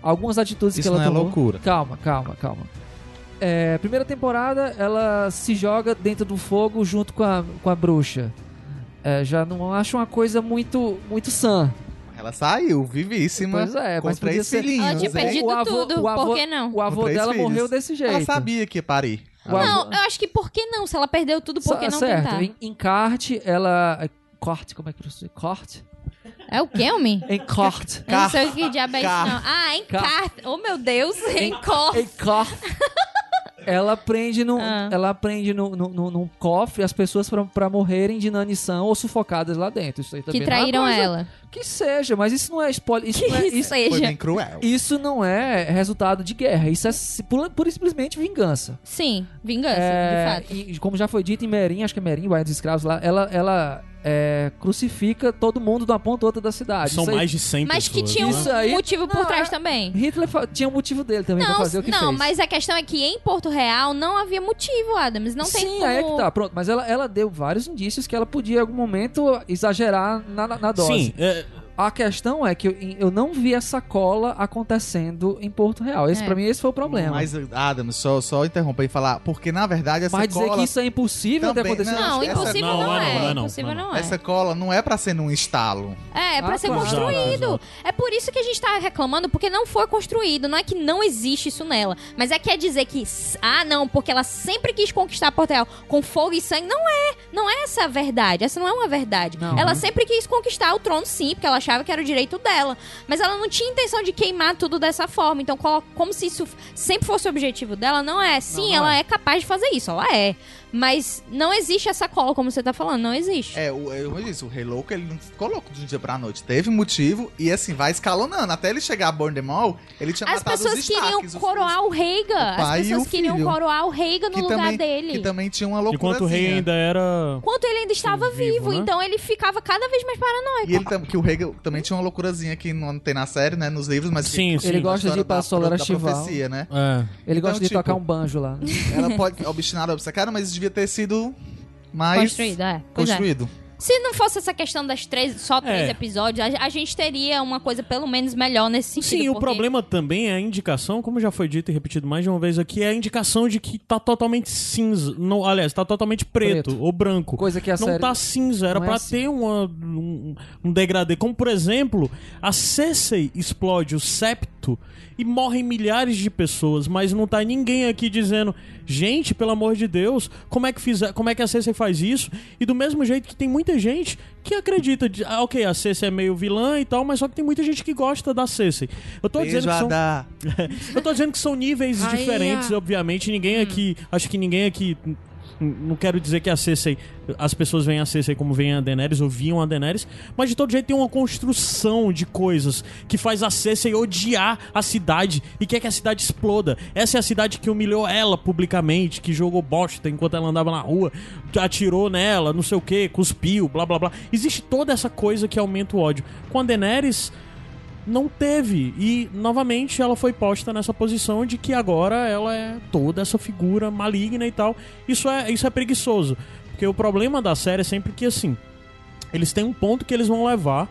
Algumas atitudes Isso que ela não é tomou... loucura. Calma, calma, calma. É, primeira temporada, ela se joga dentro do fogo junto com a, com a bruxa. É, já não acho uma coisa muito, muito sã. Ela saiu, vivíssima. Pois é, com mas podia três ser- filhinhos. Ela tinha perdido O avô- tudo, o avô- por que não? O avô dela filhos. morreu desse jeito. Ela sabia que ia parir. O avô- Não, eu acho que por que não? Se ela perdeu tudo, por que não certo. tentar? Em, em Carte, ela. é, Corte, como é que eu sei? Corte? É o quê, homem? Em Corte. Não sei o que diabo é isso, não. Ah, em Car- carta. Oh, meu Deus, em Em cor. Corte. ela prende no, Ah. ela prende no, no, no- num cofre as pessoas pra, pra morrerem de inanição ou sufocadas lá dentro. Isso aí também Que é traíram coisa- ela. Que seja, mas isso não é spoiler. Isso Que não é, isso isso, Foi seja. bem cruel. isso não é resultado de guerra. Isso é pura, pura e simplesmente vingança. Sim, vingança, É, de fato. e como já foi dito em Merim, acho que é Merim, Guarda dos Escravos lá, ela, ela é, crucifica todo mundo de uma ponta a outra da cidade. São aí- mais de 100 Mas que pessoas. tinha um né? Isso aí- motivo por Não, trás é- também. Hitler fa- tinha um motivo dele também pra Não, fazer o que não, fez. mas a questão é que em Porto Real não havia motivo, Adams. Não tem Sim, como... aí é que tá, pronto. Mas ela, ela deu vários indícios que ela podia, em algum momento, exagerar na, na- na dose. Sim, é, A questão é que eu, eu não vi essa cola acontecendo em Porto Real. Esse, É. pra mim, esse foi o problema. Mas, Mas, Adam, só, só interromper e falar, porque na verdade essa dizer cola. que isso é impossível de Também- acontecer... Não, Essa- impossível não, não, não é, é. não é não, impossível não não é. Essa cola não é pra ser num estalo. É, é pra Ah, ser claro. construído. Exato, É por isso que a gente tá reclamando, porque não foi construído. Não é que não existe isso nela. Mas é quer dizer que, ah, não, porque ela sempre quis conquistar Porto Real com fogo e sangue. Não é. Não é essa a verdade. Essa não é uma verdade. Não. Ela sempre quis conquistar o trono, sim, porque ela achava que era o direito dela. Mas ela não tinha intenção de queimar tudo dessa forma. Então, como se isso sempre fosse o objetivo dela, não é. Sim, não ela é. é. capaz de fazer isso. Ela é. Mas não existe essa cola, como você tá falando. Não existe. É, o, eu disse, o Rei Louco, ele não ficou louco de um dia pra noite. Teve motivo e assim, vai escalonando. Até ele chegar a All, ele tinha As matado pessoas os queriam os- coroar o Reiga. o As pessoas queriam coroar o Reiga no que lugar também, dele. Que também tinha uma loucura. enquanto o rei ainda era. Enquanto ele ainda estava Vivo, vivo, né? então ele ficava cada vez mais paranoico. E ele que o rei também tinha uma loucurazinha que não tem na série, né? Nos livros, mas que- Sim, sim. Ele gosta de ir pra Solar profecia, né? É. Ele Então, gosta de tipo, tocar um banjo lá. Ela pode obstinada, obcecada, mas devia ter sido mais Construído, é. É. construído. Se não fosse essa questão das três, só três É. episódios, a, a gente teria uma coisa pelo menos melhor nesse sentido. Sim, o porque- problema também é a indicação, como já foi dito e repetido mais de uma vez aqui, é a indicação de que tá totalmente cinza. Não, aliás, tá totalmente preto, Preto. ou branco. Coisa que a não série... tá cinza, era não é pra assim. ter uma, um, um degradê. Como, por exemplo, a Cersei explode o septo e morrem milhares de pessoas, mas não tá ninguém aqui dizendo, gente, pelo amor de Deus, como é que, fizer, como é que a Cersei faz isso? E do mesmo jeito que tem muita gente que acredita, de, ah, ok, a Cersei é meio vilã e tal, mas só que tem muita gente que gosta da Cersei. Eu tô Beijo, dizendo que são... Eu tô dizendo que são níveis diferentes, obviamente. Ninguém aqui. Acho que ninguém aqui. Não quero dizer que a Cersei. As pessoas veem a Cersei como veem a Daenerys ou viam a Daenerys, mas de todo jeito tem uma construção de coisas que faz a Cersei odiar a cidade e quer que a cidade exploda. Essa é a cidade que humilhou ela publicamente, que jogou bosta enquanto ela andava na rua, atirou nela, não sei o que, cuspiu, blá blá blá. Existe toda essa coisa que aumenta o ódio. Com a Daenerys não teve. E, novamente, ela foi posta nessa posição de que agora ela é toda essa figura maligna e tal. Isso é, isso é preguiçoso. Porque o problema da série é sempre que, assim, eles têm um ponto que eles vão levar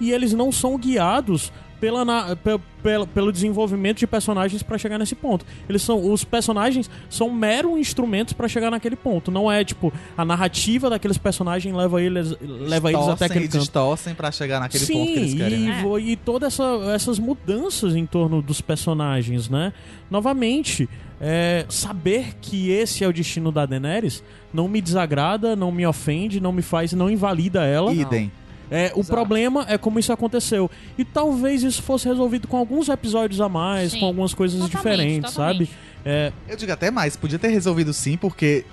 e eles não são guiados pela, na- pe- pela- pelo desenvolvimento de personagens pra chegar nesse ponto. Eles são os personagens são mero instrumentos pra chegar naquele ponto. Não é tipo a narrativa daqueles personagens leva eles leva eles até aquele e canto. distorcem pra chegar naquele Sim, ponto que eles querem. e, né? vo- e todas essa, essas mudanças em torno dos personagens, né? Novamente, é, saber que esse é o destino da Daenerys não me desagrada, não me ofende, não me faz, não invalida ela. Idem. É, o Exato. problema é como isso aconteceu. E talvez isso fosse resolvido com alguns episódios a mais, Sim. com algumas coisas Totalmente, diferentes, totalmente. sabe? É, Eu digo até mais, podia ter resolvido sim, porque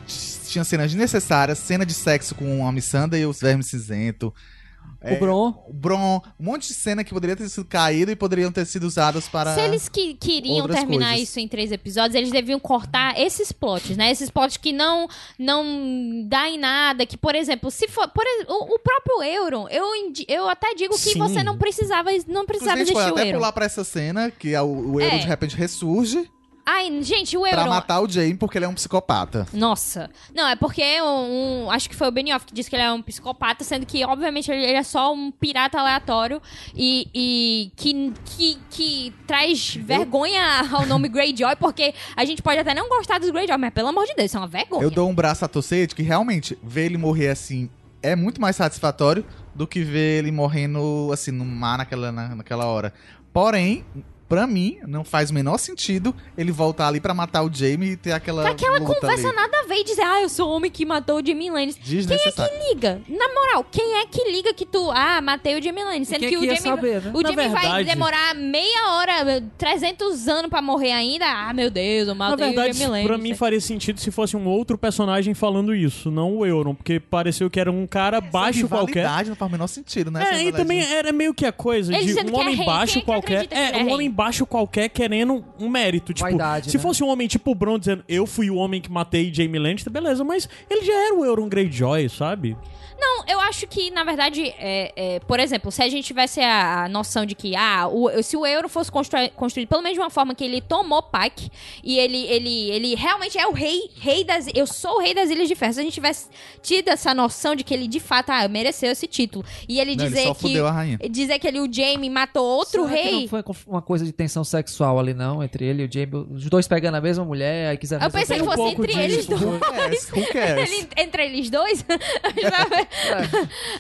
tinha cenas desnecessárias, cena de sexo com a Missandei e os vermes cinzento. É, O Bron... O Bron, um monte de cena que poderia ter sido caído e poderiam ter sido usadas para. Se eles que, queriam terminar coisas. isso em três episódios, eles deviam cortar esses plots, né? Esses plots que não não dá em nada, que, por exemplo, se for, por o, o próprio Euron, eu, eu até digo que Sim. você não precisava não precisava Inclusive, a gente pode existir o até Euron. pular pra essa cena, que é o, o Euron É. de repente ressurge Ai, gente, o pra Euron matar o Jaime porque ele é um psicopata. Nossa. Não, é porque um, um- acho que foi o Benioff que disse que ele é um psicopata, sendo que, obviamente, ele, ele é só um pirata aleatório e, e que, que, que traz vergonha ao nome Greyjoy, porque a gente pode até não gostar dos Greyjoy, mas pelo amor de Deus, isso é uma vergonha. Eu dou um braço a torcer de que realmente ver ele morrer assim é muito mais satisfatório do que ver ele morrendo assim no mar naquela, na- naquela hora. Porém, Pra mim, não faz o menor sentido ele voltar ali pra matar o Jamie e ter aquela. Aquela luta conversa ali. nada a ver e dizer, ah, eu sou o homem que matou o Jamie Lannister. Quem é que liga? Na moral, quem é que liga que tu, ah, matei o Jamie Lannister? Sendo quem é que, que o Jamie, saber, né? o Na Jamie vai verdade- demorar meia hora, 300 anos pra morrer ainda. Ah, meu Deus, eu Na matei o verdade, Jamie Lannister. pra mim faria sentido se fosse um outro personagem falando isso, não o Euron, porque pareceu que era um cara baixo Essa qualquer. rivalidade não faz o menor sentido, né? É, e também era meio que a coisa Ele de um é homem rei, baixo é qualquer. É, é um homem baixo qualquer querendo um mérito. Tipo, Vaidade, se né? fosse um homem tipo o Bron dizendo eu fui o homem que matei Jamie Lannister, beleza, mas ele já era o Euron Greyjoy, sabe? Não, eu acho que, na verdade, é, é, por exemplo, se a gente tivesse a, a noção de que, ah, o- se o euro fosse constru- construído pelo menos de uma forma que ele tomou Pike e ele, ele, ele realmente é o rei, rei das. Eu sou o rei das Ilhas de Ferro. Se a gente tivesse tido essa noção de que ele de fato ah, mereceu esse título e ele Não, ele dizer só que. fudeu a rainha. Dizer que ele, o Jamie matou outro Será que rei. não foi uma coisa de tensão sexual ali, não? Entre ele e o Jamie. Os dois pegando a mesma mulher, aí quiseram... Eu pensei que um fosse pouco entre eles dois. Who cares? Who cares? Ele- entre eles dois?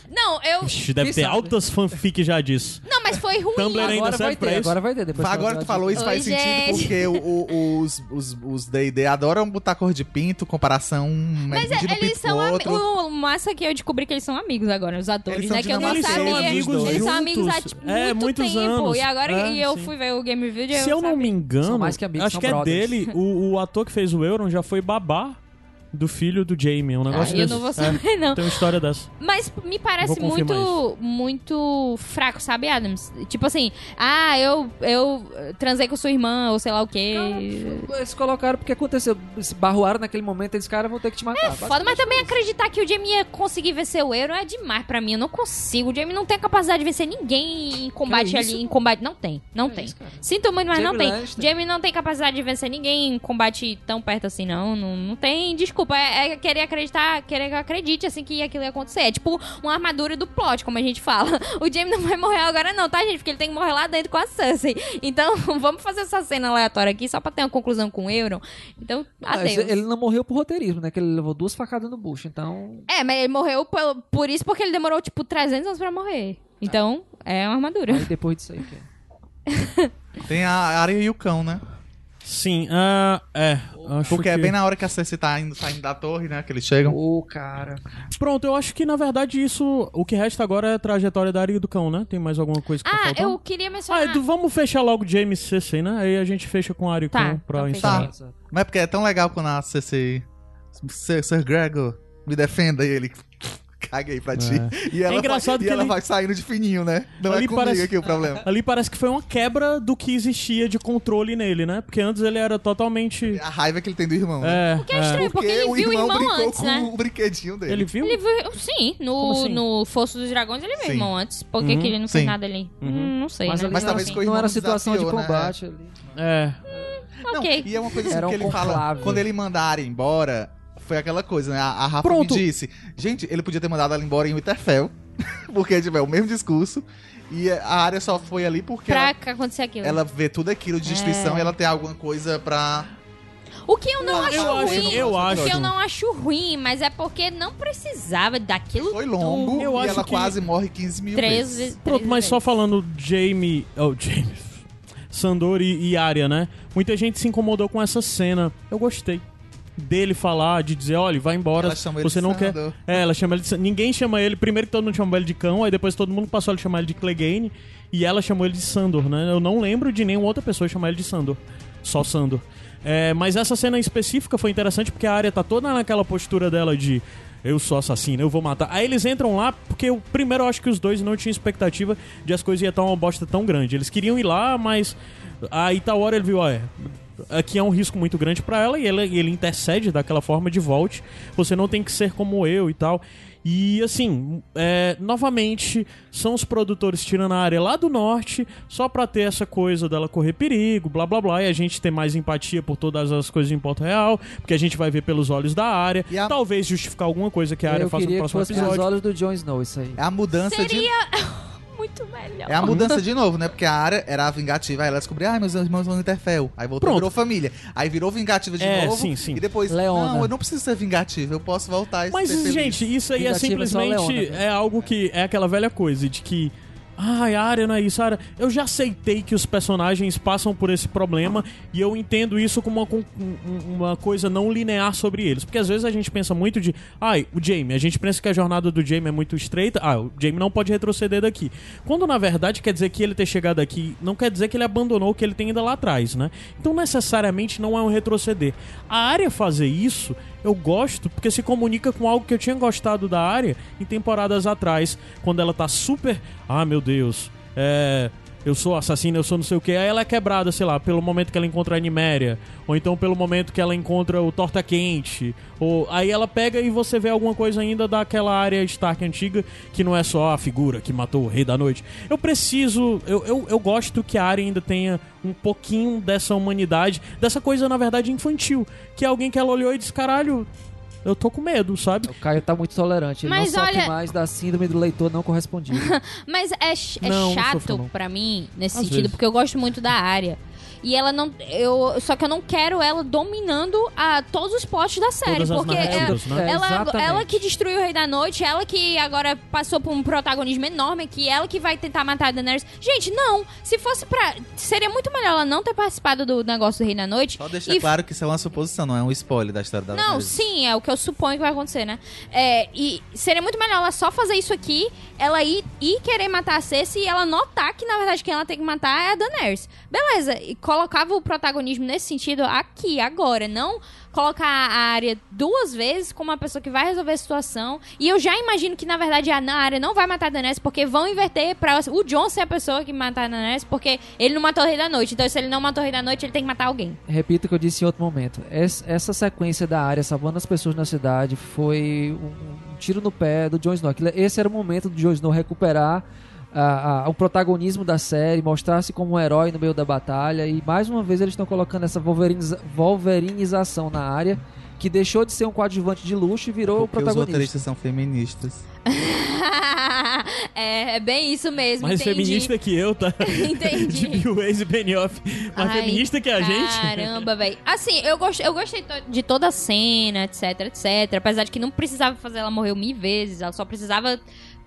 não, eu. Ixi, deve Quem ter sabe? altas fanfic já disso. Não, mas foi ruim. Tumblr ainda Agora serve vai pra ter, isso? agora vai ter. Depois Agora que tu falou isso Oi, faz sentido gente. porque o- o- os, os, os D&D adoram botar cor de pinto, comparação Mas é, medindo eles pinto são ami- outro. O massa é que eu descamigos que eles são amigos agora, os atores, Eles são né? Que eu não sabia. são amigos eles são amigos há tipo, É, muito muitos tempo. anos. E agora É, e eu sim. fui ver o Game e Se eu não me engano, São mais que amigos, acho são que é brothers. dele, o, o ator que fez o Euron já foi babá do filho do Jamie, um negócio Ah, eu desse. não vou É, saber, não. tem uma história dessa. Mas me parece Vou confirmar muito, muito fraco, sabe, Adams? Tipo assim, ah, eu, eu transei com sua irmã, ou sei lá o quê. Eles colocaram porque aconteceu. Se barroaram naquele momento, eles caras vão ter que te matar. É foda, mas também acreditar que o Jamie ia conseguir vencer o Euro é demais pra mim. Eu não consigo. O Jamie não tem a capacidade de vencer ninguém em combate isso? ali. Em combate. Não tem. Não Que tem. isso, cara? Sinto muito, mas não Jamie tem. Lannister. Jamie não tem capacidade de vencer ninguém em combate tão perto assim, não. Não, não tem. Desculpa. É, é querer acreditar, querer que eu acredite assim que aquilo ia acontecer. É tipo uma armadura do plot, como a gente fala. O Jamie não vai morrer agora, não, tá, gente? Porque ele tem que morrer lá dentro com a Cersei. Então, vamos fazer essa cena aleatória aqui só pra ter uma conclusão com o Euron. Então, Mas adeus. ele não morreu por roteirismo, né? Que ele levou duas facadas no bucho, então. É, mas ele morreu por, por isso porque ele demorou, tipo, 300 anos pra morrer. Então, é uma armadura. Aí depois disso aí, que é. Tem a área e o cão, né? Sim, ah, é. Acho Porque é que- bem na hora que a Cersei tá indo, saindo da torre, né? Que eles chegam. Ô, cara. Pronto, eu acho que na verdade isso. O que resta agora é a trajetória da Aria do Cão, né? Tem mais alguma coisa que tá Ah, faltando? eu queria Ah, mencionar... Edu, vamos fechar logo James CC, né? Aí a gente fecha com a Aria e o Tá, Cão pra então encerrar. Tá. Mas é porque é tão legal quando a Cersei... Sir, Sir Gregor, me defenda. E ele... Caguei pra ti. E ela, É engraçado vai, que e ela ele- vai saindo de fininho, né? Não Ali é comigo parece- aqui o problema. Ali parece que foi uma quebra do que existia de controle nele, né? Porque antes ele era totalmente. A raiva que ele tem do irmão, né? É, Que é estranho, porque, ele o viu o irmão, irmão brincou antes, com né? o brinquedinho dele. Ele viu? Ele viu... Sim, no, assim? no Fosso dos Dragões ele viu o Sim. irmão antes. Por que, Uhum. que ele não fez Sim. nada ali? Uhum. Hum, não sei, Mas, né? ali Mas talvez o não era situação de né? combate ali. É. Não, Ok. e é uma coisa assim Era que um ele fala. conclave. Quando ele mandar embora, foi aquela coisa, né? A, a Rafa Pronto. me disse. Gente, ele podia ter mandado ela embora em Winterfell. porque tiver o mesmo discurso. E a área só foi ali porque Pra ela, que acontecer aquilo. ela vê tudo aquilo de destruição É. e ela tem alguma coisa pra. O que eu não Não, acho eu acho- ruim. eu o acho. que eu não acho ruim, mas é porque não precisava daquilo Foi longo Eu e acho ela que- quase morre 15 mil três vezes. Pronto, mas só vezes. falando Jamie. Oh, Jamie. Sandor e, e Arya, né? Muita gente se incomodou com essa cena. Eu gostei. Dele falar, de dizer, olha, vai embora. Ela chama ele Você de não quer. Sandor. É, ela chama ele de. Ninguém chama ele. Primeiro que todo mundo chama ele de cão, aí depois todo mundo passou a chamar ele de Clegane. E ela chamou ele de Sandor, né? Eu não lembro de nenhuma outra pessoa chamar ele de Sandor. Só Sandor. É, mas essa cena específica foi interessante porque a área tá toda naquela postura dela de eu sou assassino, eu vou matar. Aí eles entram lá porque eu, primeiro eu acho que os dois não tinham expectativa de as coisas iam estar uma bosta tão grande. Eles queriam ir lá, mas aí tal hora ele viu, olha, aqui é um risco muito grande pra ela e ele, ele intercede daquela forma de volte. Você não tem que ser como eu e tal. E assim, é, novamente, são os produtores tirando a área lá do norte só pra ter essa coisa dela correr perigo, blá blá blá, e a gente ter mais empatia por todas as coisas em Porto Real, porque a gente vai ver pelos olhos da área, E a- talvez justificar alguma coisa que a área faça no queria que próximo fosse episódio. os olhos do Jon Snow, isso aí. É a mudança de. Muito melhor. É a mudança de novo, né? Porque a área era a vingativa, aí ela descobriu, ah, meus irmãos vão no Interfell. Aí voltou, Pronto. virou família. Aí virou vingativa de É, novo. sim, sim. E depois, Leona. não, eu não preciso ser vingativa, eu posso voltar e Mas, ser feliz. gente, isso aí é Vingativa é simplesmente Leona, né? é algo que é aquela velha coisa de que Ai, a área não é isso, a área. Eu já aceitei que os personagens passam por esse problema e eu entendo isso como uma, um- uma coisa não linear sobre eles. Porque às vezes a gente pensa muito de, ai, o Jamie, a gente pensa que a jornada do Jamie é muito estreita, ah, o Jamie não pode retroceder daqui. Quando na verdade quer dizer que ele ter chegado aqui, não quer dizer que ele abandonou o que ele tem ainda lá atrás, né? Então necessariamente não é um retroceder. A área fazer isso eu gosto porque se comunica com algo que eu tinha gostado da área em temporadas atrás, quando ela tá super. Ah, meu Deus, é. Eu sou assassina, eu sou não sei o que. Aí ela é quebrada, sei lá, pelo momento que ela encontra a Animéria. Ou então pelo momento que ela encontra o Torta Quente. Ou aí ela pega e você vê alguma coisa ainda daquela área Stark antiga, que não é só a figura que matou o Rei da Noite. Eu preciso. Eu, eu, eu gosto que a área ainda tenha um pouquinho dessa humanidade, dessa coisa, na verdade, infantil. Que é alguém que ela olhou e disse, caralho, eu tô com medo, sabe? O Caio tá muito tolerante. Ele Mas não sofre olha- mais da síndrome do leitor não correspondido. Mas é, ch- é Não, chato pra mim, nesse Às sentido, vezes. porque eu gosto muito da área. E ela não. Eu, só que eu não quero ela dominando a, todos os plots da série. Todas as porque é- narrativas, né? É, ela, exatamente. ela que destruiu o Rei da Noite, ela que agora passou por um protagonismo enorme aqui, ela que vai tentar matar a Daenerys. Gente, não. Se fosse pra. Seria muito melhor ela não ter participado do negócio do Rei da Noite. Só deixar E- claro que isso é uma suposição, não é um spoiler da história da Não, Daenerys. sim, é o que eu suponho que vai acontecer, né? É, e seria muito melhor ela só fazer isso aqui, ela ir, ir querer matar a Cersei e ela notar que, na verdade, quem ela tem que matar é a Daenerys. Beleza, e colocava o protagonismo nesse sentido aqui, agora, não colocar a área duas vezes como uma pessoa que vai resolver a situação. E eu já imagino que, na verdade, a área não vai matar a Daenerys, porque vão inverter pra o Jon ser a pessoa que matar a Daenerys, porque ele não matou o Rei da Noite. Então, se ele não matou o Rei da Noite, ele tem que matar alguém. Repito o que eu disse em outro momento. Es- Essa sequência da área salvando as pessoas na cidade foi um, tiro no pé do Jon Snow. Aquilo- Esse era o momento do Jon Snow recuperar a- a- o protagonismo da série, mostrar-se como um herói no meio da batalha. E mais uma vez eles estão colocando essa wolveriniza- wolverinização na área, que deixou de ser um coadjuvante de luxo e virou o Porque os protagonista. roteiristas são feministas. é, é bem isso mesmo, Mais entendi. feminista que eu, tá? Entendi. De Bill Weiss e Benioff. Mais Ai, feminista que a gente. Caramba, velho. Assim, eu, gost, eu gostei to- de toda a cena, etc, etc. Apesar de que não precisava fazer ela morrer mil vezes, ela só precisava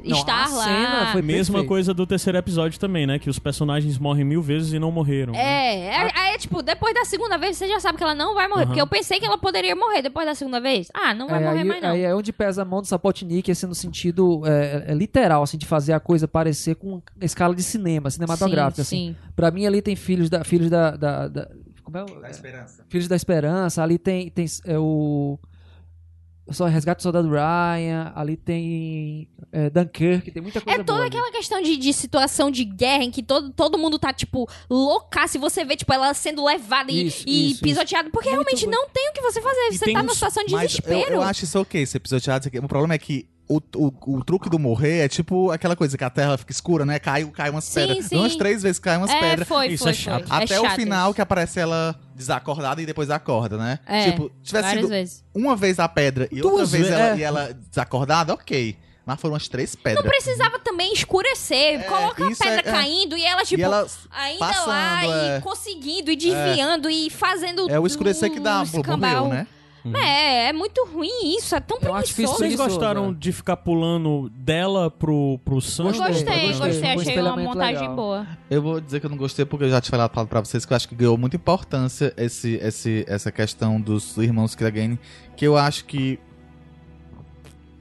Não, estar a lá. cena foi Mesma perfeito. coisa do terceiro episódio também, né? Que os personagens morrem mil vezes e não morreram. né? É, é, aí é tipo, depois da segunda vez você já sabe que ela não vai morrer. Aham. Porque eu pensei que ela poderia morrer depois da segunda vez. Ah, não vai É, morrer aí, mais não. aí é onde pesa a mão do Sapotnik, assim, no sentido é, é literal, assim, de fazer a coisa parecer com escala de cinema, cinematográfica, sim, assim. sim. Pra mim ali tem filhos da filhos da, da- da- como é? o- Da esperança. Filhos da Esperança, ali tem tem é, o só Resgate do Soldado Ryan, ali tem é, Dunkirk, tem muita coisa É toda boa aquela questão de, de situação de guerra em que todo, todo mundo tá, tipo, loucaço e você vê, tipo, ela sendo levada e, Isso, e isso, pisoteada. Porque Muito realmente bom. não tem o que você fazer. E Você tá uns- numa situação de Mas eu, desespero. eu acho isso ok, ser aqui. O problema é que o, o, o truque do morrer é tipo aquela coisa que a terra fica escura, né? Cai, cai umas Sim, pedras. sim. Umas três vezes cai umas é, pedras. foi, Isso foi, é chato. foi. É Até o chato final isso. que aparece ela desacordada e depois acorda, né? É, tipo, se tivesse Várias sido vezes. uma vez a pedra e Duas outra vez ve- ela, é. e ela desacordada, ok. Mas foram umas três pedras. Não precisava também escurecer. Coloca a pedra é- é. caindo e ela, tipo, e ela ainda passando, lá é. e conseguindo e desviando e fazendo. é o escurecer que dá um morreu, escambau. Né? É, é muito ruim isso. É tão É preguiçoso. Vocês gostaram é. de ficar pulando dela pro, pro Sam? Gostei, Gostei, gostei. gostei. Um Achei uma montagem legal. boa. Eu vou dizer que eu não gostei porque eu já tinha falado pra- vocês que eu acho que ganhou muita importância esse, esse, essa questão dos irmãos Clegane, que eu acho que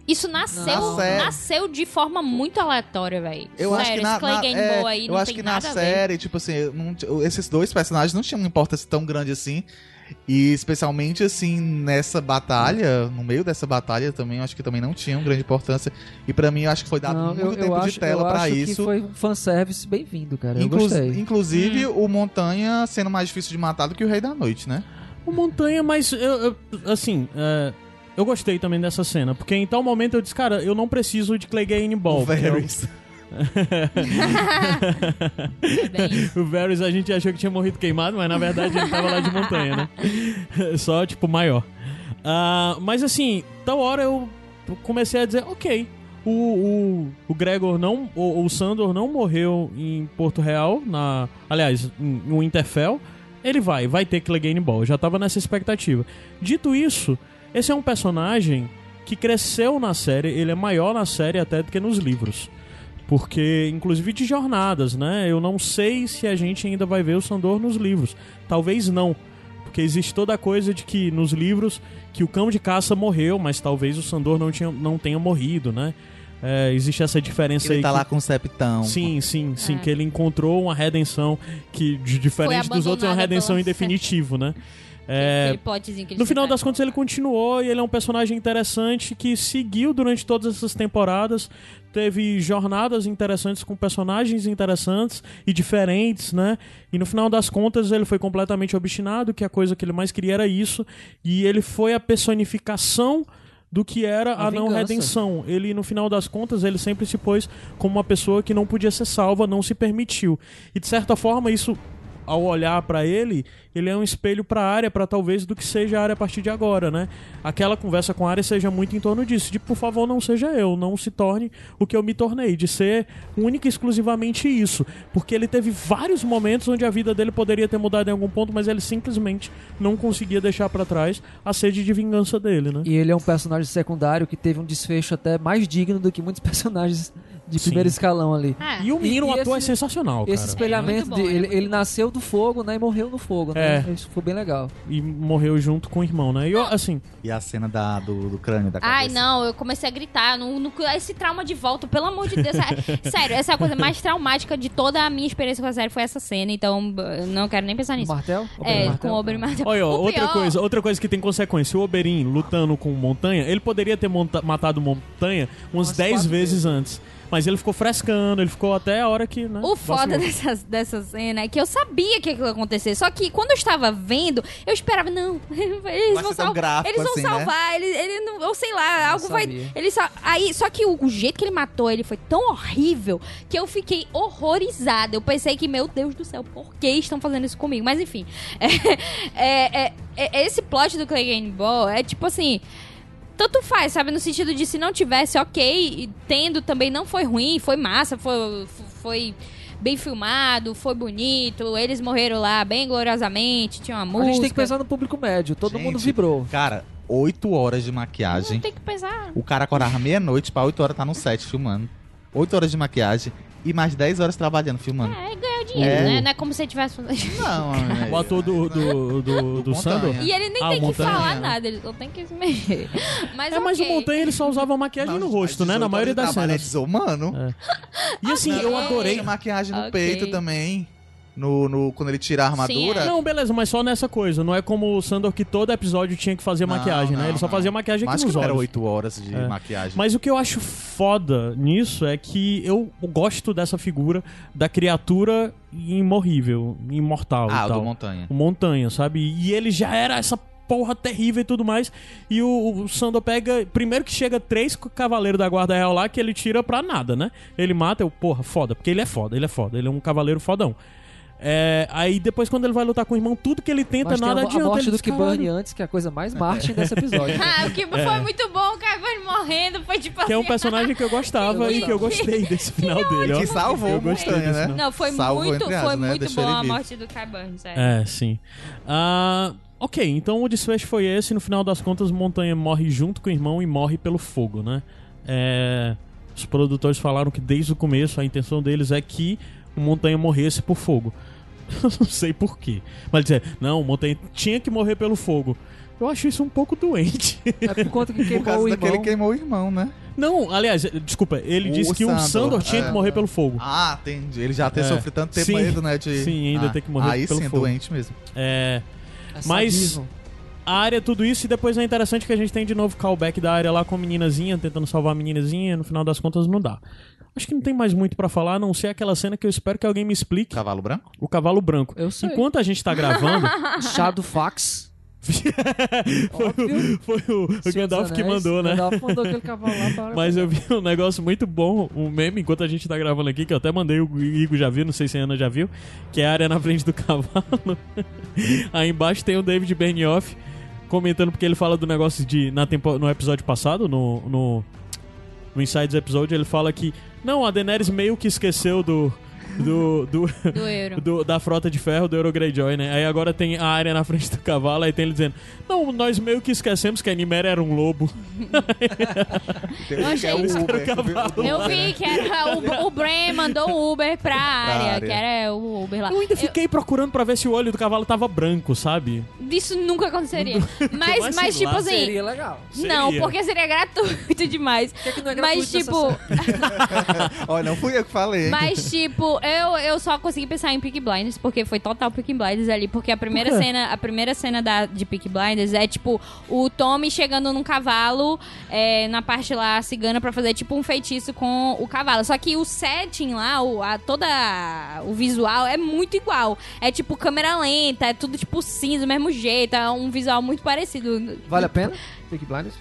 Isso nasceu, Não. nasceu de forma muito aleatória, velho. Eu acho que na, Clay na- Game é, Boa aí eu não acho tem que na ver. série, tipo assim, não esses dois personagens não tinham uma importância tão grande assim. E especialmente assim nessa batalha, no meio dessa batalha também, eu acho que também não tinham grande importância. E pra mim eu acho que foi dado Não, muito eu, tempo eu de acho, tela acho isso. que foi um fanservice bem-vindo, cara. Eu Inclu- gostei. Inclusive Hum. o Montanha sendo mais difícil de matar do que o Rei da Noite, né? O Montanha, mas eu, eu- assim, é, eu gostei também dessa cena, porque em tal momento eu disse, cara, eu não preciso de Clegane Ball. o eu- O Varys a gente achou que tinha morrido queimado, mas na verdade ele tava lá de montanha, né? Só, tipo, maior. Ah, mas assim, tal hora eu comecei a dizer, ok. O, o, o Gregor não. O, o Sandor não morreu em Porto Real, na. Aliás, no Interfell. Ele vai, vai ter Clegane Ball. Eu já tava nessa expectativa. Dito isso, esse é um personagem que cresceu na série, ele é maior na série até do que nos livros. Porque, inclusive de jornadas, né? Eu não sei se a gente ainda vai ver o Sandor nos livros. Talvez não. Porque existe toda a coisa de que nos livros que o cão de caça morreu, mas talvez o Sandor não, tinha, não tenha morrido, né? É, existe essa diferença Ele aí. tá que- lá com o septão. Sim, sim, sim, É. que ele encontrou uma redenção que, de- diferente dos outros, é uma redenção em definitivo, né? É, no final das contas, ele continuou e ele é um personagem interessante que seguiu durante todas essas temporadas. Teve jornadas interessantes com personagens interessantes e diferentes, né? E no final das contas, ele foi completamente obstinado, que a coisa que ele mais queria era isso. E ele foi a personificação do que era a, A não redenção. Ele, no final das contas, ele sempre se pôs como uma pessoa que não podia ser salva, não se permitiu. E de certa forma, isso ao olhar pra ele, ele é um espelho pra área, pra talvez do que seja a área a partir de agora, né? Aquela conversa com a área seja muito em torno disso, de por favor não seja eu, não se torne o que eu me tornei, de ser única e exclusivamente isso, porque ele teve vários momentos onde a vida dele poderia ter mudado em algum ponto, mas ele simplesmente não conseguia deixar pra trás a sede de vingança dele, né? E ele é um personagem secundário que teve um desfecho até mais digno do que muitos personagens de Sim. primeiro escalão ali. É. E o menino, E- o e ator esse- é sensacional, Esse cara. espelhamento, É bom, de- é ele, muito ele nasceu do fogo, né? E morreu no fogo, É. né? Isso foi bem legal. E morreu junto com o irmão, né? E eu, assim, E a cena da, do, do crânio da cabeça. Ai, não, eu comecei a gritar. Não, não- esse trauma de volta, pelo amor de Deus. é- sério, essa é a coisa mais traumática de toda a minha experiência com a série foi essa cena, então eu não quero nem pensar O nisso. martel? É, Martel? com o Oberyn Martell. Olha, ó, O outra pior- coisa, outra coisa que tem consequência. O Oberyn lutando com Montanha, ele poderia ter monta- matado Montanha umas Umas 10 quatro vezes antes. Mas ele ficou frescando, ele ficou até a hora que, né? O foda dessa, dessa cena é que eu sabia que aquilo ia acontecer. Só que quando eu estava vendo, eu esperava, não, eles Vai vão, ser tão sal- gráfico eles vão assim, né? salvar, ele, ele não, ou sei lá, algo vai. sabia. Ele só, aí, só que o, o jeito que ele matou ele foi tão horrível que eu fiquei horrorizada. Eu pensei que, meu Deus do céu, por que estão fazendo isso comigo? Mas enfim, é, é- é- é- esse plot do Clegane Ball é tipo assim. Tanto faz, sabe? No sentido de se não tivesse, ok. E tendo também não foi ruim, foi massa, foi, foi bem filmado, foi bonito. Eles morreram lá bem gloriosamente, tinha uma A música. gente tem que pensar no público médio. Todo Gente, mundo vibrou. Cara, 8 horas de Não maquiagem. tem que pensar. O cara acordava meia-noite pra 8 horas tá no set filmando. 8 horas de maquiagem e mais 10 horas trabalhando, filmando. É, ganhou É. né? Não é como se ele tivesse fazendo. Não, é- O ator do, do, do, do. Sandor. E ele nem Ah, tem que Montanha. falar nada, ele só tem que se mexer. Mas, É, mas o. Montanha ele só usava maquiagem Não, no rosto, né? 18 Na maioria das trabalho É cenas. desumano. E assim, Ok. eu adorei. Maquiagem no Ok. peito também. No, no, quando ele tira a armadura. é. Não, beleza, mas só nessa coisa. Não é como o Sandor que todo episódio tinha que fazer Não, maquiagem, né? não, Ele só fazia maquiagem Mas aqui que nos não era olhos. 8 horas de É. maquiagem. Mas o que eu acho foda nisso é que eu gosto dessa figura da criatura imorrível, imortal ah, e o tal. do Montanha. o Montanha, sabe? E ele já era essa porra terrível e tudo mais. E o, o Sandor pega. Primeiro que chega três cavaleiros da Guarda Real lá que ele tira pra nada, né? Ele mata, eu, porra, foda. Porque ele é foda, ele é foda. Ele é um cavaleiro fodão. É, aí depois, quando ele vai lutar com o irmão, tudo que ele tenta, Mas tem nada a, a adianta. morte ele do. Kiburn antes, que é a coisa mais Martin desse episódio. Ah, o que É. foi muito bom, o Cavani morrendo, foi tipo Que é um assim. personagem que eu gostava e que eu gostei desse final dele, ó. Que salvou Eu gostei né? final. Não, foi Salvou, muito, entre foi né? muito Deixou bom a morte do Kai Burns, é. É, sim. Ah, ok, então o desfecho foi esse. No final das contas, Montanha morre junto com o irmão e morre pelo fogo, né? É, os produtores falaram que desde o começo a intenção deles é que o Montanha morresse por fogo. Eu não sei porquê. Mas dizer, não, o Montanha tinha que morrer pelo fogo. Eu acho isso um pouco doente. É por conta que Por queimou causa o daquele irmão. que queimou o irmão, né? Não, aliás, desculpa, ele O disse que o Sandor, Sandor tinha é. que morrer pelo fogo. Ah, entendi. Ele já ter É. sofrido tanto tempo Sim. medo, né? De... Sim, ainda ah, ter que morrer Aí pelo sim, é fogo. doente mesmo. É. É Mas- a área, tudo isso, e depois é interessante que a gente tem de novo callback da área lá com a meninazinha, tentando salvar a meninazinha, no final das contas não dá. Acho que não tem mais muito pra falar, a não ser aquela cena que eu espero que alguém me explique. Cavalo branco? O cavalo branco. Eu sei. Enquanto a gente tá gravando, Shadow Fax. foi, o, foi o, o Gandalf que mandou, né? Gandalf mandou aquele cavalo lá para. Mas eu vi um negócio muito bom, um meme, enquanto a gente tá gravando aqui, que eu até mandei, o Igor já viu, não sei se a Ana já viu, que é a área na frente do cavalo. Aí embaixo tem o David Benioff comentando, porque ele fala do negócio de. Na tempo, no episódio passado, no, no, no Insides Episode, ele fala que. Não, a Daenerys meio que esqueceu do. Do, do, Do euro. do- da frota de ferro do Euro Greyjoy, né? Aí agora tem a área na frente do cavalo, aí tem ele dizendo: Não, nós meio que esquecemos que a Nimera era um lobo. Um achei que é. Uber. Cavalo. Eu vi que era o, o Bran mandou o Uber pra área, área. que era o Uber lá. Eu ainda fiquei procurando pra ver se o olho do cavalo tava branco, sabe? Isso nunca aconteceria. Mas, Mas mas, tipo lá, assim. Seria legal. Não, Seria. porque seria gratuito demais. Que, que não é Mas, gratuito tipo, nessa Olha, não fui eu que falei, mas, tipo, eu, eu só consegui pensar em Peaky Blinders, porque foi total Peaky Blinders ali. Porque a primeira Por cena, a primeira cena da, de Peaky Blinders é, tipo, o Tommy chegando num cavalo é, na parte lá cigana pra fazer, tipo, um feitiço com o cavalo. Só que o setting lá, o, a, toda o visual é muito igual. É, tipo, câmera lenta, é tudo, tipo, cinza, do mesmo jeito. É um visual muito parecido. Vale a pena? Peaky Blinders?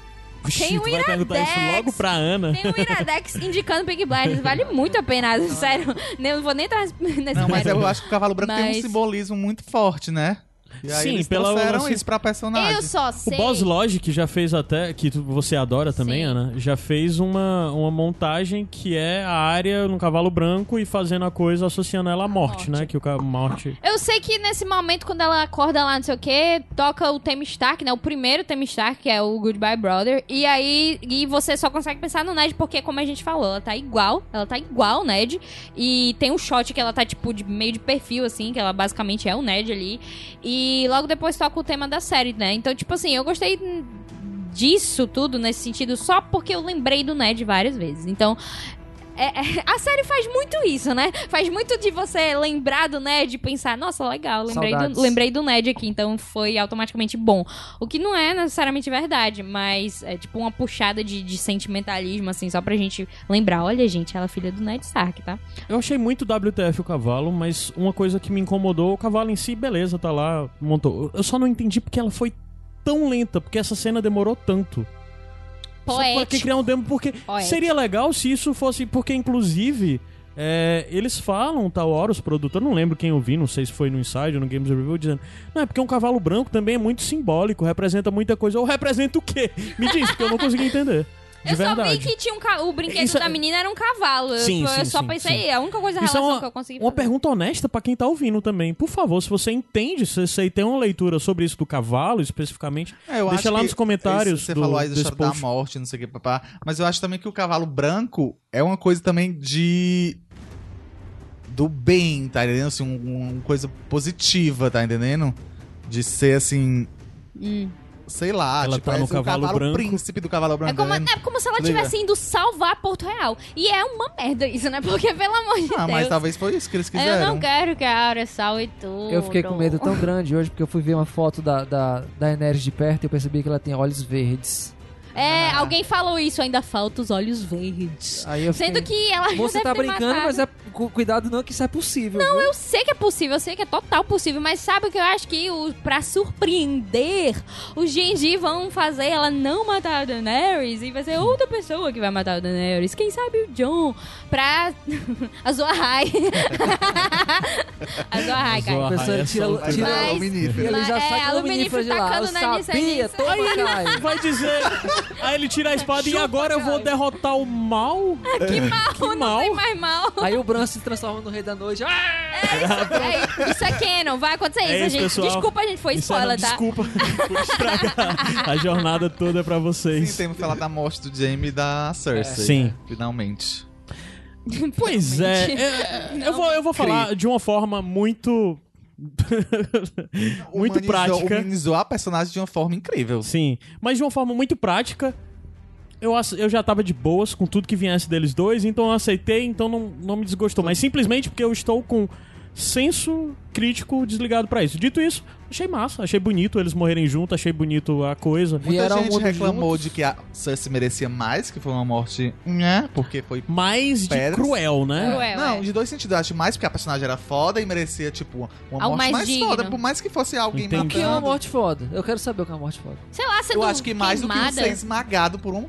Vixe, Tem um tu vai perguntar isso Iradex. logo pra Ana. Tem um Iradex indicando Peaky Blinders. Vale muito a pena, sério. Nem- Não vou nem entrar nesse Não, mas eu acho que o cavalo branco tem um Mas- simbolismo muito forte, né? E aí Sim, eles pela- trouxeram assim, isso pra personagem. Eu só O sei. Boss Logic já fez até, que tu- você adora também, Sim. Ana, já fez uma, uma montagem que é a área no cavalo branco e fazendo a coisa associando ela à morte, morte. né? Que o morte. Eu sei que nesse momento, quando ela acorda lá, não sei o que, toca o tema Stark, né? O primeiro tema Stark, que é o Goodbye Brother. E aí, e você só consegue pensar no Ned, porque, como a gente falou, ela tá igual. Ela tá igual o Ned. E tem um shot que ela tá, tipo, de, meio de perfil, assim, que ela basicamente é o Ned ali. E logo depois toca o tema da série, né? Então, tipo assim, eu gostei disso tudo nesse sentido só porque eu lembrei do Ned várias vezes. Então, é- é- a série faz muito isso, né? Faz muito de você lembrar do Ned e pensar, nossa, legal, lembrei do, lembrei do Ned aqui, então foi automaticamente bom. O que não é necessariamente verdade, mas é tipo uma puxada de, de sentimentalismo, assim, só pra gente lembrar. Olha, gente, ela é filha do Ned Stark, tá? Eu achei muito WTF o cavalo, mas uma coisa que me incomodou, o cavalo em si, beleza, tá lá, montou. Eu só não entendi porque ela foi tão lenta, porque essa cena demorou tanto. Só pra Poético. criar um demo, porque Poético. seria legal se isso fosse. Porque, inclusive, é, eles falam, tal hora, os produtores, não lembro quem eu vi, não sei se foi no Inside ou no Games Review, dizendo: Não, é porque um cavalo branco também é muito simbólico, representa muita coisa. Ou representa o quê? Me diz, porque eu não consegui entender. De Eu verdade. só vi que tinha um ca... o brinquedo Isso é- da menina era um cavalo. Eu- Sim, eu, sim, só sim, pensei, sim. é a única coisa Isso é relação uma, que eu consegui uma fazer. pergunta honesta pra quem tá ouvindo também. Por favor, se você entende, se você tem uma leitura sobre isso do cavalo especificamente, É, eu deixa acho lá que nos comentários. esse- Você do- falou aí da história da post. morte, não sei o que, papá. Mas eu acho também que o cavalo branco é uma coisa também de. Do bem, tá entendendo? Assim, um- uma coisa positiva, tá entendendo? De ser assim. Hum. Sei lá, Ela tipo, tá é no o cavalo cavalo branco. príncipe do cavalo branco. É como, entendendo? é como se ela Liga. tivesse indo salvar Porto Real. E é uma merda isso, né? Porque, pelo amor de Ah, Deus. mas talvez foi isso que eles eu quiseram. não quero que a Arya salve tudo. Eu fiquei com medo tão grande hoje porque eu fui ver uma foto da, da, da Daenerys de perto e eu percebi que ela tem olhos verdes. É, Ah. alguém falou isso, ainda falta os olhos verdes. Aí eu fiquei... Sendo que ela já Você deve tá ter brincando, matado. mas é cu- cuidado não que isso é possível. Não, Eu sei que é possível, eu sei que é total possível, mas sabe o que eu acho que o, pra surpreender, os Genji vão fazer ela não matar a Daenerys e vai ser outra pessoa que vai matar a Daenerys. Quem sabe o John pra a Zoahai. a Zoahai, cara. A pessoa é tira, só- Vai tira virar Mas- luminífero. ele já é, a o menino Luminífero de lá. Eu sabia, toma. Vai dizer. Aí ele tira a espada e Chupa, agora eu vou derrotar o mal? Que mal, Que não mal. tem mais mal. Aí o Bran se transforma no Rei da Noite. Ah! É, isso é canon, vai acontecer É isso, isso, gente. pessoal. Desculpa, gente, foi Isso é, spoiler, não, tá? Desculpa por estragar a jornada toda pra Sim, vocês. temos que falar da morte do Jaime e da Cersei. Sim. né? Finalmente. Pois é, é, eu, vou, eu vou falar de uma forma muito. Muito Humanizou- prática. Humanizou a personagem de uma forma incrível. Sim, mas de uma forma muito prática. Eu, eu já tava de boas com tudo que viesse deles dois, então eu aceitei, então não, não me desgostou. Mas simplesmente porque eu estou com senso crítico desligado pra isso. Dito isso, achei massa, achei bonito eles morrerem juntos, achei bonito a coisa. Muita Vieram gente reclamou juntos. de que a Cersei merecia mais, que foi uma morte, né? Porque foi Mais cruel, né? Cruel, não, é. de dois sentidos. Eu acho mais porque a personagem era foda e merecia, tipo, uma Algo morte mais mais, foda. Por mais que fosse alguém Entendi. O que é uma matando. morte foda? Eu quero saber o que é uma morte foda. Sei lá, sendo Eu acho que mais do que um queimada. ser esmagado por um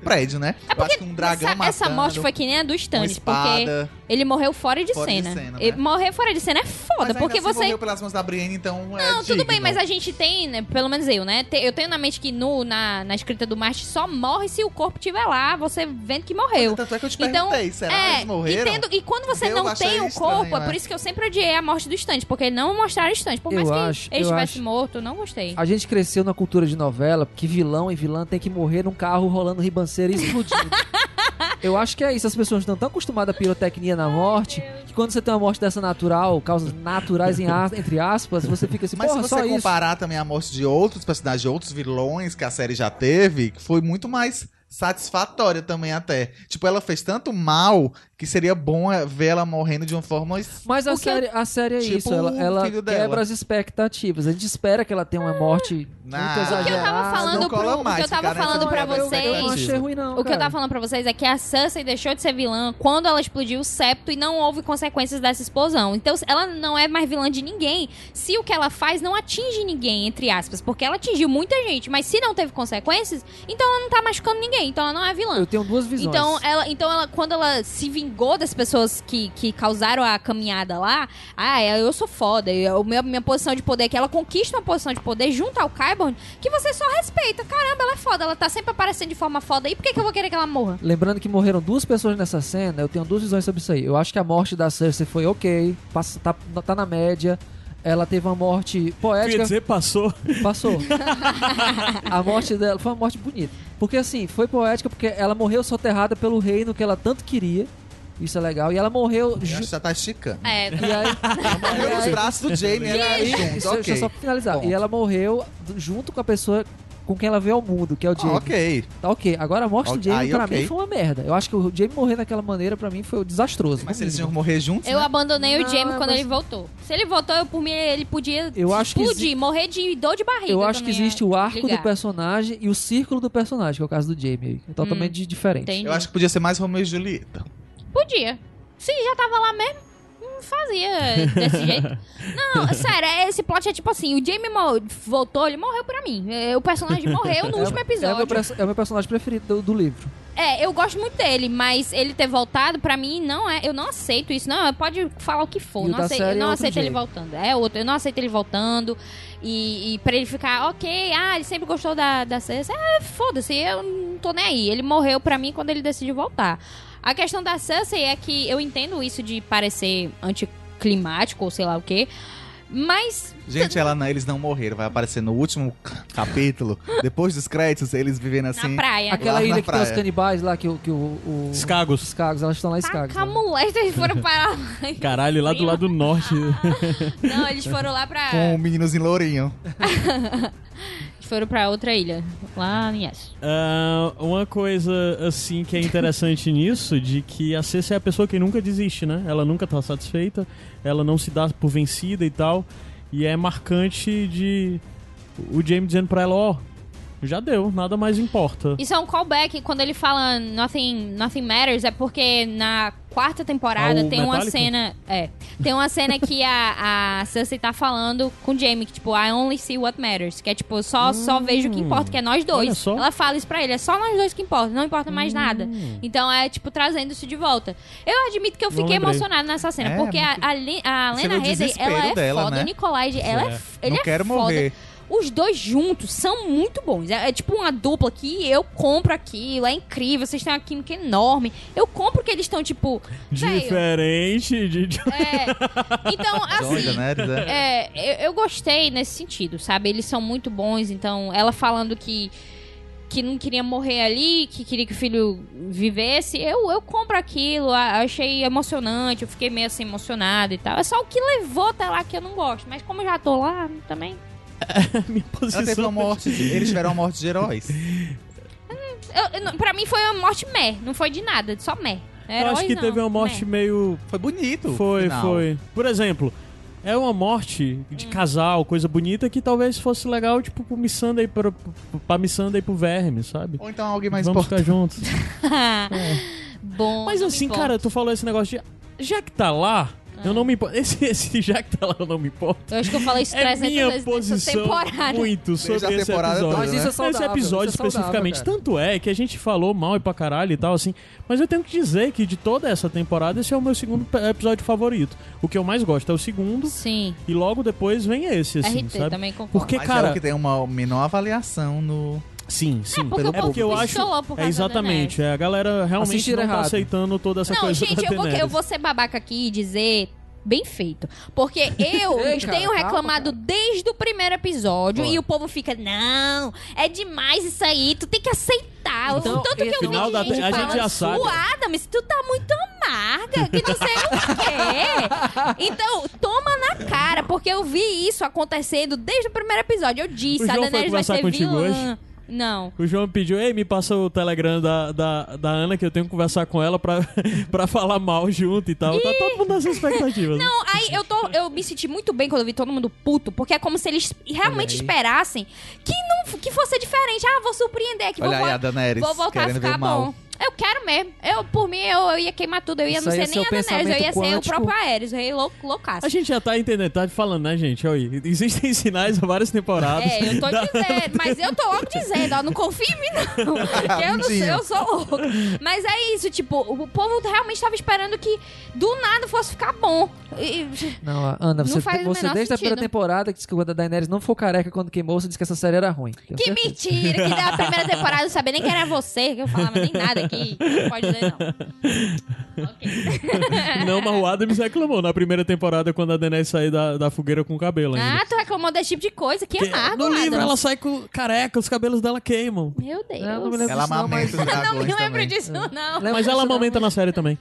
prédio, né? Eu acho que um dragão essa, essa morte foi que nem a do Stannis, porque ele morreu fora de Fora de cena. cena, né? Morrer fora de cena é foda, Mas porque assim você morreu pelas mãos da Brienne, então é Não, tudo digno. bem, mas a gente tem, né, pelo menos eu, né? Eu tenho na mente que no, na, na escrita do Marte só morre se o corpo estiver lá, você vendo que morreu. Tanto é que eu te Então, perguntei, será que é, eles morreram? E, tendo- e quando você Eu não tem o corpo, é é. por isso que eu sempre odiei a morte do Stannis, porque não mostraram o Stannis. Por mais Eu que acho- ele estivesse acho- morto, eu não gostei. A gente cresceu na cultura de novela que vilão e vilã tem que morrer num carro rolando ribanceira e explodindo. Eu acho que é isso. As pessoas estão tão acostumadas à pirotecnia na morte que quando você tem uma morte dessa natural, causas naturais em as- entre aspas, você fica assim, Mas se só você isso. comparar também a morte de outros personagens, de outros vilões que a série já teve, que foi muito mais satisfatória também até. Tipo, ela fez tanto mal que seria bom é, ver ela morrendo de uma forma... Mas a série, a série é Tipo isso, ela, ela dela. quebra as expectativas. A gente espera que ela tenha uma morte Nah. muito O que eu exagerada. O que eu tava falando, pro, o que eu tava cara, falando pra é Eu, eu não vocês. achei ruim, não. O que eu cara. tava falando pra vocês é que a Cersei deixou de ser vilã quando ela explodiu o septo e não houve consequências dessa explosão. Então ela não é mais vilã de ninguém se o que ela faz não atinge ninguém, entre aspas. Porque ela atingiu muita gente, mas se não teve consequências, então ela não tá machucando ninguém. Então ela não é vilã. Eu tenho duas visões. Então ela, então ela, quando ela se vingou das pessoas que, que causaram a caminhada lá, ah, eu sou foda, eu, minha, minha posição de poder, é que ela conquista uma posição de poder junto ao Qyburn, que você só respeita. Caramba, ela é foda, ela tá sempre aparecendo de forma foda. E por que, que eu vou querer que ela morra? Lembrando que morreram duas pessoas nessa cena, eu tenho duas visões sobre isso aí. Eu acho que a morte da Cersei foi ok, passa, tá, tá na média. Ela teve uma morte Quer poética, dizer, passou. passou. a morte dela foi uma morte bonita. Porque assim, foi poética porque ela morreu soterrada pelo reino que ela tanto queria. Isso é legal. E ela morreu. Eu ju- que já tá esticando. É, E aí, Morreu nos braços do Jamie, e ela aí, isso, só finalizar. Ponto. E ela morreu junto com a pessoa com quem ela veio ao mundo, que é o Ah, Jamie. ok. Tá ok. Agora a morte do Jamie aí, pra ok. mim foi uma merda. Eu acho que o Jamie morrer daquela maneira pra mim foi desastroso. Mas no eles iam morrer juntos, eu né? abandonei o Não, Jamie quando mas- ele voltou. Se ele voltou, eu, por mim, ele podia Eu acho que explodir, exi- morrer de dor de barriga. Eu acho que existe o arco ligar. do personagem e o círculo do personagem, que é o caso do Jamie. aí. É totalmente di- diferente. Entendi. Eu acho que podia ser mais Romeo e Julieta. Podia. Se já tava lá mesmo, não fazia desse jeito. Não, sério, esse plot é tipo assim: o Jamie voltou, ele morreu pra mim. É, O personagem morreu no É- último É o, episódio. meu, perso- é o meu personagem preferido do, do livro. É, eu gosto muito dele, mas ele ter voltado, pra mim, não é. Eu não aceito isso. Não, pode falar o que for. Não aceito, eu é não outro aceito ele jeito. voltando. É outro. Eu não aceito ele voltando. E, e pra ele ficar, ok, ah, ele sempre gostou da, da Cersei. É, foda-se, eu não tô nem aí. Ele morreu pra mim quando ele decidiu voltar. A questão da Cersei é que eu entendo isso de parecer anticlimático ou sei lá o quê. Mas Gente, ela, não- eles não morreram. Vai aparecer no último capítulo, depois dos créditos, eles vivendo assim. na praia. Aquela ilha que tem praia. os canibais lá, que, o- que o, o- Os cagos. Os cagos, elas estão lá em Skagos. Taca a né? mulher, eles foram para lá. Caralho, lá do lado norte. Não, eles foram lá pra. Com o meninozinho lourinho. Foram pra outra ilha. Lá em Yes. Ah, uma coisa, assim, que é interessante nisso, de que a Cersei é a pessoa que nunca desiste, né? Ela nunca tá satisfeita, ela não se dá por vencida e tal. E é marcante de o Jaime dizendo pra ela, ó, já deu, nada mais importa. Isso é um callback quando ele fala Nothing, nothing Matters, é porque na quarta temporada Ah, tem uma Metallica? cena. É. Tem uma cena que a, a Cersei tá falando com o Jamie, que, tipo, I only see what matters. Que é tipo, só, só vejo o que importa, que é nós dois. Ela fala isso pra ele, é só nós dois que importa, não importa mais nada. Então é, tipo, trazendo isso de volta. Eu admito que eu fiquei emocionada nessa cena, É, porque a, muito- a, a Lena Headey, ela é dela, foda. né? O Nicolai, ela é, É. ele não é quero foda. morrer. Os dois juntos são muito bons. É, é tipo uma dupla que eu compro aquilo, é incrível, vocês têm uma química enorme. Eu compro que eles estão, tipo. Diferente de. de- É. Então, assim. Doida, né? É- É, eu, eu gostei nesse sentido, sabe? Eles são muito bons, então ela falando que que não queria morrer ali, que queria que o filho vivesse, eu, eu compro aquilo, achei emocionante, eu fiquei meio assim emocionada e tal. É só o que levou até lá que eu não gosto, mas como eu já tô lá, também. Minha Ela teve posição. uma morte. Eles tiveram uma morte de heróis. Eu, eu pra mim foi uma morte meh, não foi de nada, só meh. Eu acho Heróis que não, teve uma morte meh. meio. Foi bonito. Foi, final. foi. Por exemplo, é uma morte de Hum. casal, coisa bonita, que talvez fosse legal, tipo, pro Missandei, pra, pra Missandei pro Verme, sabe? Ou então alguém mais Vamos importante. ficar juntos. Bom. Mas assim, importa. cara, tu falou esse negócio de. Já que tá lá, Eu não me importo. Esse, esse já que tá lá, eu não me importo. Eu acho que eu falei isso É 300 minha vezes posição temporada. muito sobre esse episódio. toda, Mas isso é né? saudável. Esse episódio isso é saudável, especificamente. cara. Tanto é que a gente falou mal e pra caralho e tal, assim. Mas eu tenho que dizer que de toda essa temporada, esse é o meu segundo episódio favorito. O que eu mais gosto é o segundo. Sim. E logo depois vem esse, assim, RT sabe? também concordo. Porque, Mas cara. é o que tem uma menor avaliação no. Sim, sim. porque é o porque eu acho. por É exatamente. É, a galera realmente Assistiram não tá errado. aceitando toda essa Não, coisa gente, da eu vou, eu vou ser babaca aqui e dizer bem feito. Porque eu Ei, cara, tenho calma, reclamado cara. desde o primeiro episódio Bora. e o povo fica, não, é demais isso aí, tu tem que aceitar. Então, Tanto que eu final vi da- gente a gente falando, já sabe. "Ô, Adams, tu tá muito amarga, que não sei o quê. Então, toma na cara, porque eu vi isso acontecendo desde o primeiro episódio. Eu disse, O a Daenerys vai ser vilã. Não. O João pediu, ei, me passa o Telegram da, da, da Ana que eu tenho que conversar com ela pra, pra falar mal junto e tal. Tá todo mundo nessas expectativas. né? Não, aí eu, tô, eu me senti muito bem quando eu vi todo mundo puto, porque é como se eles realmente esperassem que não que fosse diferente. Ah, vou surpreender, que Olha vou, aí a Daenerys vou voltar a ficar mal. Eu quero mesmo. Eu, por mim, eu, eu ia queimar tudo. Eu ia Isso não aí ser é nem a Daenerys, eu ia pensamento ser o quântico. próprio Ares, o rei lou, loucaço. A gente já tá entendendo, tá falando, né, gente? Olha, existem sinais há várias temporadas. É, eu tô Da- dizendo, mas eu tô logo dizendo, ó, não confia em mim, não. Que eu não sei, eu sou louco. Mas é isso, tipo, o povo realmente tava esperando que do nada fosse ficar bom. E- Não, Ana, Não você, faz o você desde a sentido. primeira temporada que disse que quando a Daenerys não for careca quando queimou, você disse que essa série era ruim. Que certeza. mentira, que da primeira temporada eu não sabia nem que era você, que eu falava nem nada aqui. Não pode dizer, não. Ok. Não, mas o Adams reclamou na primeira temporada quando a Daenerys saiu da, da fogueira com o cabelo ainda. Ah, tu reclamou desse tipo de coisa. Que amargo, no livro Adams. ela sai com careca, os cabelos dela queimam. Meu Deus. Não, não me lembro Ela disso não, amamenta mas... os Não me dragões lembro também. disso, não. Mas ela amamenta na série também.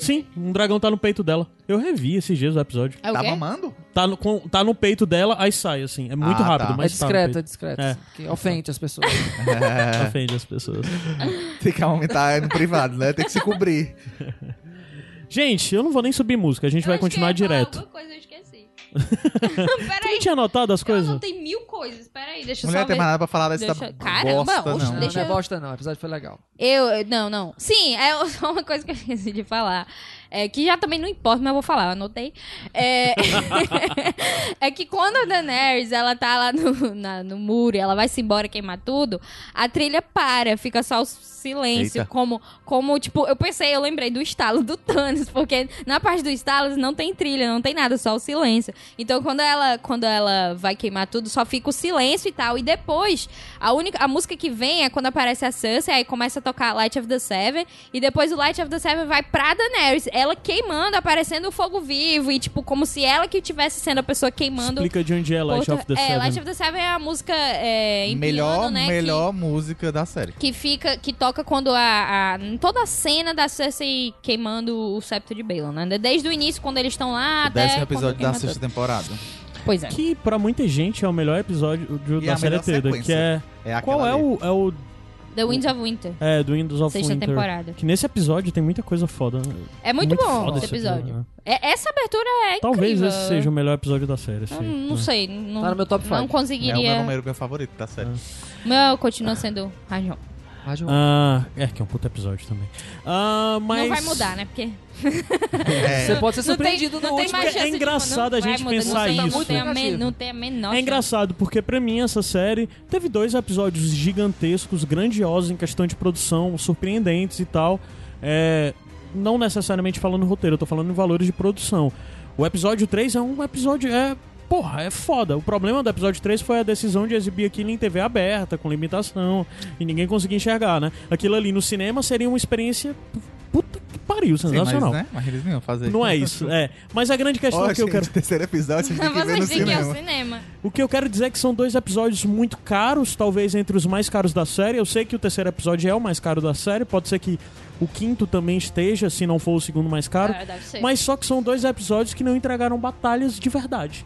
Sim, um dragão tá no peito dela. Eu revi esses dias o episódio. É o Tá quê? mamando? Tá no, com- tá no peito dela, aí sai, assim. É muito Ah, rápido, tá. É mas tá no discreto, é peito. discreto. É. Que ofende as pessoas. É, Ofende as pessoas. tem que aumentar no privado, né? Tem que se cobrir. Gente, eu não vou nem subir música, a gente vai continuar direto. Alguma coisa esqueci. Tu Peraí. não tinha anotado as Eu coisas? anotei mil coisas. Peraí, deixa eu Mulher só tem ver. mais nada pra falar dessa Deixa- Caramba, bosta, oxe, não. Não, Deixa não é eu- bosta não, o episódio foi legal. Eu, eu- não, não. Sim, é só uma coisa que eu esqueci de falar. É, que já também não importa, mas eu vou falar, anotei. É, é que quando a Daenerys, ela tá lá no, na- no muro e ela vai se embora queimar tudo, a trilha para, fica só o silêncio. Eita. Como, como, tipo, eu pensei, eu lembrei do estalo do Thanos, porque na parte do estalo não tem trilha, não tem nada, só o silêncio. Então quando ela, quando ela vai queimar tudo, só fica o silêncio e tal. E depois, a única a música que vem é quando aparece a Cersei, aí começa a tocar Light of the Seven, e depois o Light of the Seven vai pra Daenerys, ela queimando, aparecendo o fogo vivo, e tipo, como se ela que tivesse sendo a pessoa queimando. Explica de onde é Light outra- of the é, Seven. Light of the Seven é a música é, em melhor, piano, né? que- melhor música da série. que fica que toca quando a, a em toda a cena da Cersei queimando o septo de Balon, né? Desde o início quando eles estão lá O até décimo episódio da sexta tudo. temporada. Pois é. Que pra muita gente é o melhor episódio do- da série toda. Que é. É Qual é o, é o. The Winds of Winter, É, do Windows of sexta Winter. temporada. Que nesse episódio tem muita coisa foda. né? É muito, bom foda esse episódio. né? É- essa abertura é Talvez incrível. esse seja o melhor episódio da série. Eu sim, não né? sei, não, Tá no meu top não five. É o conseguiria. meu número meu favorito da série. O meu continua sendo Rajon. Rádio Ah, é que é um puto episódio também. Ah, mas. Não vai mudar, né? Porque É, Você pode ser não tem, surpreendido não no tem mais É chance de- engraçado a gente mudar, pensar isso. Não tem, a men- Negativo. não tem a menor É engraçado, porque pra mim essa série teve dois episódios gigantescos, grandiosos em questão de produção, surpreendentes e tal. É, não necessariamente falando roteiro, eu tô falando em valores de produção. O episódio 3 é um episódio. É, porra, é foda. O problema do episódio 3 foi a decisão de exibir aquilo em TV aberta, com limitação, e ninguém conseguia enxergar, né? Aquilo ali no cinema seria uma experiência. Puta que pariu, sim, mas, sensacional. né? mas eles não iam fazer. Não é isso, é. Mas a grande questão Ó, que eu gente, quero. terceiro episódio, que ver no cinema. cinema. O que eu quero dizer é que são dois episódios muito caros, talvez entre os mais caros da série. Eu sei que o terceiro episódio é o mais caro da série, pode ser que o quinto também esteja, se não for o segundo mais caro. É, deve ser. Mas só que são dois episódios que não entregaram batalhas de verdade.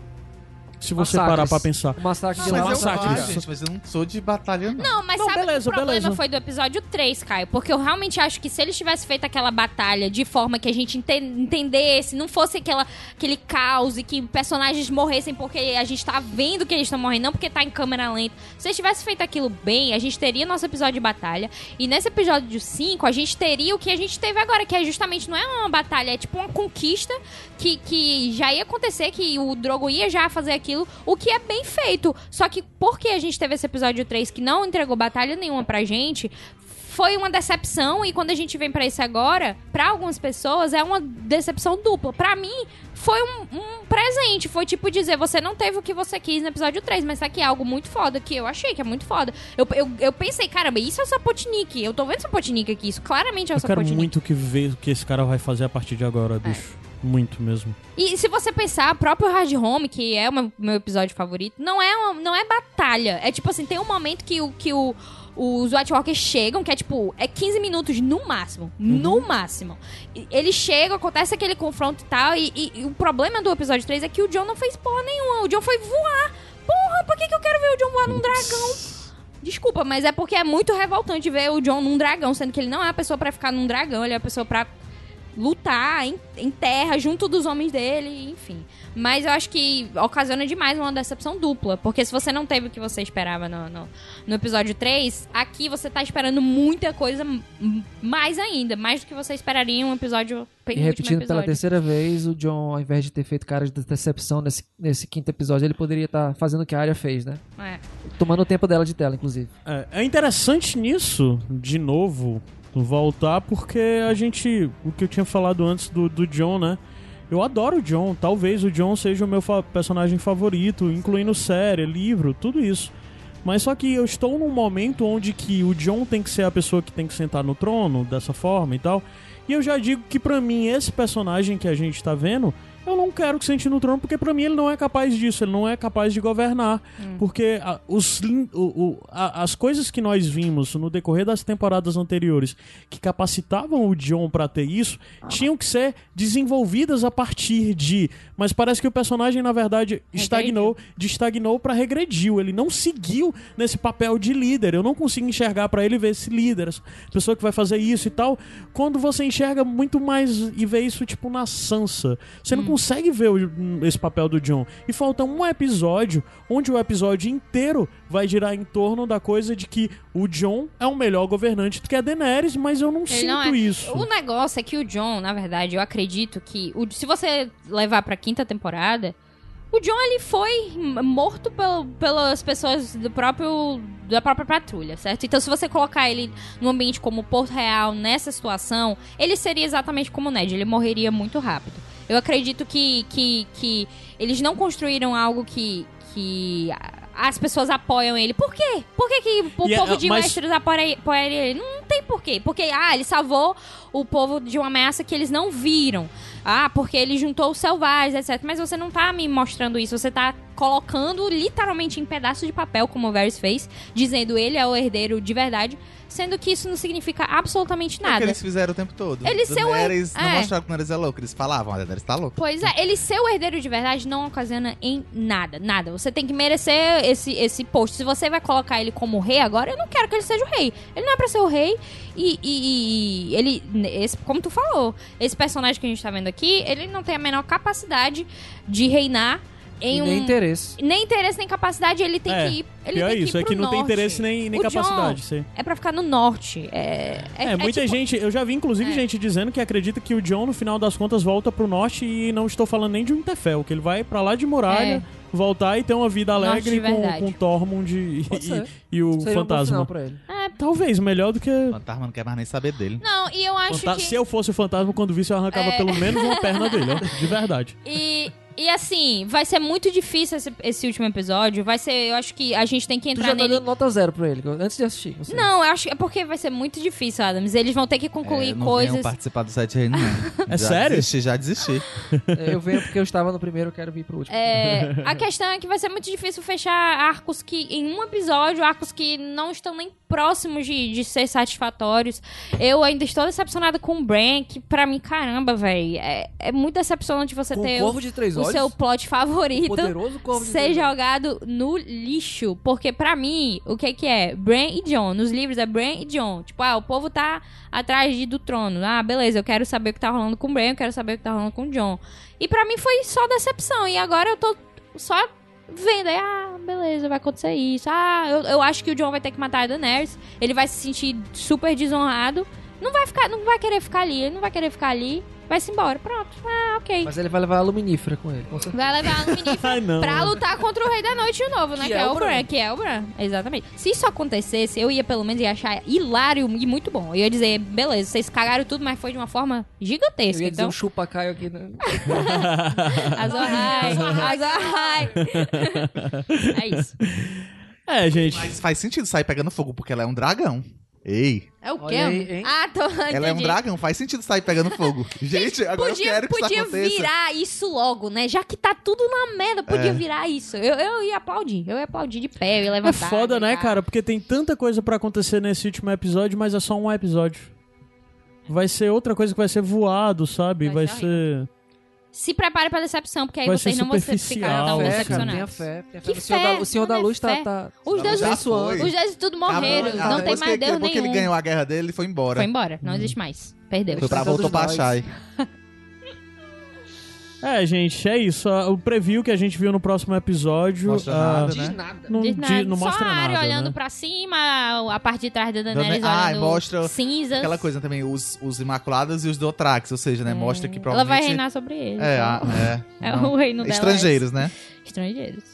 Se você Massacres. parar pra pensar. O massacre de mas lá eu massacre, gente, mas eu não sou de batalha, não. Não, mas Não, sabe beleza, o problema beleza. foi do episódio 3, Caio? Porque eu realmente acho que se eles tivessem feito aquela batalha de forma que a gente ente- entendesse, não fosse aquela, aquele caos e que personagens morressem porque a gente tá vendo que eles estão morrendo, não porque tá em câmera lenta. Se eles tivessem feito aquilo bem, a gente teria nosso episódio de batalha. E nesse episódio 5, a gente teria o que a gente teve agora, que é justamente, não é uma batalha, é tipo uma conquista que, que já ia acontecer, que o Drogo ia já fazer aquilo, o que é bem feito. Só que porque a gente teve esse episódio 3 que não entregou batalha nenhuma pra gente, foi uma decepção e quando a gente vem pra isso agora, pra algumas pessoas é uma decepção dupla. Pra mim, foi um, um presente, foi tipo dizer, você não teve o que você quis no episódio 3, mas tá aqui é algo muito foda, que eu achei que é muito foda. Eu, eu, eu pensei, caramba, isso é o Sapotnik, eu tô vendo Sapotnik aqui, isso claramente é o Eu quero Sapotnik. muito que ver o que esse cara vai fazer a partir de agora, bicho. Muito mesmo. E se você pensar, o próprio Hard Home, que é o meu, meu episódio favorito, não é, uma- não é batalha. É tipo assim, tem um momento que o. Que o os White Walkers chegam, que é tipo, é 15 minutos no máximo. No máximo. Eles chegam, acontece aquele confronto e tal. E, e- e o problema do episódio 3 é que o John não fez porra nenhuma. O John foi voar. Porra, por que, que eu quero ver o John voar num dragão? Desculpa, mas é porque é muito revoltante ver o John num dragão, sendo que ele não é a pessoa pra ficar num dragão, ele é a pessoa pra lutar em, em terra junto dos homens dele, enfim. Mas eu acho que ocasiona demais uma decepção dupla, porque se você não teve o que você esperava no, no, no episódio 3, aqui você tá esperando muita coisa mais ainda, mais do que você esperaria em um episódio E repetindo pela episódio. terceira vez, o John, ao invés de ter feito cara de decepção nesse, nesse quinto episódio, ele poderia estar fazendo o que a área fez, né? É. Tomando o tempo dela de tela, inclusive. É, é interessante nisso, de novo, voltar, porque a gente. O que eu tinha falado antes do, do John, né? Eu adoro o John. Talvez o John seja o meu fa- personagem favorito, incluindo série, livro, tudo isso. Mas só que eu estou num momento onde que o John tem que ser a pessoa que tem que sentar no trono, dessa forma e tal. E eu já digo que pra mim, esse personagem que a gente tá vendo, eu não quero que sente no trono, porque pra mim ele não é capaz disso, ele não é capaz de governar. Porque a- os, o- o- a- as coisas que nós vimos no decorrer das temporadas anteriores que capacitavam o John pra ter isso, tinham que ser desenvolvidas a partir de. Mas parece que o personagem, na verdade, estagnou, de estagnou pra regrediu. Ele não seguiu nesse papel de líder. Eu não consigo enxergar pra ele ver esse líder, essa pessoa que vai fazer isso e tal. Quando você enxerga muito mais e vê isso, tipo, na Sansa. Você não consegue ver o- esse papel do John. E falta um episódio onde o episódio inteiro vai girar em torno da coisa de que o John é um melhor governante do que a Daenerys, mas eu não Ele sinto não é. isso. O negócio é que o John, na verdade, eu acredito que. o- se você levar pra quinta temporada, o John ele foi morto pelo- pelas pessoas do próprio. da própria patrulha, certo? Então, se você colocar ele num ambiente como Porto Real, nessa situação, ele seria exatamente como o Ned, ele morreria muito rápido. Eu acredito que, que, que eles não construíram algo que. que as pessoas apoiam ele. Por quê? Por que, que o E é- povo de mas- Westeros apoia, apoia ele? Não tem porquê. Porque, ah, ele salvou o povo de uma ameaça que eles não viram. Ah, porque ele juntou os selvagens, etc. Mas você não tá me mostrando isso. Você tá colocando literalmente em pedaço de papel, como o Varys fez, dizendo ele é o herdeiro de verdade, sendo que isso não significa absolutamente É o que nada. eles fizeram o tempo todo. Eles o- Daenerys não é. mostraram que o Daenerys é louco. Eles falavam, a Daenerys tá louca. Pois é, ele ser o herdeiro de verdade não ocasiona em nada, nada. Você tem que merecer esse, esse posto. Se você vai colocar ele como rei agora, eu não quero que ele seja o rei. Ele não é pra ser o rei e, e- e ele, esse, como tu falou, esse personagem que a gente tá vendo aqui, ele não tem a menor capacidade de reinar em um... nem interesse. Nem interesse, nem capacidade, ele tem É, que ir. Ele Pior tem que isso, ir é que não tem norte. interesse nem, nem O capacidade. John. É pra ficar no norte. É, É, muita tipo- gente, eu já vi inclusive É. gente dizendo que acredita que o John no final das contas volta pro norte e não estou falando nem de um Winterfell, que ele vai pra lá de muralha, É. voltar e ter uma vida alegre com, com Tormund e, e, e o Seria fantasma. É, Talvez, melhor do que. O Fantasma não quer mais nem saber dele. não, e eu acho Fanta- que... Se eu fosse o fantasma, quando visse, eu arrancava É. pelo menos uma perna dele, ó, de verdade. E, e assim, vai ser muito difícil esse, esse último episódio. Vai ser, eu acho que a gente tem que Tu entrar já tá nele. dando nota zero pra ele, antes de assistir. você. Não, eu acho é porque vai ser muito difícil, Adams. Eles vão ter que concluir É, não coisas. venham participar do Sete Reinos, não. É já sério? Desisti, já desisti. É, Eu venho porque eu estava no primeiro, eu quero vir pro último. É, a questão é que vai ser muito difícil fechar arcos que, em um episódio, arcos que não estão nem próximos de, de ser satisfatórios. Eu ainda estou decepcionada com o Bran, que pra mim, caramba, velho, é, é muito decepcionante você Com ter o Corvo de Três os seu plot favorito ser jogado no lixo. Porque pra mim, o que que é? Bran e John. Nos livros é Bran e John. Tipo, ah, o povo tá atrás de, do trono. Ah, beleza, eu quero saber o que tá rolando com o Bran, eu quero saber o que tá rolando com o John. E pra mim foi só decepção. E agora eu tô só vendo aí, ah, beleza, vai acontecer isso. Ah, eu, eu acho que o John vai ter que matar a Daenerys. Ele vai se sentir super desonrado. Não vai ficar, não vai querer ficar ali, ele não vai querer ficar ali. Vai-se embora, pronto. Ah, ok. Mas ele vai levar a luminífera com ele, com certeza. Vai levar a Luminífera Ai, não. pra lutar contra o Rei da Noite de novo, né? Que, é, o Bran. Que é o Bran. Exatamente. Se isso acontecesse, eu ia pelo menos ia achar hilário e muito bom. Eu ia dizer, beleza, vocês cagaram tudo, mas foi de uma forma Eu gigantesca. ia dizer Então, um chupa-caio aqui, né? Azorrai, Azorrai. é isso. É, gente. Mas faz sentido sair pegando fogo, porque ela é um dragão. Ei, É o quê? Ah, tô ela é um dragão, faz sentido sair pegando fogo. Gente, agora podia, eu quero que podia isso virar isso logo, né? Já que tá tudo na merda, podia É. virar isso. Eu, eu ia aplaudir. Eu ia aplaudir de pé, eu ia É levantar. foda, né, cara? Porque tem tanta coisa pra acontecer nesse último episódio, mas é só um episódio. Vai ser outra coisa que vai ser voado, sabe? Vai Vai, ser ser. Se prepare pra decepção, porque aí Vai vocês não vão ficar tão. Fé, cara, tenha decepcionados. fé. Tenha fé. Que O Senhor, fé? da, o Senhor da Não é Luz tá, tá... Os Não, deuses, suando. os deuses tudo morreram. Acabou- não depois tem mais que, Deus Depois que nenhum. ele ganhou a guerra dele, ele foi embora. Foi embora, não existe mais. Perdeu. Foi pra Todos voltou pra nós. É, gente, é isso. Ah, O preview que a gente viu no próximo episódio. Mostra ah, nada, Diz né? nada. Não, Diz di- nada. não Só mostra a área nada. olhando né? pra cima, a parte de trás da Daenerys Ah, olhando mostra cinzas. Aquela coisa também, os, os Imaculados e os Dothrax, ou seja, né? Mostra que Ela provavelmente... vai reinar sobre eles. É, então. a- é. É o reino dela. Estrangeiros, né? é Estrangeiros.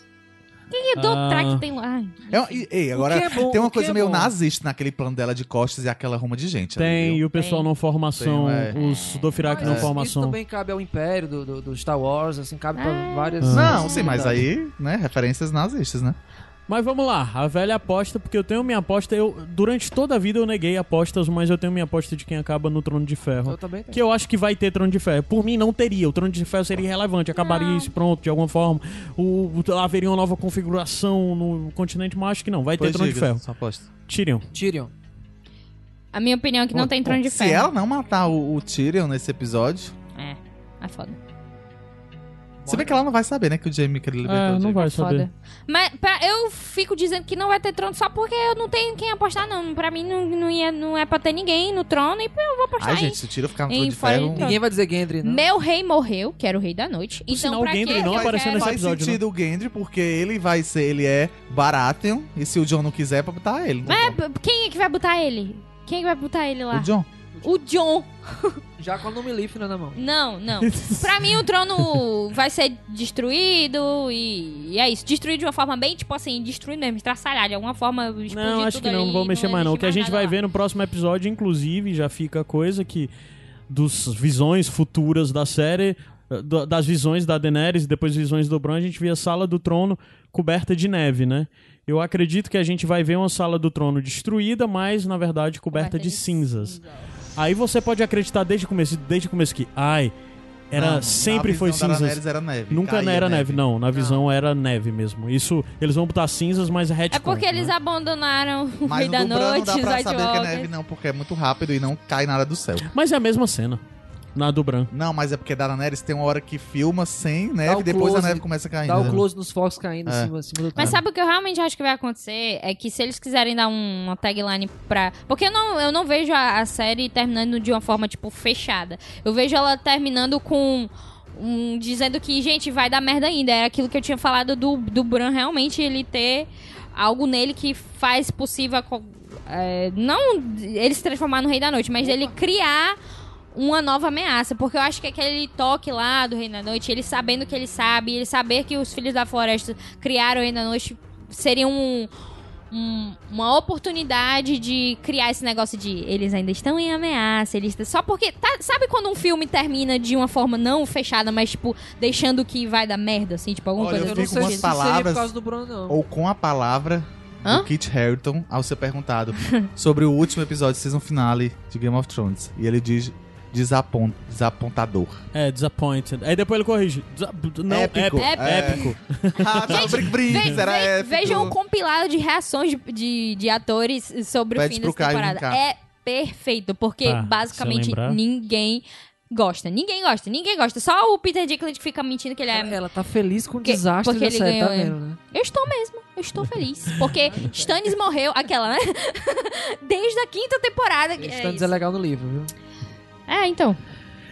Quem é do Ah. track tem lá? É, ei, agora, que é bom, tem uma que coisa é meio nazista naquele plano dela de costas e aquela ruma de gente. ali, Tem, viu? e o pessoal Tem. não formação, Tem, é. os Dothraki Mas não isso- Isso formação. também cabe ao Império do, do, do Star Wars, assim, cabe pra Ah. várias... Não, sim, mas aí, né, referências nazistas, né? Mas vamos lá, a velha aposta, porque eu tenho minha aposta, eu durante toda a vida eu neguei apostas, mas eu tenho minha aposta de quem acaba no Trono de Ferro. Eu também tenho. Que eu acho que vai ter Trono de Ferro. Por mim, não teria. O Trono de Ferro seria irrelevante. Acabaria Não. isso pronto, de alguma forma. O, o- haveria uma nova configuração no continente, mas acho que não. Vai ter Pois Trono de diga, Ferro. sua aposta. Tyrion. Tyrion. A minha opinião é que não tem trono de Se ferro. ela não matar o, o Tyrion nesse episódio... É, é foda. Se bem que ela não vai saber, né, que o Jaime que ele libertou É, o não vai É saber. foda. Mas pra- eu fico dizendo que não vai ter trono só porque eu não tenho quem apostar, não. Pra mim não, não, ia, não é pra ter ninguém no trono e eu vou apostar Ai, em... gente, se o Tyrion ficar no trono de ferro... Ninguém vai dizer Gendry, não. Meu rei morreu, que era o rei da noite. então sinal, pra o Gendry não Eu apareceu quero- nesse Faz episódio, sentido o Gendry, porque ele vai ser, ele é Baratheon, e se o John não quiser, é pra botar ele. no É, trono. quem é que vai botar ele? Quem é que vai botar ele lá? O John. O John. Já com a Numilífera na mão. Não, não. pra mim o trono vai ser destruído e, e é isso. Destruído de uma forma bem, tipo assim, destruir mesmo, estraçalhar de alguma forma. explodir Não, acho tudo que não, não vou mexer mais não. O que a gente vai lá. ver no próximo episódio, inclusive, já fica a coisa que dos visões futuras da série, eh, das visões da Daenerys e depois visões do Bran, a gente vê a sala do trono coberta de neve, né? Eu acredito que a gente vai ver uma sala do trono destruída, mas na verdade coberta, de, cinzas. Aí você pode acreditar desde o começo, desde o começo que, ai, era Não, sempre na foi cinzas. Era neve. Nunca caía era neve, não. Na visão era neve mesmo. Isso, eles vão botar cinzas, mas é retcon. É porque eles né? abandonaram o Rei da do Bran não Noite, dá pra saber que é neve, não, porque é muito rápido e não cai nada do céu. Mas é a mesma cena. Na do Bran. Não, mas é porque da Daenerys tem uma hora que filma sem neve e depois close, a neve começa a cair. Dá o né? close nos focos caindo É. em cima, do Mas sabe o que eu realmente acho que vai acontecer? É que se eles quiserem dar um- uma tagline pra. Porque eu não, eu não vejo a, a série terminando de uma forma, tipo, fechada. Eu vejo ela terminando com. um- dizendo que, gente, vai dar merda ainda. É aquilo que eu tinha falado do, do Bran realmente ele ter algo nele que faz possível. é, não ele se transformar no Rei da Noite, mas ele criar uma nova ameaça. Porque eu acho que aquele toque lá do Rei da Noite, ele sabendo que ele sabe, ele saber que os Filhos da Floresta criaram o Rei da Noite, seria um, um- uma oportunidade de criar esse negócio de eles ainda estão em ameaça, eles só porque tá- sabe quando um filme termina de uma forma não fechada, mas tipo deixando que vai dar merda assim, tipo alguma Olha, coisa eu fico se seria palavras- por causa do Bruno, não. Ou com a palavra Hã? do Kit Harington ao ser perguntado sobre o último episódio de season finale de Game of Thrones. E ele diz desapont, desapontador. É, disappointed. Aí depois ele corrige. Desa- Não, Épico. épico. É. Épico. ah, tá, brinque, brinque, Ve- era ve- épico. Vejam um compilado de reações de, de, de atores sobre Pede o fim dessa Caio temporada. É perfeito, porque Tá, basicamente ninguém gosta. Ninguém gosta, ninguém gosta. Só o Peter Dinklage que fica mentindo que ele é. Ela tá feliz com o Que- desastre porque da ele série, tá ganhou, vendo, né? Eu estou mesmo, eu estou feliz. Porque Stannis morreu, aquela, né? Desde a quinta temporada. que- É, Stannis isso. é legal no livro, viu? É, então.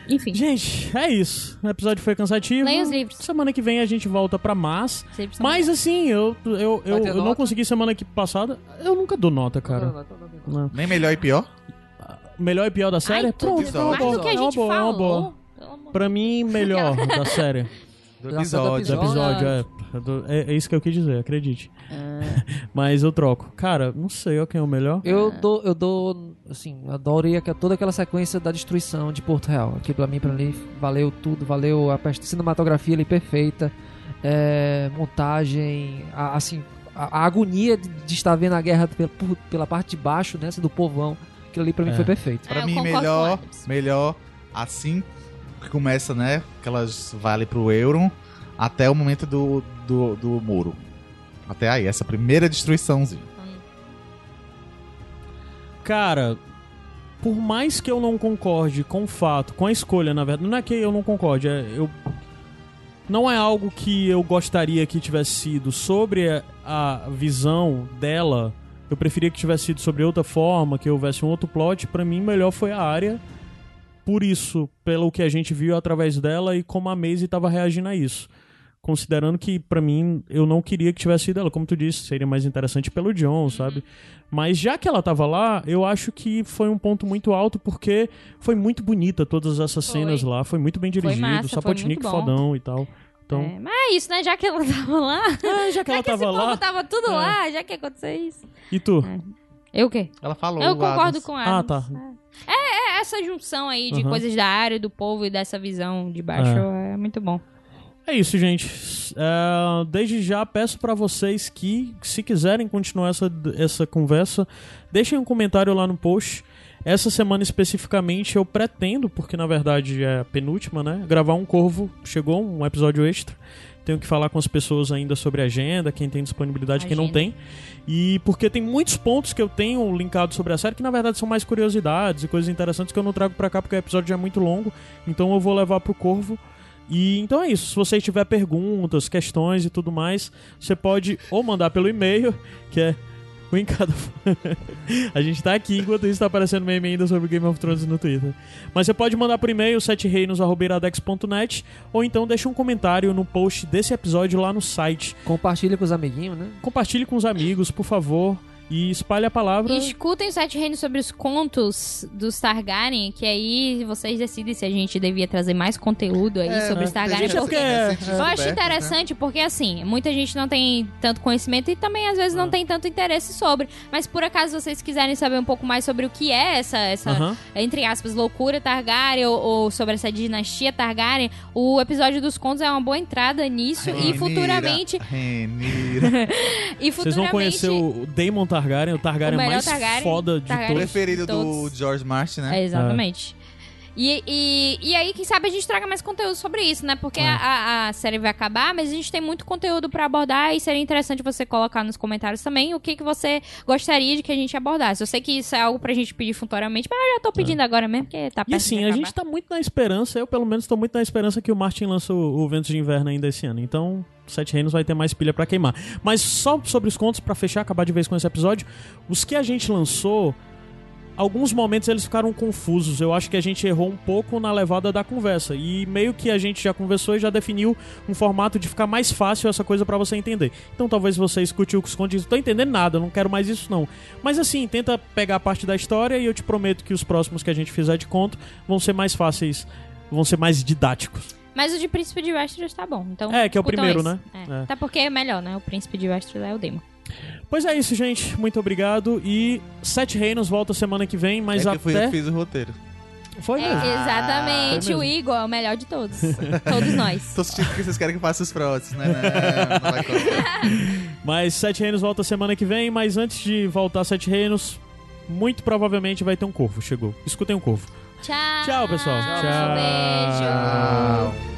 Enfim. Gente, é isso. O episódio foi cansativo. Leia os livros. Semana que vem a gente volta pra Mas. Mas assim, eu, eu, eu, eu não consegui semana que passada. Eu nunca dou nota, cara. Não. Nem melhor e pior? Melhor e pior da série? Ai, Pronto, é uma mais boa. do que a é uma gente boa, é uma boa. falou. Pelo amor Pra mim, melhor da série. Do episódio. Do episódio, é. É É, é isso que eu quis dizer, acredite. Mas eu troco. Cara, não sei ó, quem é o melhor. Eu dou, eu dou, assim, adorei toda aquela sequência da destruição de Porto Real. Aqui pra mim, pra mim, valeu tudo, valeu a cinematografia ali perfeita, é, montagem, a- assim, a, a agonia de, de estar vendo a guerra pela, por- pela parte de baixo, né, assim, do povão. Aquilo ali pra mim É. foi perfeito. É, Pra mim, melhor, melhor assim que começa, né? Que elas vale pro Euron até o momento do, do, do muro. Até aí, essa primeira destruiçãozinha. Cara, por mais que eu não concorde com o fato, com a escolha, na verdade, não é que eu não concorde, é eu não é algo que eu gostaria que tivesse sido sobre a- visão dela. Eu preferia que tivesse sido sobre outra forma, que houvesse um outro plot. Pra mim, melhor foi a área. Por isso, pelo que a gente viu através dela e como a Maisie estava reagindo a isso. Considerando que, pra mim, eu não queria que tivesse sido ela. Como tu disse, seria mais interessante pelo John, sabe? Mas já que ela tava lá, eu acho que foi um ponto muito alto, porque foi muito bonita todas essas Foi. cenas lá. Foi muito bem dirigido, massa, foi Sapotnik muito bom. fodão e tal. Então, É, mas é isso, né? Já que ela tava lá. ah, já que ela já que esse tava povo lá. tava tudo É. lá, já que aconteceu isso. E tu? Eu o quê? Ela falou. Eu concordo Adams. com Ah, ela. tá. É, é essa junção aí de Uhum. coisas da área, do povo e dessa visão de baixo é, muito bom. É isso, gente. É, desde já peço pra vocês que, se quiserem continuar essa, essa conversa, deixem um comentário lá no post. Essa semana especificamente eu pretendo, porque na verdade é a penúltima, né? Gravar um corvo. Chegou um episódio extra. Tenho que falar com as pessoas ainda sobre a agenda, quem tem disponibilidade, quem não Agenda. tem. E porque tem muitos pontos que eu tenho linkado sobre a série que na verdade são mais curiosidades e coisas interessantes que eu não trago pra cá porque o episódio já é muito longo. Então eu vou levar pro corvo. E então é isso. Se você tiver perguntas, questões e tudo mais, você pode ou mandar pelo e-mail, que é o em cada. a gente tá aqui enquanto isso tá aparecendo meme ainda sobre Game of Thrones no Twitter. Mas você pode mandar por e-mail setereinos@iradex.net ou então deixa um comentário no post desse episódio lá no site. Compartilha com os amiguinhos, né? Compartilhe com os amigos, por favor, e espalhe a palavra. E escutem os Sete Reinos sobre os contos dos Targaryen, que aí vocês decidem se a gente devia trazer mais conteúdo aí É, sobre né? os Targaryen. É porque porque- Recentes Eu acho né? interessante porque, assim, muita gente não tem tanto conhecimento e também, às vezes, Ah. não tem tanto interesse sobre. Mas, por acaso, vocês quiserem saber um pouco mais sobre o que é essa, essa Aham. entre aspas, loucura Targaryen ou, ou sobre essa dinastia Targaryen, o episódio dos contos é uma boa entrada nisso e Renira, futuramente... Renira. E Vocês vão futuramente... conhecer o Daemon Targaryen, o Targaryen O melhor mais Targaryen. foda de Targaryen. todos. Preferido do Todos. George Martin, né? É, exatamente. E, e, e aí, quem sabe a gente traga mais conteúdo sobre isso, né? Porque É. a, a série vai acabar, mas a gente tem muito conteúdo pra abordar e seria interessante você colocar nos comentários também o que, que você gostaria de que a gente abordasse. Eu sei que isso é algo pra gente pedir futuramente, mas eu já tô pedindo agora mesmo, porque tá É. E assim, de a gente tá muito na esperança, eu pelo menos tô muito na esperança que o Martin lança o, o Ventos de Inverno ainda esse ano. Então, Sete Reinos vai ter mais pilha pra queimar. Mas só sobre os contos, pra fechar, acabar de vez com esse episódio, os que a gente lançou, alguns momentos eles ficaram confusos. Eu acho que a gente errou um pouco na levada da conversa. E meio que a gente já conversou e já definiu um formato de ficar mais fácil essa coisa pra você entender. Então talvez você escute o que os contos e diz, tô entendendo nada, não quero mais isso não. Mas assim, tenta pegar a parte da história e eu te prometo que os próximos que a gente fizer de conto vão ser mais fáceis, vão ser mais didáticos. Mas o de Príncipe de Westeros tá bom. Então, É, que é o primeiro, esse. né? É. É. Até porque é melhor, né? O Príncipe de Westeros é o Demo. Pois é isso, gente. Muito obrigado. E Sete Reinos volta semana que vem, mas é que eu fui eu até. que fiz o roteiro. Foi É, mesmo. exatamente. Foi o mesmo. Igor é o melhor de todos. todos nós. Tô sentindo que vocês querem que eu faça os próximos, né? Não, vai. Mas Sete Reinos volta semana que vem, mas antes de voltar Sete Reinos, muito provavelmente vai ter um corvo. Chegou. Escutem um corvo. Tchau. Tchau, pessoal. Tchau. Beijo. Tchau.